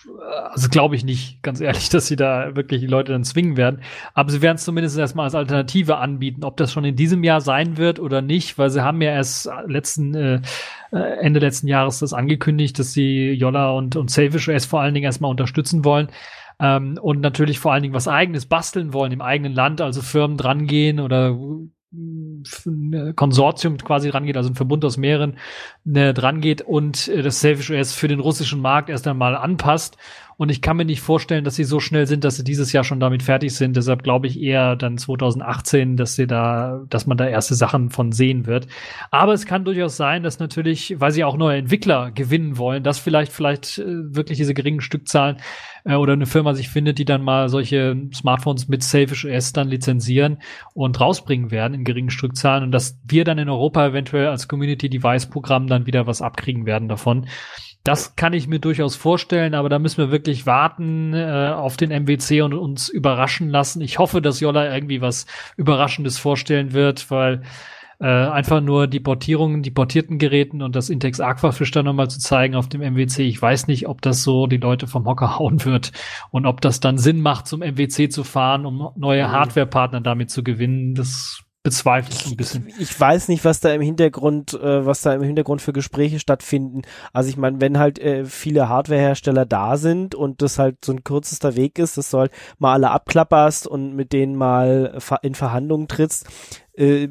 [SPEAKER 3] also glaube ich nicht, ganz ehrlich, dass sie da wirklich die Leute dann zwingen werden. Aber sie werden es zumindest erstmal als Alternative anbieten. Ob das schon in diesem Jahr sein wird oder nicht, weil sie haben ja erst letzten äh, äh Ende letzten Jahres das angekündigt, dass sie Yolla und, und Selfish OS vor allen Dingen erstmal unterstützen wollen. Ähm, und natürlich vor allen Dingen was eigenes basteln wollen im eigenen Land, also Firmen drangehen oder Konsortium quasi rangeht, also ein Verbund aus mehreren äh, drangeht und äh, das Selfish OS für den russischen Markt erst einmal anpasst. Und ich kann mir nicht vorstellen, dass sie so schnell sind, dass sie dieses Jahr schon damit fertig sind. Deshalb glaube ich eher dann 2018, dass sie da, dass man da erste Sachen von sehen wird. Aber es kann durchaus sein, dass natürlich, weil sie auch neue Entwickler gewinnen wollen, dass vielleicht, vielleicht äh, wirklich diese geringen Stückzahlen äh, oder eine Firma sich findet, die dann mal solche Smartphones mit Selfish OS dann lizenzieren und rausbringen werden in geringen Stückzahlen und dass wir dann in Europa eventuell als Community Device Programm dann wieder was abkriegen werden davon. Das kann ich mir durchaus vorstellen, aber da müssen wir wirklich warten äh, auf den MWC und uns überraschen lassen. Ich hoffe, dass Jolla irgendwie was Überraschendes vorstellen wird, weil äh, einfach nur die Portierungen, die portierten Geräten und das Intex Aquafish dann nochmal zu zeigen auf dem MWC. Ich weiß nicht, ob das so die Leute vom Hocker hauen wird und ob das dann Sinn macht, zum MWC zu fahren, um neue mhm. Hardwarepartner damit zu gewinnen. Das bezweifle ich ein bisschen.
[SPEAKER 2] Ich, ich, weiß nicht, was da im Hintergrund, äh, was da im Hintergrund für Gespräche stattfinden. Also ich meine, wenn halt äh, viele Hardwarehersteller da sind und das halt so ein kürzester Weg ist, dass du halt mal alle abklapperst und mit denen mal in Verhandlungen trittst, äh,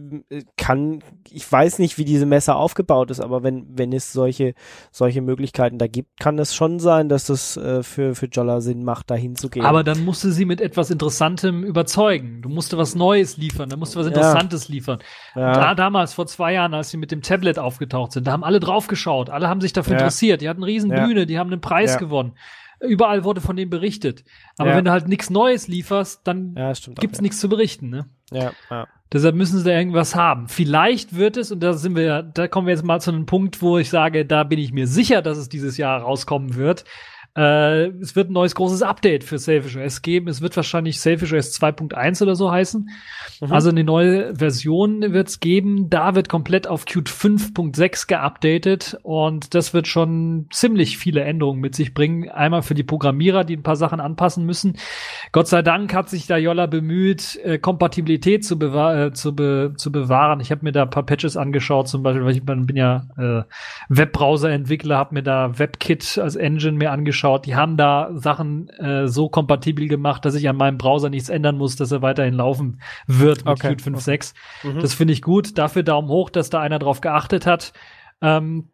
[SPEAKER 2] kann, ich weiß nicht, wie diese Messe aufgebaut ist, aber wenn, wenn es solche, solche Möglichkeiten da gibt, kann es schon sein, dass das äh, für, für Jolla Sinn macht, da hinzugehen.
[SPEAKER 3] Aber dann musste sie mit etwas Interessantem überzeugen. Du musste was Neues liefern, da musste was Interessantes ja. liefern. Ja. Da, damals, vor zwei Jahren, als sie mit dem Tablet aufgetaucht sind, da haben alle draufgeschaut, alle haben sich dafür ja. interessiert, die hatten eine riesen Bühne, die haben einen Preis gewonnen überall wurde von dem berichtet. Aber ja. wenn du halt nichts Neues lieferst, dann ja, gibt's nichts zu berichten, ne?
[SPEAKER 2] Ja, ja.
[SPEAKER 3] Deshalb müssen sie da irgendwas haben. Vielleicht wird es, und da sind wir, da kommen wir jetzt mal zu einem Punkt, wo ich sage, da bin ich mir sicher, dass es dieses Jahr rauskommen wird. Äh, es wird ein neues großes Update für Selfish OS geben. Es wird wahrscheinlich Selfish OS 2.1 oder so heißen. Mhm. Also eine neue Version wird es geben. Da wird komplett auf Qt 5.6 geupdatet und das wird schon ziemlich viele Änderungen mit sich bringen. Einmal für die Programmierer, die ein paar Sachen anpassen müssen. Gott sei Dank hat sich da Jolla bemüht, äh, Kompatibilität zu, bewahr äh, zu, be zu bewahren. Ich habe mir da ein paar Patches angeschaut, zum Beispiel, weil ich bin ja äh, Webbrowser-Entwickler, habe mir da WebKit als Engine mir angeschaut angeschaut. Die haben da Sachen äh, so kompatibel gemacht, dass ich an meinem Browser nichts ändern muss, dass er weiterhin laufen wird mit okay. Qt 5.6. Okay. Mhm. Das finde ich gut. Dafür Daumen hoch, dass da einer drauf geachtet hat. Ähm,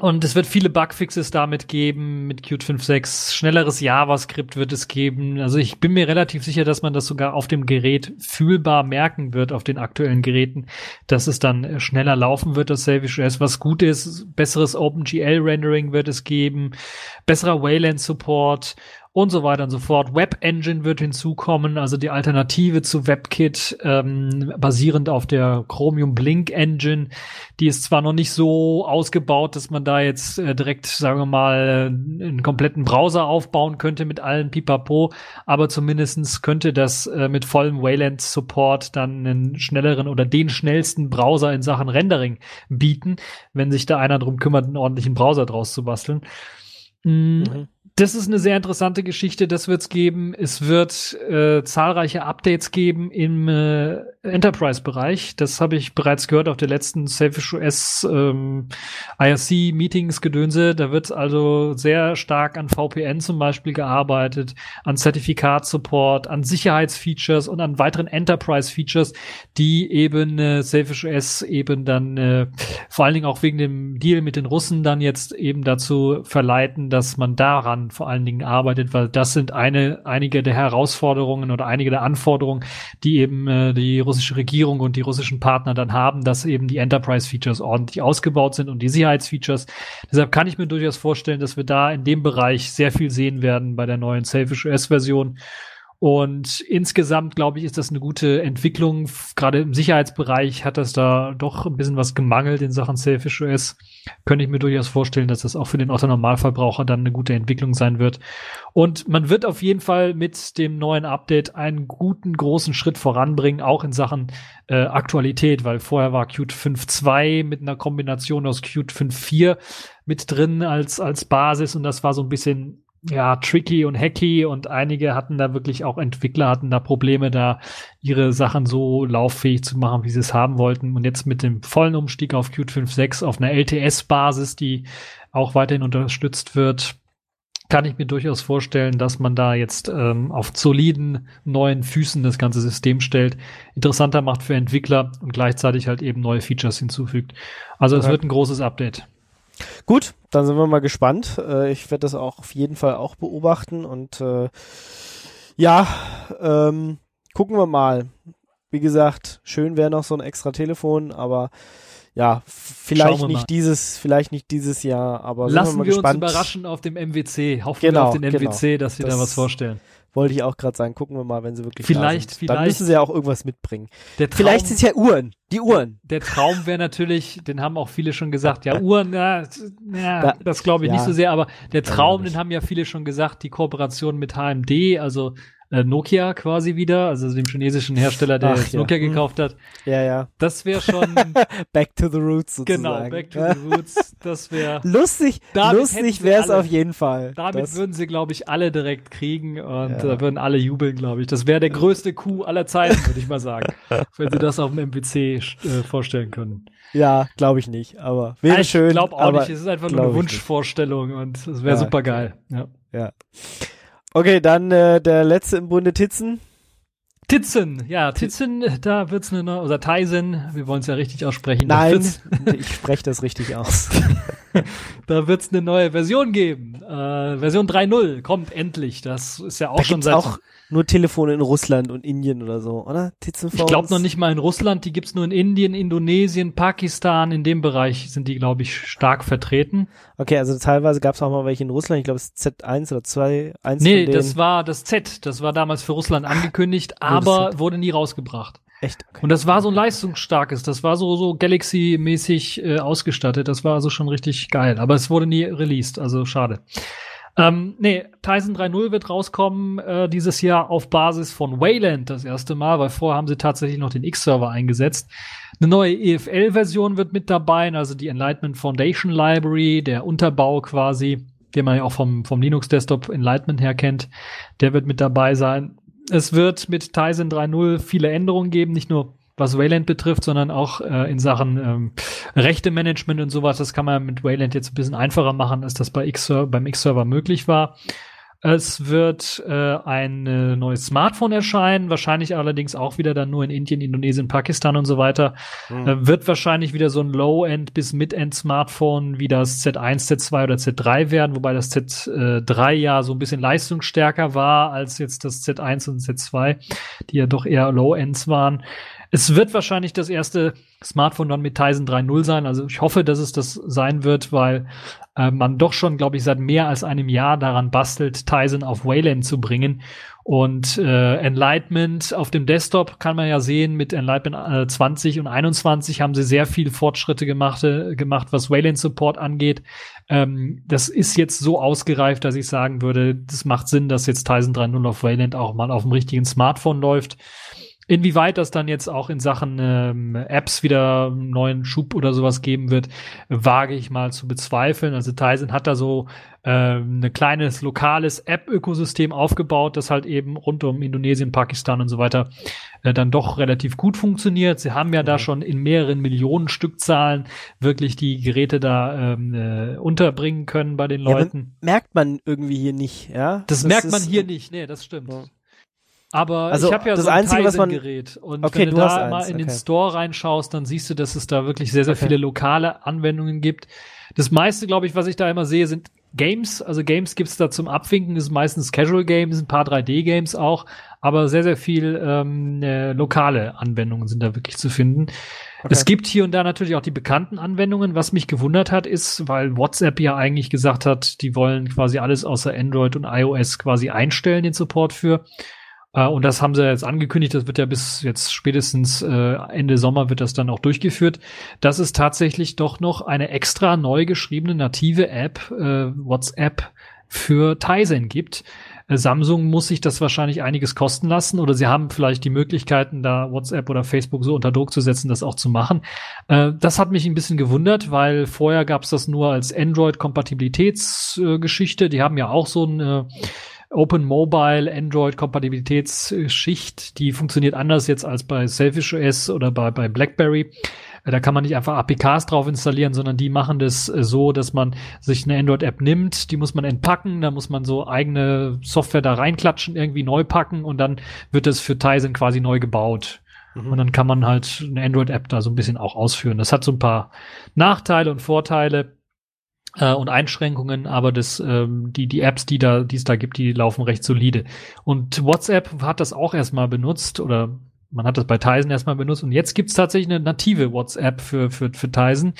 [SPEAKER 3] und es wird viele Bugfixes damit geben mit Qt 5.6. Schnelleres JavaScript wird es geben. Also ich bin mir relativ sicher, dass man das sogar auf dem Gerät fühlbar merken wird, auf den aktuellen Geräten, dass es dann schneller laufen wird, das Selfish OS. Was gut ist, besseres OpenGL-Rendering wird es geben, besserer Wayland-Support und so weiter und so fort. Web Engine wird hinzukommen, also die Alternative zu WebKit, ähm, basierend auf der Chromium Blink Engine. Die ist zwar noch nicht so ausgebaut, dass man da jetzt äh, direkt, sagen wir mal, einen kompletten Browser aufbauen könnte mit allen Pipapo, aber zumindestens könnte das äh, mit vollem Wayland Support dann einen schnelleren oder den schnellsten Browser in Sachen Rendering bieten, wenn sich da einer drum kümmert, einen ordentlichen Browser draus zu basteln. Mhm. Mhm Das ist eine sehr interessante Geschichte, das wird's geben. Es wird äh, zahlreiche Updates geben im äh, Enterprise-Bereich. Das habe ich bereits gehört auf der letzten Selfish OS ähm, IRC-Meetings gedönse. Da wird also sehr stark an VPN zum Beispiel gearbeitet, an Zertifikatsupport, an Sicherheitsfeatures und an weiteren Enterprise-Features, die eben äh, Selfish OS eben dann äh, vor allen Dingen auch wegen dem Deal mit den Russen dann jetzt eben dazu verleiten, dass man daran vor allen Dingen arbeitet, weil das sind eine, einige der Herausforderungen oder einige der Anforderungen, die eben äh, die russische Regierung und die russischen Partner dann haben, dass eben die Enterprise-Features ordentlich ausgebaut sind und die Sicherheitsfeatures. Deshalb kann ich mir durchaus vorstellen, dass wir da in dem Bereich sehr viel sehen werden bei der neuen Selfish OS-Version. Und insgesamt, glaube ich, ist das eine gute Entwicklung. Gerade im Sicherheitsbereich hat das da doch ein bisschen was gemangelt in Sachen Selfish OS. Könnte ich mir durchaus vorstellen, dass das auch für den Otto-Normalverbraucher dann eine gute Entwicklung sein wird. Und man wird auf jeden Fall mit dem neuen Update einen guten, großen Schritt voranbringen, auch in Sachen äh, Aktualität, weil vorher war Qt 5.2 mit einer Kombination aus Qt 5.4 mit drin als, als Basis und das war so ein bisschen ja, tricky und hacky und einige hatten da wirklich auch Entwickler hatten da Probleme, da ihre Sachen so lauffähig zu machen, wie sie es haben wollten. Und jetzt mit dem vollen Umstieg auf Qt 5.6 auf einer LTS-Basis, die auch weiterhin unterstützt wird, kann ich mir durchaus vorstellen, dass man da jetzt ähm, auf soliden neuen Füßen das ganze System stellt, interessanter macht für Entwickler und gleichzeitig halt eben neue Features hinzufügt. Also es wird ein großes Update.
[SPEAKER 2] Gut, dann sind wir mal gespannt. Äh, ich werde das auch auf jeden Fall auch beobachten und äh, ja, ähm, gucken wir mal. Wie gesagt, schön wäre noch so ein extra Telefon, aber ja, vielleicht nicht mal. dieses, vielleicht nicht dieses Jahr, aber
[SPEAKER 3] lassen wir,
[SPEAKER 2] wir
[SPEAKER 3] uns überraschen auf dem MWC. Hoffen genau, wir auf den MWC, genau. dass sie das, da was vorstellen.
[SPEAKER 2] Wollte ich auch gerade sagen, gucken wir mal, wenn sie wirklich
[SPEAKER 3] vielleicht,
[SPEAKER 2] da sind.
[SPEAKER 3] Vielleicht,
[SPEAKER 2] Dann müssen sie ja auch irgendwas mitbringen. Traum, vielleicht sind es ja Uhren, die Uhren.
[SPEAKER 3] Der Traum wäre natürlich, den haben auch viele schon gesagt, ja Uhren, ja, ja da, das glaube ich ja, nicht so sehr, aber der Traum, den haben ja viele schon gesagt, die Kooperation mit HMD, also äh, Nokia quasi wieder, also dem chinesischen Hersteller, der Ach, ja. Nokia hm. gekauft hat.
[SPEAKER 2] Ja, ja.
[SPEAKER 3] Das wäre schon
[SPEAKER 2] Back to the Roots sozusagen.
[SPEAKER 3] Genau, Back to the Roots. Das wäre
[SPEAKER 2] lustig. Lustig wäre es auf jeden Fall.
[SPEAKER 3] Damit das würden sie, glaube ich, alle direkt kriegen und ja. da würden alle jubeln, glaube ich. Das wäre der größte Coup aller Zeiten, würde ich mal sagen, wenn sie das auf dem MPC äh, vorstellen können.
[SPEAKER 2] Ja, glaube ich nicht, aber wäre
[SPEAKER 3] ich
[SPEAKER 2] schön. Ich
[SPEAKER 3] glaube auch nicht. Es ist einfach nur eine Wunschvorstellung und es wäre ja, super geil. Ja.
[SPEAKER 2] ja. Okay, dann äh, der letzte im Bunde Titzen.
[SPEAKER 3] Titzen, ja, Titzen, da wird's eine neue, oder Tyson, wir wollen es ja richtig aussprechen.
[SPEAKER 2] Nein, ich spreche das richtig aus.
[SPEAKER 3] da wird's eine neue Version geben. Äh, Version 3.0 kommt endlich. Das ist ja auch da schon seit
[SPEAKER 2] auch nur Telefone in Russland und Indien oder so, oder?
[SPEAKER 3] Ich glaube noch nicht mal in Russland, die gibt's nur in Indien, Indonesien, Pakistan, in dem Bereich sind die, glaube ich, stark vertreten.
[SPEAKER 2] Okay, also teilweise gab's auch mal welche in Russland, ich glaube es Z1 oder 2, 1
[SPEAKER 3] Nee, das war das Z, das war damals für Russland angekündigt, oh, aber wurde nie rausgebracht.
[SPEAKER 2] Echt?
[SPEAKER 3] Okay. Und das war so ein leistungsstarkes, das war so, so Galaxy-mäßig äh, ausgestattet, das war also schon richtig geil, aber es wurde nie released, also schade. Ähm, nee, Tyson 3.0 wird rauskommen äh, dieses Jahr auf Basis von Wayland das erste Mal, weil vorher haben sie tatsächlich noch den X-Server eingesetzt. Eine neue EFL-Version wird mit dabei, also die Enlightenment Foundation Library, der Unterbau quasi, den man ja auch vom, vom Linux-Desktop Enlightenment her kennt, der wird mit dabei sein. Es wird mit Tizen 3.0 viele Änderungen geben, nicht nur was Wayland betrifft, sondern auch äh, in Sachen ähm, Rechte-Management und sowas. Das kann man mit Wayland jetzt ein bisschen einfacher machen, als das bei X beim X-Server möglich war. Es wird äh, ein äh, neues Smartphone erscheinen, wahrscheinlich allerdings auch wieder dann nur in Indien, Indonesien, Pakistan und so weiter. Mhm. Äh, wird wahrscheinlich wieder so ein Low-End bis Mid-End-Smartphone wie das Z1, Z2 oder Z3 werden, wobei das Z3 ja so ein bisschen leistungsstärker war als jetzt das Z1 und Z2, die ja doch eher Low-Ends waren. Es wird wahrscheinlich das erste Smartphone dann mit Tizen 3.0 sein. Also ich hoffe, dass es das sein wird, weil äh, man doch schon, glaube ich, seit mehr als einem Jahr daran bastelt, Tizen auf Wayland zu bringen. Und äh, Enlightenment auf dem Desktop kann man ja sehen, mit Enlightenment äh, 20 und 21 haben sie sehr viele Fortschritte gemacht, äh, gemacht was Wayland-Support angeht. Ähm, das ist jetzt so ausgereift, dass ich sagen würde, das macht Sinn, dass jetzt Tizen 3.0 auf Wayland auch mal auf dem richtigen Smartphone läuft. Inwieweit das dann jetzt auch in Sachen ähm, Apps wieder einen neuen Schub oder sowas geben wird, wage ich mal zu bezweifeln. Also Tizen hat da so ähm, ein kleines lokales App-Ökosystem aufgebaut, das halt eben rund um Indonesien, Pakistan und so weiter äh, dann doch relativ gut funktioniert. Sie haben ja da schon in mehreren Millionen Stückzahlen wirklich die Geräte da ähm, äh, unterbringen können bei den Leuten.
[SPEAKER 2] Ja, merkt man irgendwie hier nicht, ja?
[SPEAKER 3] Das, das merkt man hier nicht, nee, das stimmt. Ja. Aber
[SPEAKER 2] also
[SPEAKER 3] ich habe ja
[SPEAKER 2] das
[SPEAKER 3] so ein
[SPEAKER 2] Einzige, was man,
[SPEAKER 3] Gerät und
[SPEAKER 2] okay,
[SPEAKER 3] wenn du,
[SPEAKER 2] du
[SPEAKER 3] da
[SPEAKER 2] hast
[SPEAKER 3] mal
[SPEAKER 2] eins,
[SPEAKER 3] in den
[SPEAKER 2] okay.
[SPEAKER 3] Store reinschaust, dann siehst du, dass es da wirklich sehr, sehr
[SPEAKER 2] Okay.
[SPEAKER 3] viele lokale Anwendungen gibt. Das meiste, glaube ich, was ich da immer sehe, sind Games. Also Games gibt's da zum Abwinken, das sind meistens Casual Games, ein paar 3D-Games auch, aber sehr, sehr viel ähm, äh, lokale Anwendungen sind da wirklich zu finden.
[SPEAKER 2] Okay.
[SPEAKER 3] Es gibt hier und da natürlich auch die bekannten Anwendungen. Was mich gewundert hat, ist, weil WhatsApp ja eigentlich gesagt hat, die wollen quasi alles außer Android und iOS quasi einstellen, den Support für. Äh, und das haben sie jetzt angekündigt, das wird ja bis jetzt spätestens äh, Ende Sommer wird das dann auch durchgeführt, dass es tatsächlich doch noch eine extra neu geschriebene native App, äh, WhatsApp, für Tizen gibt. Äh, Samsung muss sich das wahrscheinlich einiges kosten lassen oder sie haben vielleicht die Möglichkeiten, da WhatsApp oder Facebook so unter Druck zu setzen, das auch zu machen. Äh, das hat mich ein bisschen gewundert, weil vorher gab es das nur als Android-Kompatibilitätsgeschichte. die haben ja auch so ein äh, Open Mobile Android Kompatibilitätsschicht, die funktioniert anders jetzt als bei Selfish OS oder bei, bei BlackBerry. Äh, Da kann man nicht einfach APKs drauf installieren, sondern die machen das äh, so, dass man sich eine Android-App nimmt, die muss man entpacken, da muss man so eigene Software da reinklatschen, irgendwie neu packen und dann wird das für Tizen quasi neu gebaut.
[SPEAKER 2] Mhm.
[SPEAKER 3] Und dann kann man halt eine Android-App da so ein bisschen auch ausführen. Das hat so ein paar Nachteile und Vorteile äh, und Einschränkungen, aber das, ähm, die, die Apps, die da, die es da gibt, die laufen recht solide. Und WhatsApp hat das auch erstmal benutzt oder man hat das bei Tizen erstmal benutzt und jetzt gibt's tatsächlich eine native WhatsApp für, für, für Tizen.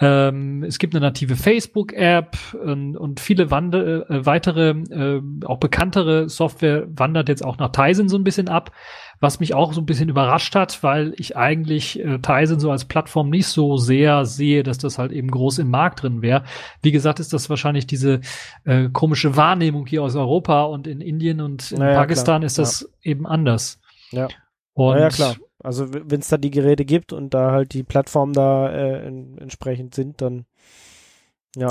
[SPEAKER 3] Ähm, es gibt eine native Facebook-App und, und viele Wande, äh, weitere, äh, auch bekanntere Software wandert jetzt auch nach Tizen so ein bisschen ab, was mich auch so ein bisschen überrascht hat, weil ich eigentlich äh, Tizen so als Plattform nicht so sehr sehe, dass das halt eben groß im Markt drin wäre. Wie gesagt, ist das wahrscheinlich diese äh, komische Wahrnehmung hier aus Europa und in Indien und in
[SPEAKER 2] Naja,
[SPEAKER 3] Pakistan
[SPEAKER 2] klar.
[SPEAKER 3] ist das eben anders.
[SPEAKER 2] Ja.
[SPEAKER 3] Und
[SPEAKER 2] ja, ja, klar. Also wenn es da die Geräte gibt und da halt die Plattformen da äh, in, entsprechend sind, dann ja.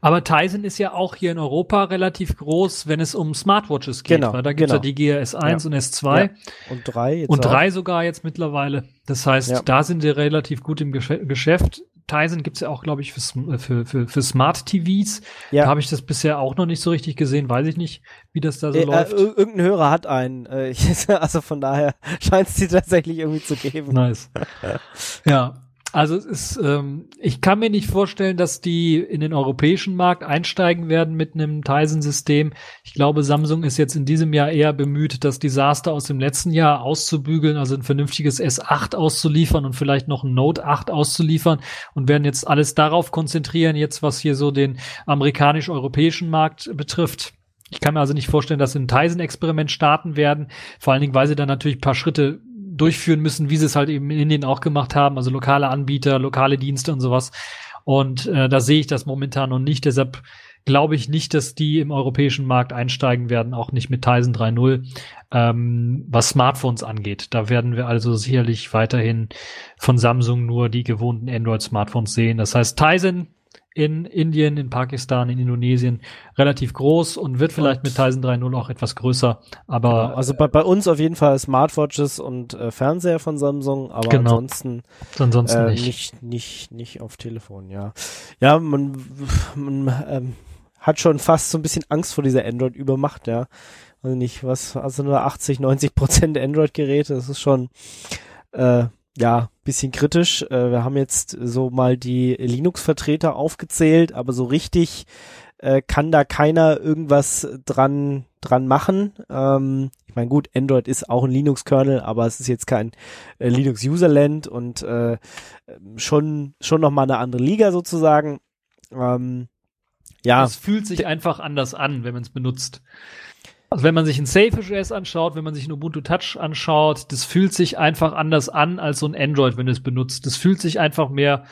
[SPEAKER 3] Aber Tizen ist ja auch hier in Europa relativ groß, wenn es um Smartwatches geht.
[SPEAKER 2] Genau,
[SPEAKER 3] weil da gibt's
[SPEAKER 2] genau.
[SPEAKER 3] ja die GS1
[SPEAKER 2] Ja.
[SPEAKER 3] und S2
[SPEAKER 2] Ja. Und drei jetzt
[SPEAKER 3] und drei sogar jetzt mittlerweile. Das heißt,
[SPEAKER 2] Ja.
[SPEAKER 3] da sind wir relativ gut im Geschäft. Tizen gibt's ja auch, glaube ich, für, Sm- für, für, für Smart TVs.
[SPEAKER 2] Ja.
[SPEAKER 3] Da habe ich das bisher auch noch nicht so richtig gesehen. Weiß ich nicht, wie das da so
[SPEAKER 2] Äh, äh,
[SPEAKER 3] läuft.
[SPEAKER 2] ir- irgendein Hörer hat einen. Äh, also von daher scheint es die tatsächlich irgendwie zu geben.
[SPEAKER 3] Nice. ja. Also es ist, ähm, ich kann mir nicht vorstellen, dass die in den europäischen Markt einsteigen werden mit einem Tizen-System. Ich glaube, Samsung ist jetzt in diesem Jahr eher bemüht, das Desaster aus dem letzten Jahr auszubügeln, also ein vernünftiges S8 auszuliefern und vielleicht noch ein Note 8 auszuliefern und werden jetzt alles darauf konzentrieren, jetzt was hier so den amerikanisch-europäischen Markt betrifft. Ich kann mir also nicht vorstellen, dass sie ein Tizen-Experiment starten werden. Vor allen Dingen, weil sie dann natürlich ein paar Schritte durchführen müssen, wie sie es halt eben in Indien auch gemacht haben, also lokale Anbieter, lokale Dienste und sowas. Und äh, da sehe ich das momentan noch nicht. Deshalb glaube ich nicht, dass die im europäischen Markt einsteigen werden, auch nicht mit Tizen 3.0, ähm, was Smartphones angeht. Da werden wir also sicherlich weiterhin von Samsung nur die gewohnten Android-Smartphones sehen. Das heißt, Tizen in Indien, in Pakistan, in Indonesien relativ groß und wird vielleicht mit Tizen 3.0 auch etwas größer. Aber
[SPEAKER 2] Genau. Also bei, bei uns auf jeden Fall Smartwatches und äh, Fernseher von Samsung, aber
[SPEAKER 3] Genau.
[SPEAKER 2] ansonsten
[SPEAKER 3] ansonsten
[SPEAKER 2] äh,
[SPEAKER 3] nicht.
[SPEAKER 2] nicht, nicht, nicht auf Telefon, ja. Ja, man, man ähm, hat schon fast so ein bisschen Angst vor dieser Android-Übermacht, ja. Also nicht, was, also nur 80, 90 Prozent Android-Geräte, das ist schon, äh, ja, bisschen kritisch. Äh, wir haben jetzt so mal die Linux-Vertreter aufgezählt, aber so richtig äh, kann da keiner irgendwas dran dran machen. Ähm, ich meine, gut, Android ist auch ein Linux-Kernel, aber es ist jetzt kein äh, Linux-Userland und äh, schon schon noch mal eine andere Liga sozusagen. Ähm, ja,
[SPEAKER 3] Es fühlt sich einfach anders an, wenn man es benutzt. Also wenn man sich ein Selfish OS anschaut, wenn man sich ein Ubuntu Touch anschaut, das fühlt sich einfach anders an als so ein Android, wenn du es benutzt. Das fühlt sich einfach mehr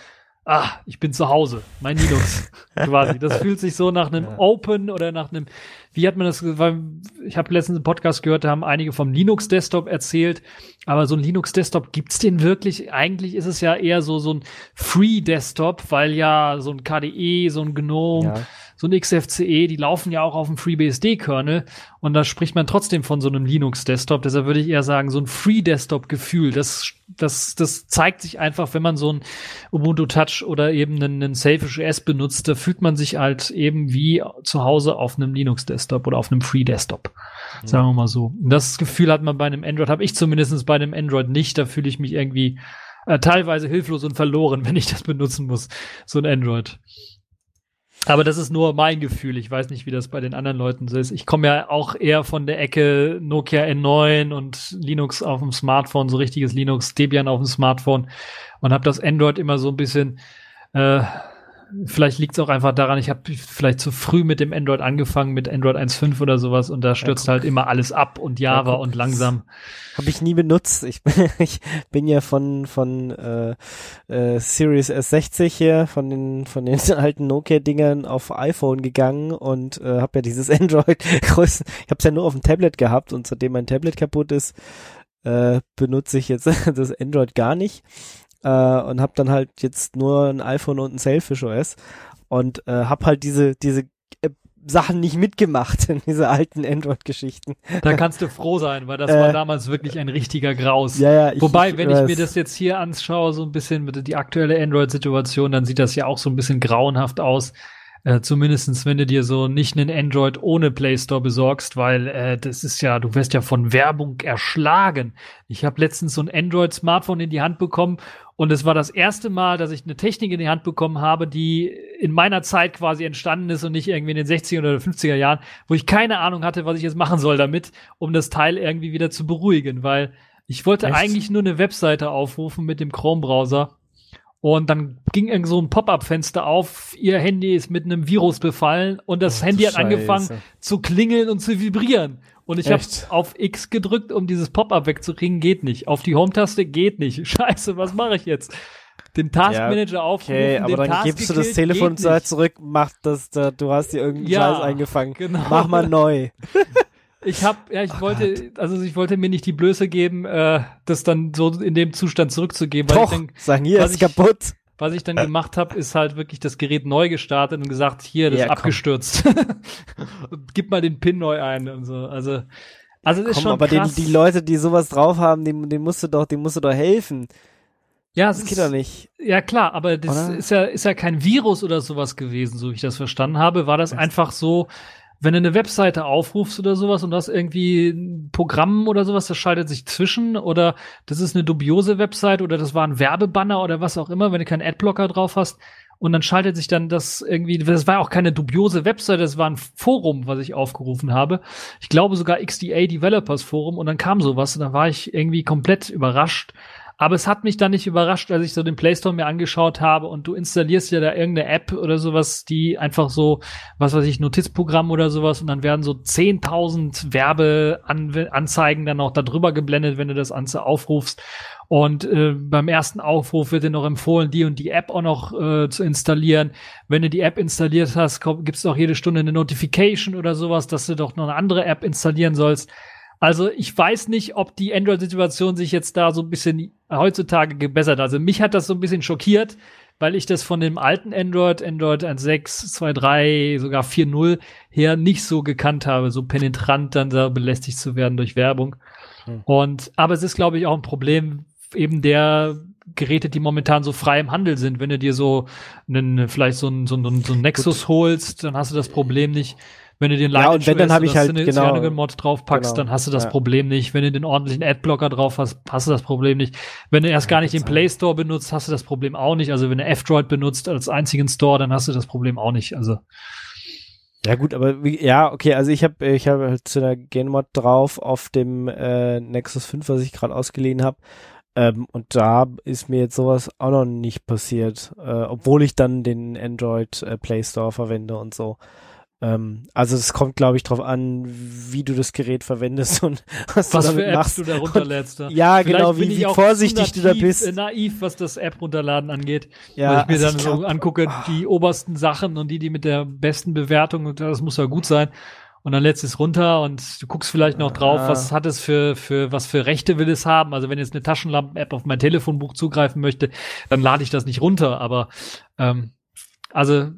[SPEAKER 3] ah, ich bin zu Hause, mein Linux quasi. Das fühlt sich so nach einem ja. Open oder nach einem, wie hat man das, weil ich habe letztens einen Podcast gehört, da haben einige vom Linux Desktop erzählt, aber so ein Linux Desktop gibt's den wirklich? Eigentlich ist es ja eher so so ein Free Desktop, weil ja so ein KDE, so ein GNOME ja so ein XFCE, die laufen ja auch auf dem FreeBSD-Kernel und da spricht man trotzdem von so einem Linux-Desktop. Deshalb würde ich eher sagen, so ein Free-Desktop-Gefühl, das, das, das zeigt sich einfach, wenn man so ein Ubuntu Touch oder eben einen, einen Selfish OS benutzt, da fühlt man sich halt eben wie zu Hause auf einem Linux-Desktop oder auf einem Free-Desktop. Mhm. Sagen wir mal so. Und das Gefühl hat man bei einem Android, habe ich zumindest bei einem Android nicht. Da fühle ich mich irgendwie äh, teilweise hilflos und verloren, wenn ich das benutzen muss, so ein Android. Aber das ist nur mein Gefühl. Ich weiß nicht, wie das bei den anderen Leuten so ist. Ich komme ja auch eher von der Ecke Nokia N9 und Linux auf dem Smartphone, so richtiges Linux, Debian auf dem Smartphone und habe das Android immer so ein bisschen äh, vielleicht liegt es auch einfach daran, ich habe vielleicht zu früh mit dem Android angefangen, mit Android 1.5 oder sowas und da stürzt ja, halt immer alles ab und Java ja, und langsam.
[SPEAKER 2] Habe ich nie benutzt. Ich, ich bin ja von von äh, äh, Series S60 hier, von den von den alten Nokia-Dingern auf iPhone gegangen und äh, habe ja dieses Android größten. Ich habe es ja nur auf dem Tablet gehabt und seitdem mein Tablet kaputt ist, äh, benutze ich jetzt das Android gar nicht äh, und habe dann halt jetzt nur ein iPhone und ein Selfish OS und äh, habe halt diese diese äh, Sachen nicht mitgemacht in diese alten Android-Geschichten.
[SPEAKER 3] Da kannst du froh sein, weil das äh, war damals wirklich ein richtiger Graus.
[SPEAKER 2] Ja, ja, ich,
[SPEAKER 3] Wobei, ich, wenn ich mir das jetzt hier anschaue, so ein bisschen mit die aktuelle Android-Situation, dann sieht das ja auch so ein bisschen grauenhaft aus. Äh, zumindestens, wenn du dir so nicht einen Android ohne Play Store besorgst, weil äh, das ist ja, du wirst ja von Werbung erschlagen. Ich habe letztens so ein Android-Smartphone in die Hand bekommen und es war das erste Mal, dass ich eine Technik in die Hand bekommen habe, die in meiner Zeit quasi entstanden ist und nicht irgendwie in den 60er oder 50er Jahren, wo ich keine Ahnung hatte, was ich jetzt machen soll damit, um das Teil irgendwie wieder zu beruhigen, weil ich wollte Echt? eigentlich nur eine Webseite aufrufen mit dem Chrome-Browser und dann ging irgend so ein Pop-up-Fenster auf, ihr Handy ist mit einem Virus befallen und das oh, Handy hat Scheiße. angefangen zu klingeln und zu vibrieren. Und ich habe auf X gedrückt, um dieses Pop-up wegzukriegen, geht nicht. Auf die Home-Taste geht nicht. Scheiße, was mache ich jetzt? Den Taskmanager ja, okay,
[SPEAKER 2] aufrufen, aber dann Task gibst du das Telefon zurück, mach das, da, du hast dir irgendeinen ja, Scheiß eingefangen. Genau. Mach mal neu.
[SPEAKER 3] Ich hab, ja, ich oh wollte, Gott. also ich wollte mir nicht die Blöße geben, äh, das dann so in dem Zustand zurückzugeben.
[SPEAKER 2] Doch, weil ich denk, sagen hier ist ich, kaputt.
[SPEAKER 3] Was ich dann gemacht habe, ist halt wirklich das Gerät neu gestartet und gesagt, hier, das ja, ist abgestürzt. Gib mal den PIN neu ein und so. Also, also das ist komm, schon
[SPEAKER 2] aber krass. Den, die Leute, die sowas drauf haben, dem, dem musst du doch, dem musst du doch helfen.
[SPEAKER 3] Ja, das geht doch nicht. Ja, klar, aber das oder? ist ja, ist ja kein Virus oder sowas gewesen, so wie ich das verstanden habe. War das einfach so, wenn du eine Webseite aufrufst oder sowas und das irgendwie ein Programm oder sowas, das schaltet sich zwischen oder das ist eine dubiose Website oder das war ein Werbebanner oder was auch immer, wenn du keinen Adblocker drauf hast und dann schaltet sich dann das irgendwie, das war auch keine dubiose Website, das war ein Forum, was ich aufgerufen habe. Ich glaube sogar XDA Developers Forum und dann kam sowas und da war ich irgendwie komplett überrascht aber es hat mich dann nicht überrascht, als ich so den Play Store mir angeschaut habe und du installierst ja da irgendeine App oder sowas, die einfach so, was weiß ich, Notizprogramm oder sowas und dann werden so 10.000 Werbeanzeigen dann auch da drüber geblendet, wenn du das Ganze aufrufst. Und äh, beim ersten Aufruf wird dir noch empfohlen, die und die App auch noch äh, zu installieren. Wenn du die App installiert hast, gibt es auch jede Stunde eine Notification oder sowas, dass du doch noch eine andere App installieren sollst. Also ich weiß nicht, ob die Android-Situation sich jetzt da so ein bisschen heutzutage gebessert. Also mich hat das so ein bisschen schockiert, weil ich das von dem alten Android, Android 1.6, 2.3, sogar 4.0 her nicht so gekannt habe, so penetrant dann da belästigt zu werden durch Werbung. Hm. Und, aber es ist, glaube ich, auch ein Problem eben der Geräte, die momentan so frei im Handel sind. Wenn du dir so einen, vielleicht so ein, so ein, so ein Nexus Gut. holst, dann hast du das Problem nicht wenn du den
[SPEAKER 2] Light ja, und wenn, dann habe ich halt
[SPEAKER 3] genau, Mod draufpackst, genau, dann hast du das ja. Problem nicht. Wenn du den ordentlichen Adblocker drauf hast, hast du das Problem nicht. Wenn du erst gar nicht den Play Store benutzt, hast du das Problem auch nicht. Also wenn du F-Droid benutzt als einzigen Store, dann hast du das Problem auch nicht. Also
[SPEAKER 2] ja gut, aber wie, ja, okay, also ich habe ich habe halt zu der Genmod drauf auf dem äh, Nexus 5, was ich gerade ausgeliehen habe. Ähm, und da ist mir jetzt sowas auch noch nicht passiert, äh, obwohl ich dann den Android äh, Play Store verwende und so. Ähm, also es kommt, glaube ich, drauf an, wie du das Gerät verwendest und
[SPEAKER 3] was, was du damit für Apps machst. du da runterlädst.
[SPEAKER 2] Und, ja, Vielleicht genau, wie, wie vorsichtig du da bist. Äh,
[SPEAKER 3] naiv, was das App runterladen angeht. Ja, Weil ich mir also dann ich glaub, so angucke, oh. die obersten Sachen und die, die mit der besten Bewertung, das muss ja gut sein. Und dann lädst es runter und du guckst vielleicht noch drauf, ja. was hat es für, für, was für Rechte will es haben. Also wenn jetzt eine Taschenlampen-App auf mein Telefonbuch zugreifen möchte, dann lade ich das nicht runter. Aber ähm, also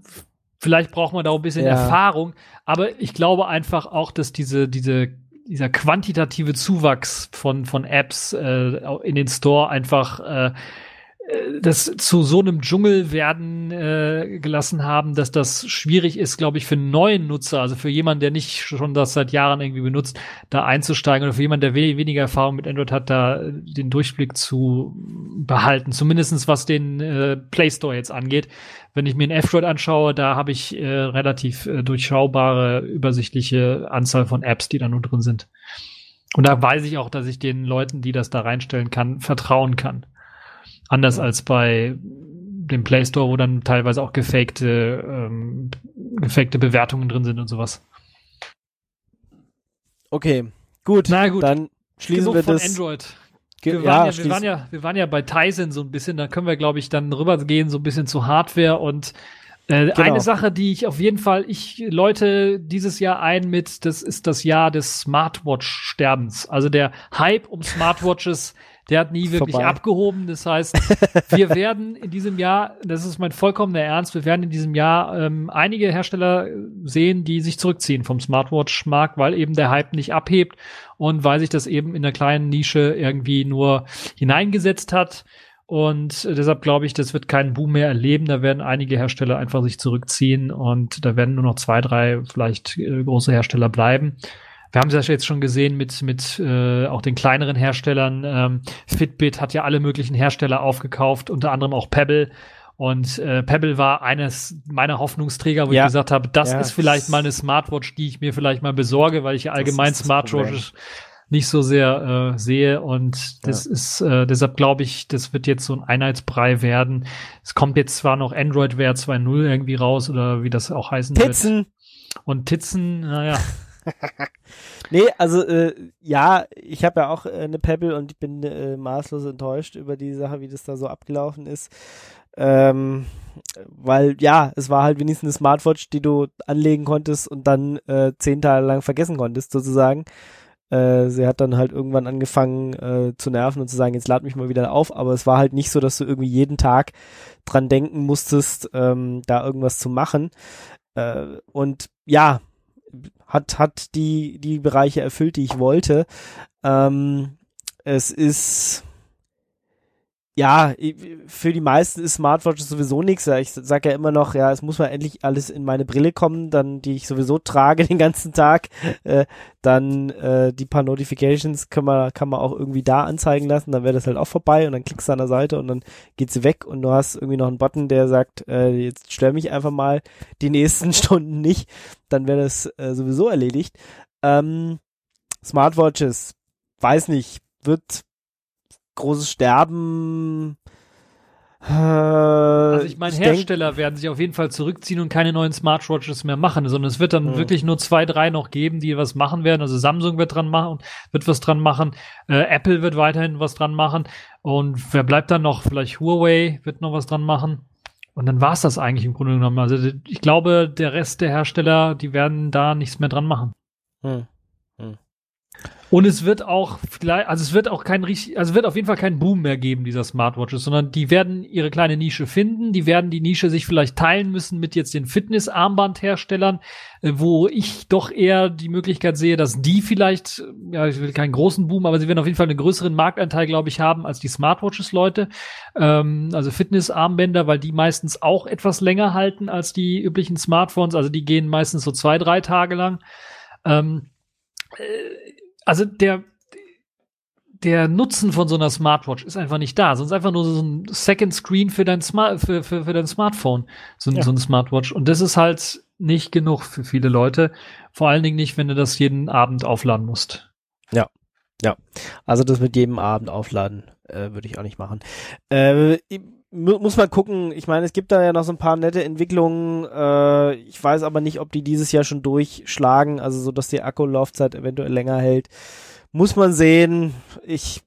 [SPEAKER 3] Vielleicht braucht man da auch ein bisschen ja. Erfahrung, aber ich glaube einfach auch, dass diese, diese, dieser quantitative Zuwachs von, von Apps äh, in den Store einfach äh, äh, das zu so einem Dschungel werden äh, gelassen haben, dass das schwierig ist, glaube ich, für einen neuen Nutzer, also für jemanden, der nicht schon das seit Jahren irgendwie benutzt, da einzusteigen oder für jemanden, der we weniger Erfahrung mit Android hat, da den Durchblick zu behalten. Zumindestens was den äh, Play Store jetzt angeht. Wenn ich mir einen F-Droid anschaue, da habe ich äh, relativ äh, durchschaubare, übersichtliche Anzahl von Apps, die da nur drin sind. Und da weiß ich auch, dass ich den Leuten, die das da reinstellen kann, vertrauen kann. Anders als bei dem Play Store, wo dann teilweise auch gefakte, ähm, gefakte Bewertungen drin sind und sowas.
[SPEAKER 2] Okay, gut.
[SPEAKER 3] Na gut.
[SPEAKER 2] Dann schließen wir
[SPEAKER 3] von
[SPEAKER 2] das.
[SPEAKER 3] Android. Wir, ja, waren ja, wir, waren ja, wir waren ja bei Tyson so ein bisschen, da können wir, glaube ich, dann rübergehen, so ein bisschen zu Hardware und äh, genau. eine Sache, die ich auf jeden Fall, ich läute dieses Jahr ein mit, das ist das Jahr des Smartwatch-Sterbens. Also der Hype um Smartwatches der hat nie wirklich Vorbei. abgehoben. Das heißt, wir werden in diesem Jahr, das ist mein vollkommener Ernst, wir werden in diesem Jahr ähm, einige Hersteller sehen, die sich zurückziehen vom Smartwatch-Markt, weil eben der Hype nicht abhebt und weil sich das eben in der kleinen Nische irgendwie nur hineingesetzt hat. Und deshalb glaube ich, das wird keinen Boom mehr erleben. Da werden einige Hersteller einfach sich zurückziehen und da werden nur noch zwei, drei vielleicht äh, große Hersteller bleiben. Wir haben es ja jetzt schon gesehen mit, mit äh, auch den kleineren Herstellern. Ähm, Fitbit hat ja alle möglichen Hersteller aufgekauft, unter anderem auch Pebble. Und äh, Pebble war eines meiner Hoffnungsträger, wo ja. ich gesagt habe, das ja, ist vielleicht mal eine Smartwatch, die ich mir vielleicht mal besorge, weil ich ja allgemein Smartwatches nicht so sehr äh, sehe. Und das ja. ist, äh, deshalb glaube ich, das wird jetzt so ein Einheitsbrei werden. Es kommt jetzt zwar noch Android Wear 2.0 irgendwie raus oder wie das auch heißen
[SPEAKER 2] Titzen. wird.
[SPEAKER 3] Und Titzen, naja.
[SPEAKER 2] nee, also äh, ja, ich habe ja auch äh, eine Pebble und ich bin äh, maßlos enttäuscht über die Sache, wie das da so abgelaufen ist. Ähm, weil ja, es war halt wenigstens eine Smartwatch, die du anlegen konntest und dann äh, zehn Tage lang vergessen konntest, sozusagen. Äh, sie hat dann halt irgendwann angefangen äh, zu nerven und zu sagen, jetzt lad mich mal wieder auf, aber es war halt nicht so, dass du irgendwie jeden Tag dran denken musstest, ähm, da irgendwas zu machen. Und ja, hat, hat die, die Bereiche erfüllt, die ich wollte. Ähm, es ist, ja, für die meisten ist Smartwatches sowieso nichts. Ich sage ja immer noch, ja, es muss mal endlich alles in meine Brille kommen, dann die ich sowieso trage den ganzen Tag. Äh, dann äh, die paar Notifications kann man, kann man auch irgendwie da anzeigen lassen, dann wäre das halt auch vorbei und dann klickst du an der Seite und dann geht sie weg und du hast irgendwie noch einen Button, der sagt, äh, jetzt stör mich einfach mal die nächsten Stunden nicht. Dann wäre das äh, sowieso erledigt. Ähm, Smartwatches, weiß nicht, wird großes Sterben.
[SPEAKER 3] Äh, also ich meine, Hersteller werden sich auf jeden Fall zurückziehen und keine neuen Smartwatches mehr machen, sondern es wird dann mhm. wirklich nur zwei, drei noch geben, die was machen werden. Also Samsung wird dran machen, wird was dran machen, äh, Apple wird weiterhin was dran machen und wer bleibt dann noch? Vielleicht Huawei wird noch was dran machen. Und dann war es das eigentlich im Grunde genommen. Also ich glaube, der Rest der Hersteller, die werden da nichts mehr dran machen. Mhm. Und es wird auch vielleicht, also es wird auch kein richtig, also es wird auf jeden Fall keinen Boom mehr geben dieser Smartwatches, sondern die werden ihre kleine Nische finden, die werden die Nische sich vielleicht teilen müssen mit jetzt den Fitness-Armbandherstellern, äh, wo ich doch eher die Möglichkeit sehe, dass die vielleicht, ja, ich will keinen großen Boom, aber sie werden auf jeden Fall einen größeren Marktanteil, glaube ich, haben als die Smartwatches-Leute, ähm, also Fitness-Armbänder, weil die meistens auch etwas länger halten als die üblichen Smartphones, also die gehen meistens so zwei, drei Tage lang. Ähm, äh, also der, der Nutzen von so einer Smartwatch ist einfach nicht da. Sonst einfach nur so ein Second Screen für dein, Smart, für, für, für dein Smartphone, so, ja. so ein Smartwatch. Und das ist halt nicht genug für viele Leute. Vor allen Dingen nicht, wenn du das jeden Abend aufladen musst.
[SPEAKER 2] Ja, ja. Also das mit jedem Abend aufladen äh, würde ich auch nicht machen. Äh, mu muss man gucken. Ich meine, es gibt da ja noch so ein paar nette Entwicklungen. Äh, ich weiß aber nicht, ob die dieses Jahr schon durchschlagen, also so, dass die Akkulaufzeit eventuell länger hält. Muss man sehen. Ich,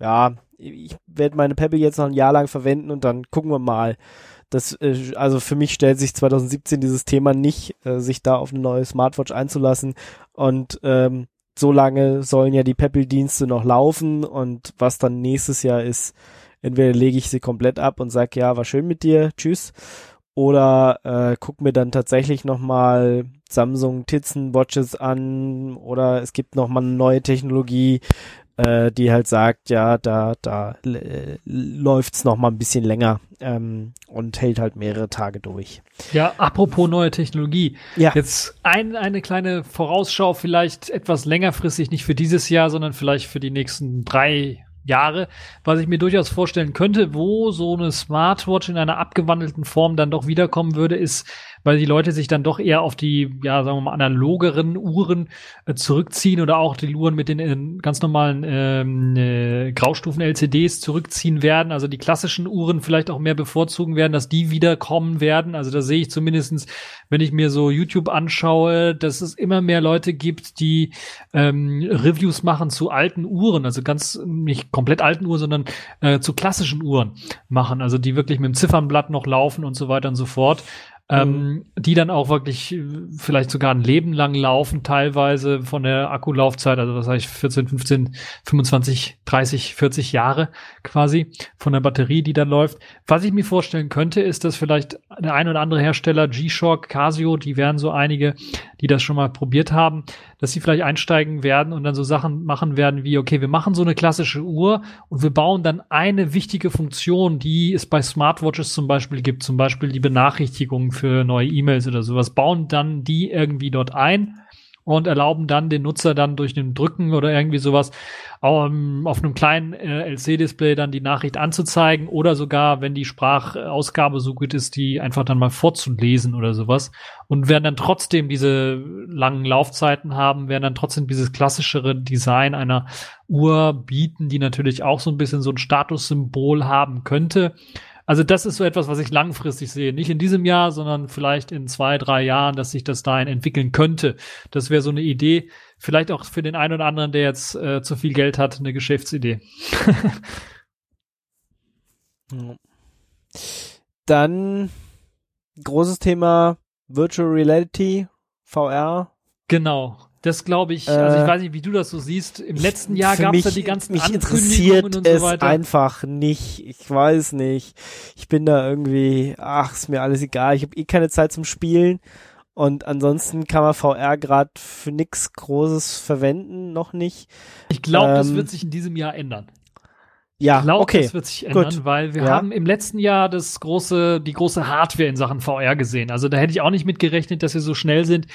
[SPEAKER 2] ja, ich werde meine Pebble jetzt noch ein Jahr lang verwenden und dann gucken wir mal. Das, äh, also für mich stellt sich 2017 dieses Thema nicht, äh, sich da auf eine neue Smartwatch einzulassen. Und ähm, so lange sollen ja die Pebble-Dienste noch laufen und was dann nächstes Jahr ist, entweder lege ich sie komplett ab und sag ja, war schön mit dir, tschüss, oder äh, guck mir dann tatsächlich nochmal Samsung Tizen Watches an oder es gibt nochmal eine neue Technologie, äh, die halt sagt, ja, da, da äh, läuft's noch mal ein bisschen länger ähm, und hält halt mehrere Tage durch.
[SPEAKER 3] Ja, apropos neue Technologie. Ja. Jetzt ein, eine kleine Vorausschau, vielleicht etwas längerfristig, nicht für dieses Jahr, sondern vielleicht für die nächsten drei Jahre, was ich mir durchaus vorstellen könnte, wo so eine Smartwatch in einer abgewandelten Form dann doch wiederkommen würde, ist weil die Leute sich dann doch eher auf die, ja, sagen wir mal, analogeren Uhren äh, zurückziehen oder auch die Uhren mit den äh, ganz normalen ähm, äh, Graustufen-LCDs zurückziehen werden, also die klassischen Uhren vielleicht auch mehr bevorzugen werden, dass die wiederkommen werden. Also da sehe ich zumindestens, wenn ich mir so YouTube anschaue, dass es immer mehr Leute gibt, die ähm, Reviews machen zu alten Uhren, also ganz nicht komplett alten Uhren, sondern äh, zu klassischen Uhren machen, also die wirklich mit dem Ziffernblatt noch laufen und so weiter und so fort ähm, mhm. die dann auch wirklich äh, vielleicht sogar ein Leben lang laufen, teilweise von der Akkulaufzeit, also was sage ich, 14, 15, 25, 30, 40 Jahre quasi von der Batterie, die dann läuft. Was ich mir vorstellen könnte, ist, dass vielleicht der ein oder andere Hersteller, G-Shock, Casio, die wären so einige, die das schon mal probiert haben, dass sie vielleicht einsteigen werden und dann so Sachen machen werden wie, okay, wir machen so eine klassische Uhr und wir bauen dann eine wichtige Funktion, die es bei Smartwatches zum Beispiel gibt, zum Beispiel die Benachrichtigung für neue E-Mails oder sowas, bauen dann die irgendwie dort ein und erlauben dann den Nutzer dann durch den Drücken oder irgendwie sowas um, auf einem kleinen äh, LC-Display dann die Nachricht anzuzeigen oder sogar, wenn die Sprachausgabe so gut ist, die einfach dann mal vorzulesen oder sowas und werden dann trotzdem diese langen Laufzeiten haben, werden dann trotzdem dieses klassischere Design einer Uhr bieten, die natürlich auch so ein bisschen so ein Statussymbol haben könnte. Also das ist so etwas, was ich langfristig sehe. Nicht in diesem Jahr, sondern vielleicht in zwei, drei Jahren, dass sich das dahin entwickeln könnte. Das wäre so eine Idee. Vielleicht auch für den einen oder anderen, der jetzt äh, zu viel Geld hat, eine Geschäftsidee.
[SPEAKER 2] Dann großes Thema Virtual Reality, VR.
[SPEAKER 3] Genau. Das glaube ich, also ich äh, weiß nicht, wie du das so siehst. Im letzten Jahr gab es ja die ganzen
[SPEAKER 2] mich interessiert und so weiter. es einfach nicht. Ich weiß nicht. Ich bin da irgendwie, ach, ist mir alles egal. Ich habe eh keine Zeit zum Spielen. Und ansonsten kann man VR gerade für nichts Großes verwenden, noch nicht.
[SPEAKER 3] Ich glaube, ähm, das wird sich in diesem Jahr ändern.
[SPEAKER 2] Ja,
[SPEAKER 3] ich glaube,
[SPEAKER 2] okay.
[SPEAKER 3] das wird sich ändern, Gut. weil wir ja. haben im letzten Jahr das große, die große Hardware in Sachen VR gesehen. Also da hätte ich auch nicht mitgerechnet, dass wir so schnell sind,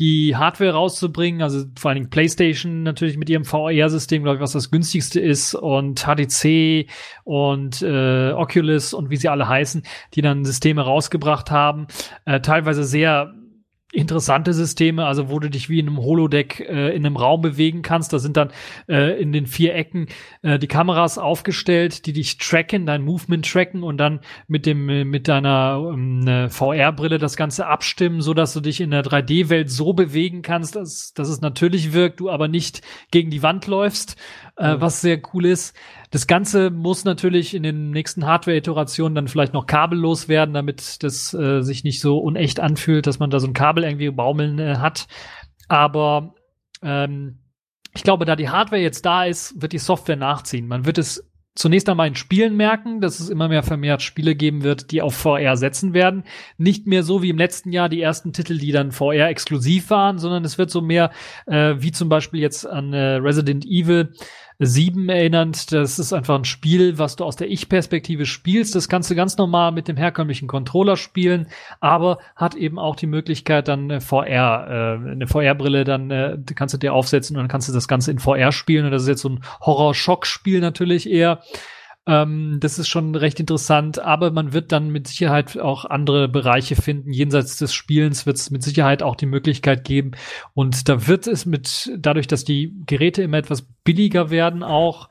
[SPEAKER 3] die Hardware rauszubringen. Also vor allen Dingen PlayStation natürlich mit ihrem VR-System, glaube ich, was das günstigste ist und HTC und äh, Oculus und wie sie alle heißen, die dann Systeme rausgebracht haben. Äh, teilweise sehr interessante Systeme, also wo du dich wie in einem Holodeck äh, in einem Raum bewegen kannst. Da sind dann äh, in den vier Ecken äh, die Kameras aufgestellt, die dich tracken, dein Movement tracken und dann mit dem äh, mit deiner ähm, äh, VR-Brille das Ganze abstimmen, so dass du dich in der 3D-Welt so bewegen kannst, dass, dass es natürlich wirkt, du aber nicht gegen die Wand läufst, äh, mhm. was sehr cool ist. Das Ganze muss natürlich in den nächsten Hardware-Iterationen dann vielleicht noch kabellos werden, damit das äh, sich nicht so unecht anfühlt, dass man da so ein Kabel irgendwie baumeln äh, hat. Aber ähm, ich glaube, da die Hardware jetzt da ist, wird die Software nachziehen. Man wird es zunächst einmal in Spielen merken, dass es immer mehr vermehrt Spiele geben wird, die auf VR setzen werden. Nicht mehr so wie im letzten Jahr die ersten Titel, die dann VR exklusiv waren, sondern es wird so mehr äh, wie zum Beispiel jetzt an äh, Resident Evil 7 erinnernd. Das ist einfach ein Spiel, was du aus der Ich-Perspektive spielst. Das kannst du ganz normal mit dem herkömmlichen Controller spielen, aber hat eben auch die Möglichkeit, dann äh, VR, äh, eine VR-Brille dann äh, kannst du dir aufsetzen und dann kannst du das Ganze in VR spielen. Und das ist jetzt so ein Horror-Schock-Spiel natürlich eher. Ähm, das ist schon recht interessant, aber man wird dann mit Sicherheit auch andere Bereiche finden. Jenseits des Spielens wird es mit Sicherheit auch die Möglichkeit geben. Und da wird es mit, dadurch, dass die Geräte immer etwas billiger werden auch,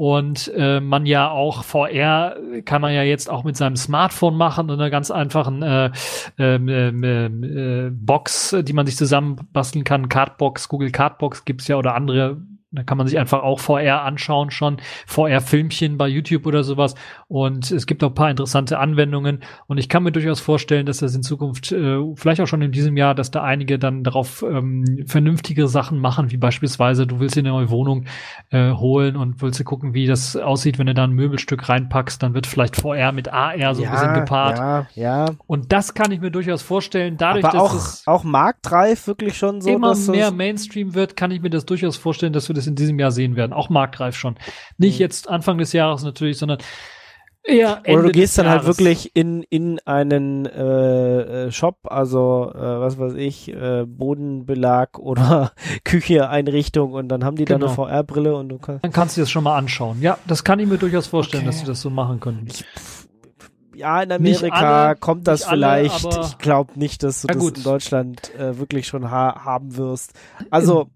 [SPEAKER 3] und äh, man ja auch VR kann man ja jetzt auch mit seinem Smartphone machen und einer ganz einfachen äh, ähm, ähm, äh, Box, die man sich zusammenbasteln kann. Cardbox, Google Cardbox gibt's ja oder andere da kann man sich einfach auch VR anschauen schon, VR-Filmchen bei YouTube oder sowas. Und es gibt auch ein paar interessante Anwendungen. Und ich kann mir durchaus vorstellen, dass das in Zukunft, äh, vielleicht auch schon in diesem Jahr, dass da einige dann darauf ähm, vernünftige Sachen machen, wie beispielsweise, du willst dir eine neue Wohnung äh, holen und willst dir gucken, wie das aussieht, wenn du da ein Möbelstück reinpackst, dann wird vielleicht VR mit AR so
[SPEAKER 2] ja,
[SPEAKER 3] ein bisschen gepaart.
[SPEAKER 2] Ja, ja.
[SPEAKER 3] Und das kann ich mir durchaus vorstellen, dadurch,
[SPEAKER 2] Aber
[SPEAKER 3] dass
[SPEAKER 2] auch,
[SPEAKER 3] es
[SPEAKER 2] auch marktreif wirklich schon so,
[SPEAKER 3] immer mehr Mainstream wird, kann ich mir das durchaus vorstellen, dass wir das in diesem Jahr sehen werden. Auch marktreif schon. Nicht
[SPEAKER 2] Mhm.
[SPEAKER 3] jetzt Anfang des Jahres natürlich, sondern eher Ende
[SPEAKER 2] Oder du gehst dann halt
[SPEAKER 3] Jahres.
[SPEAKER 2] wirklich in, in einen äh, äh, Shop, also äh, was weiß ich, äh, Bodenbelag oder Kücheeinrichtung und dann haben die dann eine
[SPEAKER 3] Genau.
[SPEAKER 2] VR-Brille und du kannst.
[SPEAKER 3] Dann kannst du das schon mal anschauen. Ja, das kann ich mir durchaus vorstellen,
[SPEAKER 2] Okay.
[SPEAKER 3] dass sie das so machen können.
[SPEAKER 2] Ja, in Amerika
[SPEAKER 3] alle-
[SPEAKER 2] kommt das
[SPEAKER 3] alle,
[SPEAKER 2] vielleicht.
[SPEAKER 3] aber-
[SPEAKER 2] ich glaube nicht, dass du das in Deutschland äh, wirklich schon ha haben wirst. Also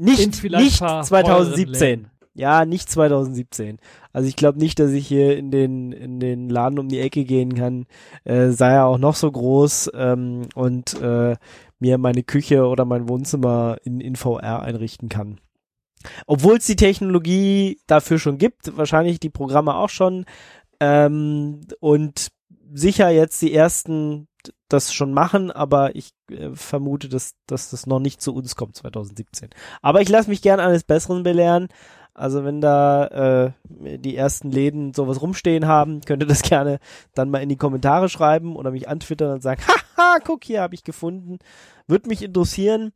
[SPEAKER 2] nicht, nicht
[SPEAKER 3] paar
[SPEAKER 2] 2017.
[SPEAKER 3] teureren Läden.
[SPEAKER 2] Ja, nicht 2017. Also ich glaube nicht, dass ich hier in den in den Laden um die Ecke gehen kann, äh, sei er auch noch so groß ähm, und äh, mir meine Küche oder mein Wohnzimmer in, in VR einrichten kann. Obwohl es die Technologie dafür schon gibt, wahrscheinlich die Programme auch schon ähm, und sicher jetzt die ersten das schon machen, aber ich äh, vermute, dass, dass das noch nicht zu uns kommt 2017. Aber ich lasse mich gern eines Besseren belehren. Also wenn da äh, die ersten Läden sowas rumstehen haben, könnt ihr das gerne dann mal in die Kommentare schreiben oder mich antwittern und sagen, haha, guck, hier habe ich gefunden. Würde mich interessieren.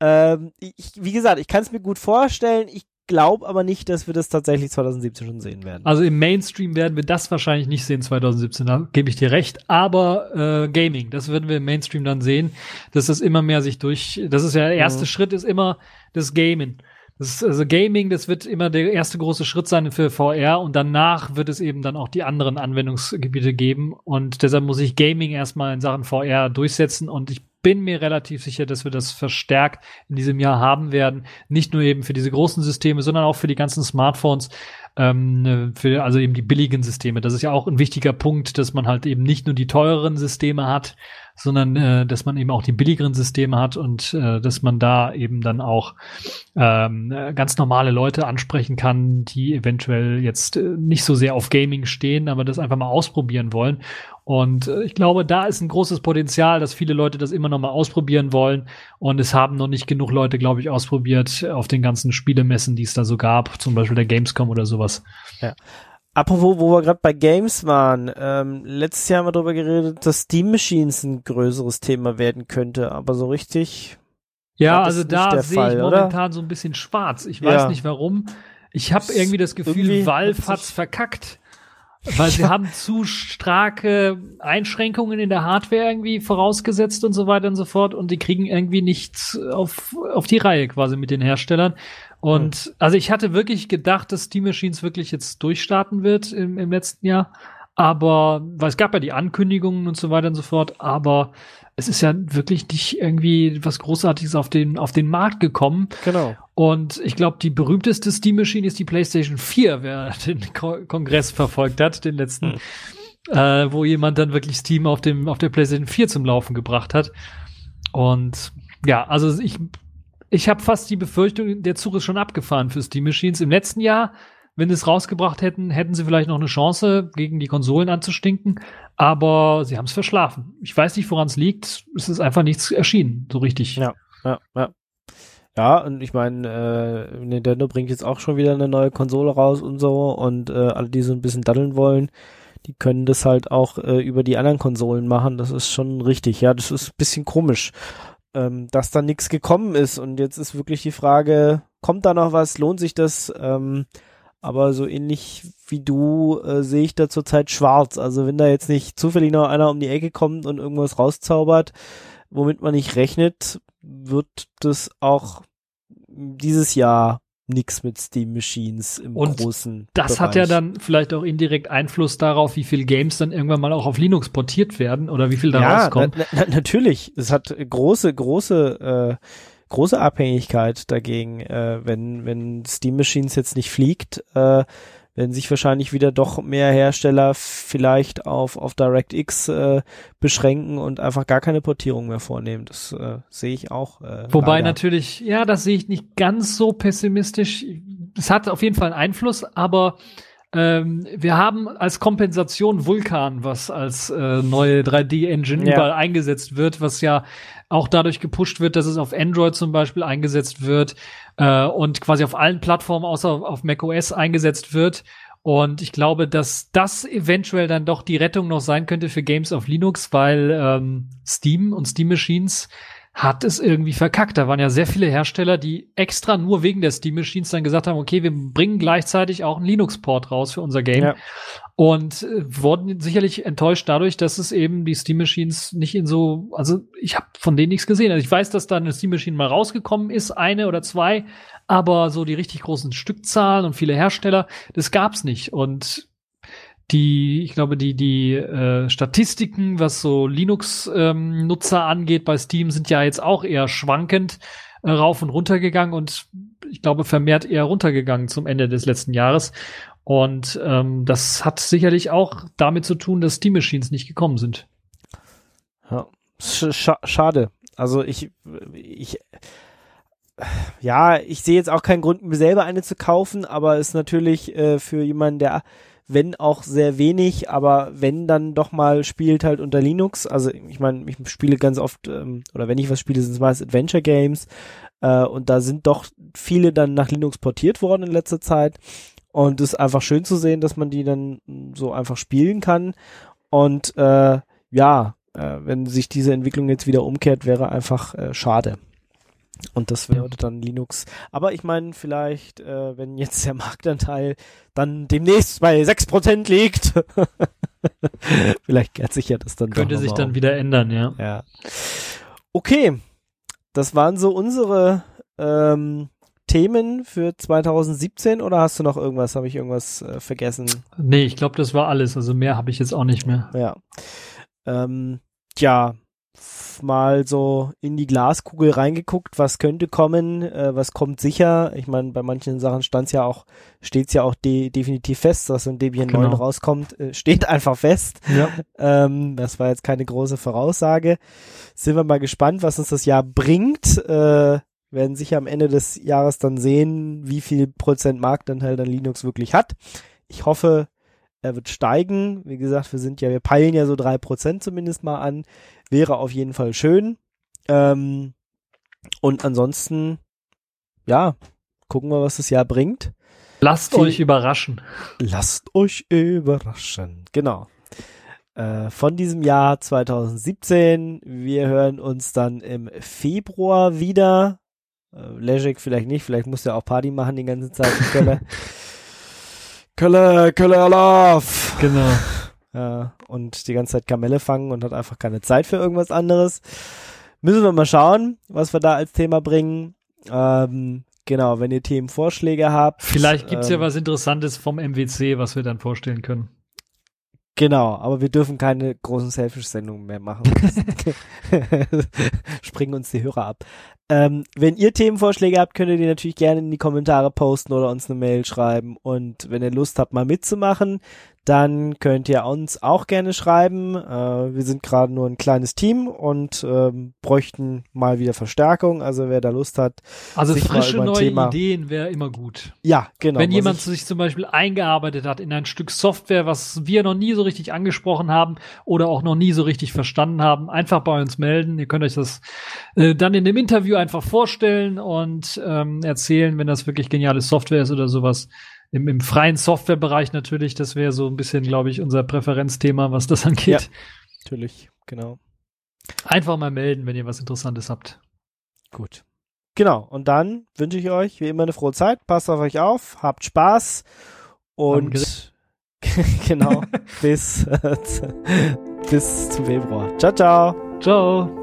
[SPEAKER 2] Ähm, ich, wie gesagt, ich kann es mir gut vorstellen. Ich glaube aber nicht, dass wir das tatsächlich 2017 schon sehen werden.
[SPEAKER 3] Also im Mainstream werden wir das wahrscheinlich nicht sehen 2017, da gebe ich dir recht. Aber äh, Gaming, das werden wir im Mainstream dann sehen, dass das immer mehr sich durch. Das ist ja der erste
[SPEAKER 2] Mhm.
[SPEAKER 3] Schritt, ist immer das Gamen. Das also Gaming, das wird immer der erste große Schritt sein für VR und danach wird es eben dann auch die anderen Anwendungsgebiete geben und deshalb muss ich Gaming erstmal in Sachen VR durchsetzen und ich bin mir relativ sicher, dass wir das verstärkt in diesem Jahr haben werden. Nicht nur eben für diese großen Systeme, sondern auch für die ganzen Smartphones, ähm, für also eben die billigen Systeme. Das ist ja auch ein wichtiger Punkt, dass man halt eben nicht nur die teureren Systeme hat, sondern äh, dass man eben auch die billigeren Systeme hat und äh, dass man da eben dann auch ähm, äh, ganz normale Leute ansprechen kann, die eventuell jetzt äh, nicht so sehr auf Gaming stehen, aber das einfach mal ausprobieren wollen. Und äh, ich glaube, da ist ein großes Potenzial, dass viele Leute das immer noch mal ausprobieren wollen. Und es haben noch nicht genug Leute, glaube ich, ausprobiert auf den ganzen Spielemessen, die es da so gab, zum Beispiel der Gamescom oder sowas.
[SPEAKER 2] Apropos, wo wir gerade bei Games waren, ähm, letztes Jahr haben wir darüber geredet, dass Steam Machines ein größeres Thema werden könnte, aber so richtig.
[SPEAKER 3] Ja, also da sehe
[SPEAKER 2] Fall,
[SPEAKER 3] ich
[SPEAKER 2] oder?
[SPEAKER 3] momentan so ein bisschen schwarz. Ich weiß
[SPEAKER 2] Ja.
[SPEAKER 3] nicht warum. Ich habe irgendwie das Gefühl,
[SPEAKER 2] Irgendwie
[SPEAKER 3] Valve hat's
[SPEAKER 2] sich-
[SPEAKER 3] verkackt. Weil sie haben zu starke Einschränkungen in der Hardware irgendwie vorausgesetzt und so weiter und so fort und die kriegen irgendwie nichts auf, auf die Reihe quasi mit den Herstellern. Und also ich hatte wirklich gedacht, dass Steam Machines wirklich jetzt durchstarten wird im, im letzten Jahr. Aber, weil es gab ja die Ankündigungen und so weiter und so fort, aber es ist ja wirklich nicht irgendwie was Großartiges auf den, auf den Markt gekommen.
[SPEAKER 2] Genau.
[SPEAKER 3] Und ich glaube, die berühmteste Steam Machine ist die PlayStation 4, wer den Ko Kongress verfolgt hat, den letzten, äh, wo jemand dann wirklich Steam auf dem auf der PlayStation 4 zum Laufen gebracht hat. Und ja, also ich ich habe fast die Befürchtung, der Zug ist schon abgefahren für Steam Machines. Im letzten Jahr, wenn sie es rausgebracht hätten, hätten sie vielleicht noch eine Chance, gegen die Konsolen anzustinken. Aber sie haben es verschlafen. Ich weiß nicht, woran es liegt. Es ist einfach nichts erschienen, so richtig.
[SPEAKER 2] Ja. Ja, ja. Ja, und ich meine, äh, Nintendo bringt jetzt auch schon wieder eine neue Konsole raus und so und äh, alle, die so ein bisschen daddeln wollen, die können das halt auch äh, über die anderen Konsolen machen. Das ist schon richtig. Ja, das ist ein bisschen komisch, ähm, dass da nichts gekommen ist. Und jetzt ist wirklich die Frage, kommt da noch was? Lohnt sich das? Ähm, aber so ähnlich wie du äh, sehe ich da zurzeit schwarz. Also wenn da jetzt nicht zufällig noch einer um die Ecke kommt und irgendwas rauszaubert, womit man nicht rechnet, wird das auch dieses Jahr nix mit Steam Machines im
[SPEAKER 3] Und
[SPEAKER 2] großen
[SPEAKER 3] Das
[SPEAKER 2] Bereich.
[SPEAKER 3] hat ja dann vielleicht auch indirekt Einfluss darauf, wie viel Games dann irgendwann mal auch auf Linux portiert werden oder wie viel da
[SPEAKER 2] ja,
[SPEAKER 3] rauskommt.
[SPEAKER 2] na, na, natürlich. Es hat große, große, äh, große Abhängigkeit dagegen, äh, wenn, wenn Steam Machines jetzt nicht fliegt, äh, werden sich wahrscheinlich wieder doch mehr Hersteller vielleicht auf, auf DirectX äh, beschränken und einfach gar keine Portierung mehr vornehmen. Das äh, sehe ich auch. Äh,
[SPEAKER 3] Wobei
[SPEAKER 2] leider.
[SPEAKER 3] natürlich, ja, das sehe ich nicht ganz so pessimistisch. Es hat auf jeden Fall einen Einfluss, aber ähm, wir haben als Kompensation Vulkan, was als äh, neue 3D-Engine
[SPEAKER 2] Ja.
[SPEAKER 3] überall eingesetzt wird, was ja auch dadurch gepusht wird, dass es auf Android zum Beispiel eingesetzt wird äh, und quasi auf allen Plattformen außer auf macOS eingesetzt wird. Und ich glaube, dass das eventuell dann doch die Rettung noch sein könnte für Games auf Linux, weil ähm, Steam und Steam Machines hat es irgendwie verkackt. Da waren ja sehr viele Hersteller, die extra nur wegen der Steam Machines dann gesagt haben, okay, wir bringen gleichzeitig auch einen Linux-Port raus für unser Game.
[SPEAKER 2] Ja.
[SPEAKER 3] Und äh, wurden sicherlich enttäuscht dadurch, dass es eben die Steam Machines nicht in so, also ich habe von denen nichts gesehen. Also ich weiß, dass da eine Steam Machine mal rausgekommen ist, eine oder zwei, aber so die richtig großen Stückzahlen und viele Hersteller, das gab's nicht. Und die, ich glaube, die, die äh, Statistiken, was so Linux-Nutzer angeht bei Steam, sind ja jetzt auch eher schwankend äh, rauf und runter gegangen und ich glaube vermehrt eher runtergegangen zum Ende des letzten Jahres. Und ähm, das hat sicherlich auch damit zu tun, dass Steam Machines nicht gekommen sind.
[SPEAKER 2] Ja. Sch scha schade. Also ich, ich, ja, ich sehe jetzt auch keinen Grund, mir selber eine zu kaufen, aber ist natürlich äh, für jemanden, der, wenn auch sehr wenig, aber wenn dann doch mal spielt halt unter Linux. Also ich meine, ich spiele ganz oft, ähm, oder wenn ich was spiele, sind es meist Adventure Games. Äh, und da sind doch viele dann nach Linux portiert worden in letzter Zeit. Und es ist einfach schön zu sehen, dass man die dann so einfach spielen kann. Und äh, ja, äh, wenn sich diese Entwicklung jetzt wieder umkehrt, wäre einfach äh, schade. Und das wäre dann Linux. Aber ich meine, vielleicht, äh, wenn jetzt der Marktanteil dann demnächst bei 6% liegt, vielleicht kehrt sich ja das dann
[SPEAKER 3] Könnte sich dann
[SPEAKER 2] um.
[SPEAKER 3] wieder ändern, ja.
[SPEAKER 2] Ja. Okay, das waren so unsere ähm, Themen für 2017 oder hast du noch irgendwas? Habe ich irgendwas äh, vergessen?
[SPEAKER 3] Nee, ich glaube, das war alles. Also mehr habe ich jetzt auch nicht mehr.
[SPEAKER 2] Ja. Ähm, tja, mal so in die Glaskugel reingeguckt, was könnte kommen, äh, was kommt sicher. Ich meine, bei manchen Sachen stand's ja auch, steht's ja auch de definitiv fest, dass ein Debian
[SPEAKER 3] Genau.
[SPEAKER 2] 9 rauskommt, äh, steht einfach fest.
[SPEAKER 3] Ja.
[SPEAKER 2] Ähm, das war jetzt keine große Voraussage. Sind wir mal gespannt, was uns das Jahr bringt. Äh, werden sicher am Ende des Jahres dann sehen, wie viel Prozent Marktanteil dann Linux wirklich hat. Ich hoffe, er wird steigen. Wie gesagt, wir sind ja, wir peilen ja so drei Prozent zumindest mal an. Wäre auf jeden Fall schön. Ähm, und ansonsten, ja, gucken wir, was das Jahr bringt.
[SPEAKER 3] Lasst
[SPEAKER 2] Viel-
[SPEAKER 3] euch überraschen.
[SPEAKER 2] Lasst euch überraschen. Genau. Äh, von diesem Jahr 2017. Wir hören uns dann im Februar wieder. Äh, Lejek vielleicht nicht, vielleicht muss er auch Party machen die ganze Zeit in Kölle. Kölle, Kölle Love.
[SPEAKER 3] Genau.
[SPEAKER 2] Ja, und die ganze Zeit Kamelle fangen und hat einfach keine Zeit für irgendwas anderes. Müssen wir mal schauen, was wir da als Thema bringen. Ähm, genau, wenn ihr Themenvorschläge habt.
[SPEAKER 3] Vielleicht gibt's ja
[SPEAKER 2] ähm,
[SPEAKER 3] was Interessantes vom MWC, was wir dann vorstellen können.
[SPEAKER 2] Genau, aber wir dürfen keine großen Selfish-Sendungen mehr machen. Springen uns die Hörer ab. Ähm, wenn ihr Themenvorschläge habt, könnt ihr die natürlich gerne in die Kommentare posten oder uns eine Mail schreiben. Und wenn ihr Lust habt, mal mitzumachen, dann könnt ihr uns auch gerne schreiben. Äh, wir sind gerade nur ein kleines Team und ähm, bräuchten mal wieder Verstärkung. Also wer da Lust hat,
[SPEAKER 3] Also frische neue
[SPEAKER 2] Thema-
[SPEAKER 3] Ideen wäre immer gut.
[SPEAKER 2] ja, genau.
[SPEAKER 3] Wenn jemand
[SPEAKER 2] ich-
[SPEAKER 3] sich zum Beispiel eingearbeitet hat in ein Stück Software, was wir noch nie so richtig angesprochen haben oder auch noch nie so richtig verstanden haben, einfach bei uns melden. Ihr könnt euch das äh, dann in dem Interview einfach vorstellen und ähm, erzählen, wenn das wirklich geniale Software ist oder sowas. Im, im freien Softwarebereich natürlich, das wäre so ein bisschen, glaube ich, unser Präferenzthema, was das angeht.
[SPEAKER 2] natürlich, genau.
[SPEAKER 3] Einfach mal melden, wenn ihr was Interessantes habt.
[SPEAKER 2] Gut. Genau. Und dann wünsche ich euch wie immer eine frohe Zeit. Passt auf euch auf, habt Spaß und genau bis bis zum Februar. Ciao, ciao.
[SPEAKER 3] Ciao.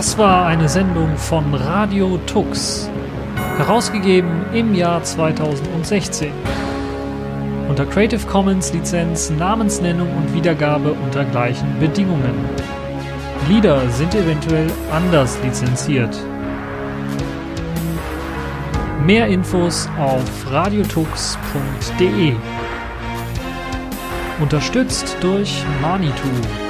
[SPEAKER 3] Das war eine Sendung von Radio Tux, herausgegeben im Jahr 2016. Unter Creative Commons Lizenz, Namensnennung und Wiedergabe unter gleichen Bedingungen. Lieder sind eventuell anders lizenziert. Mehr Infos auf radiotux.de. Unterstützt durch Manitou.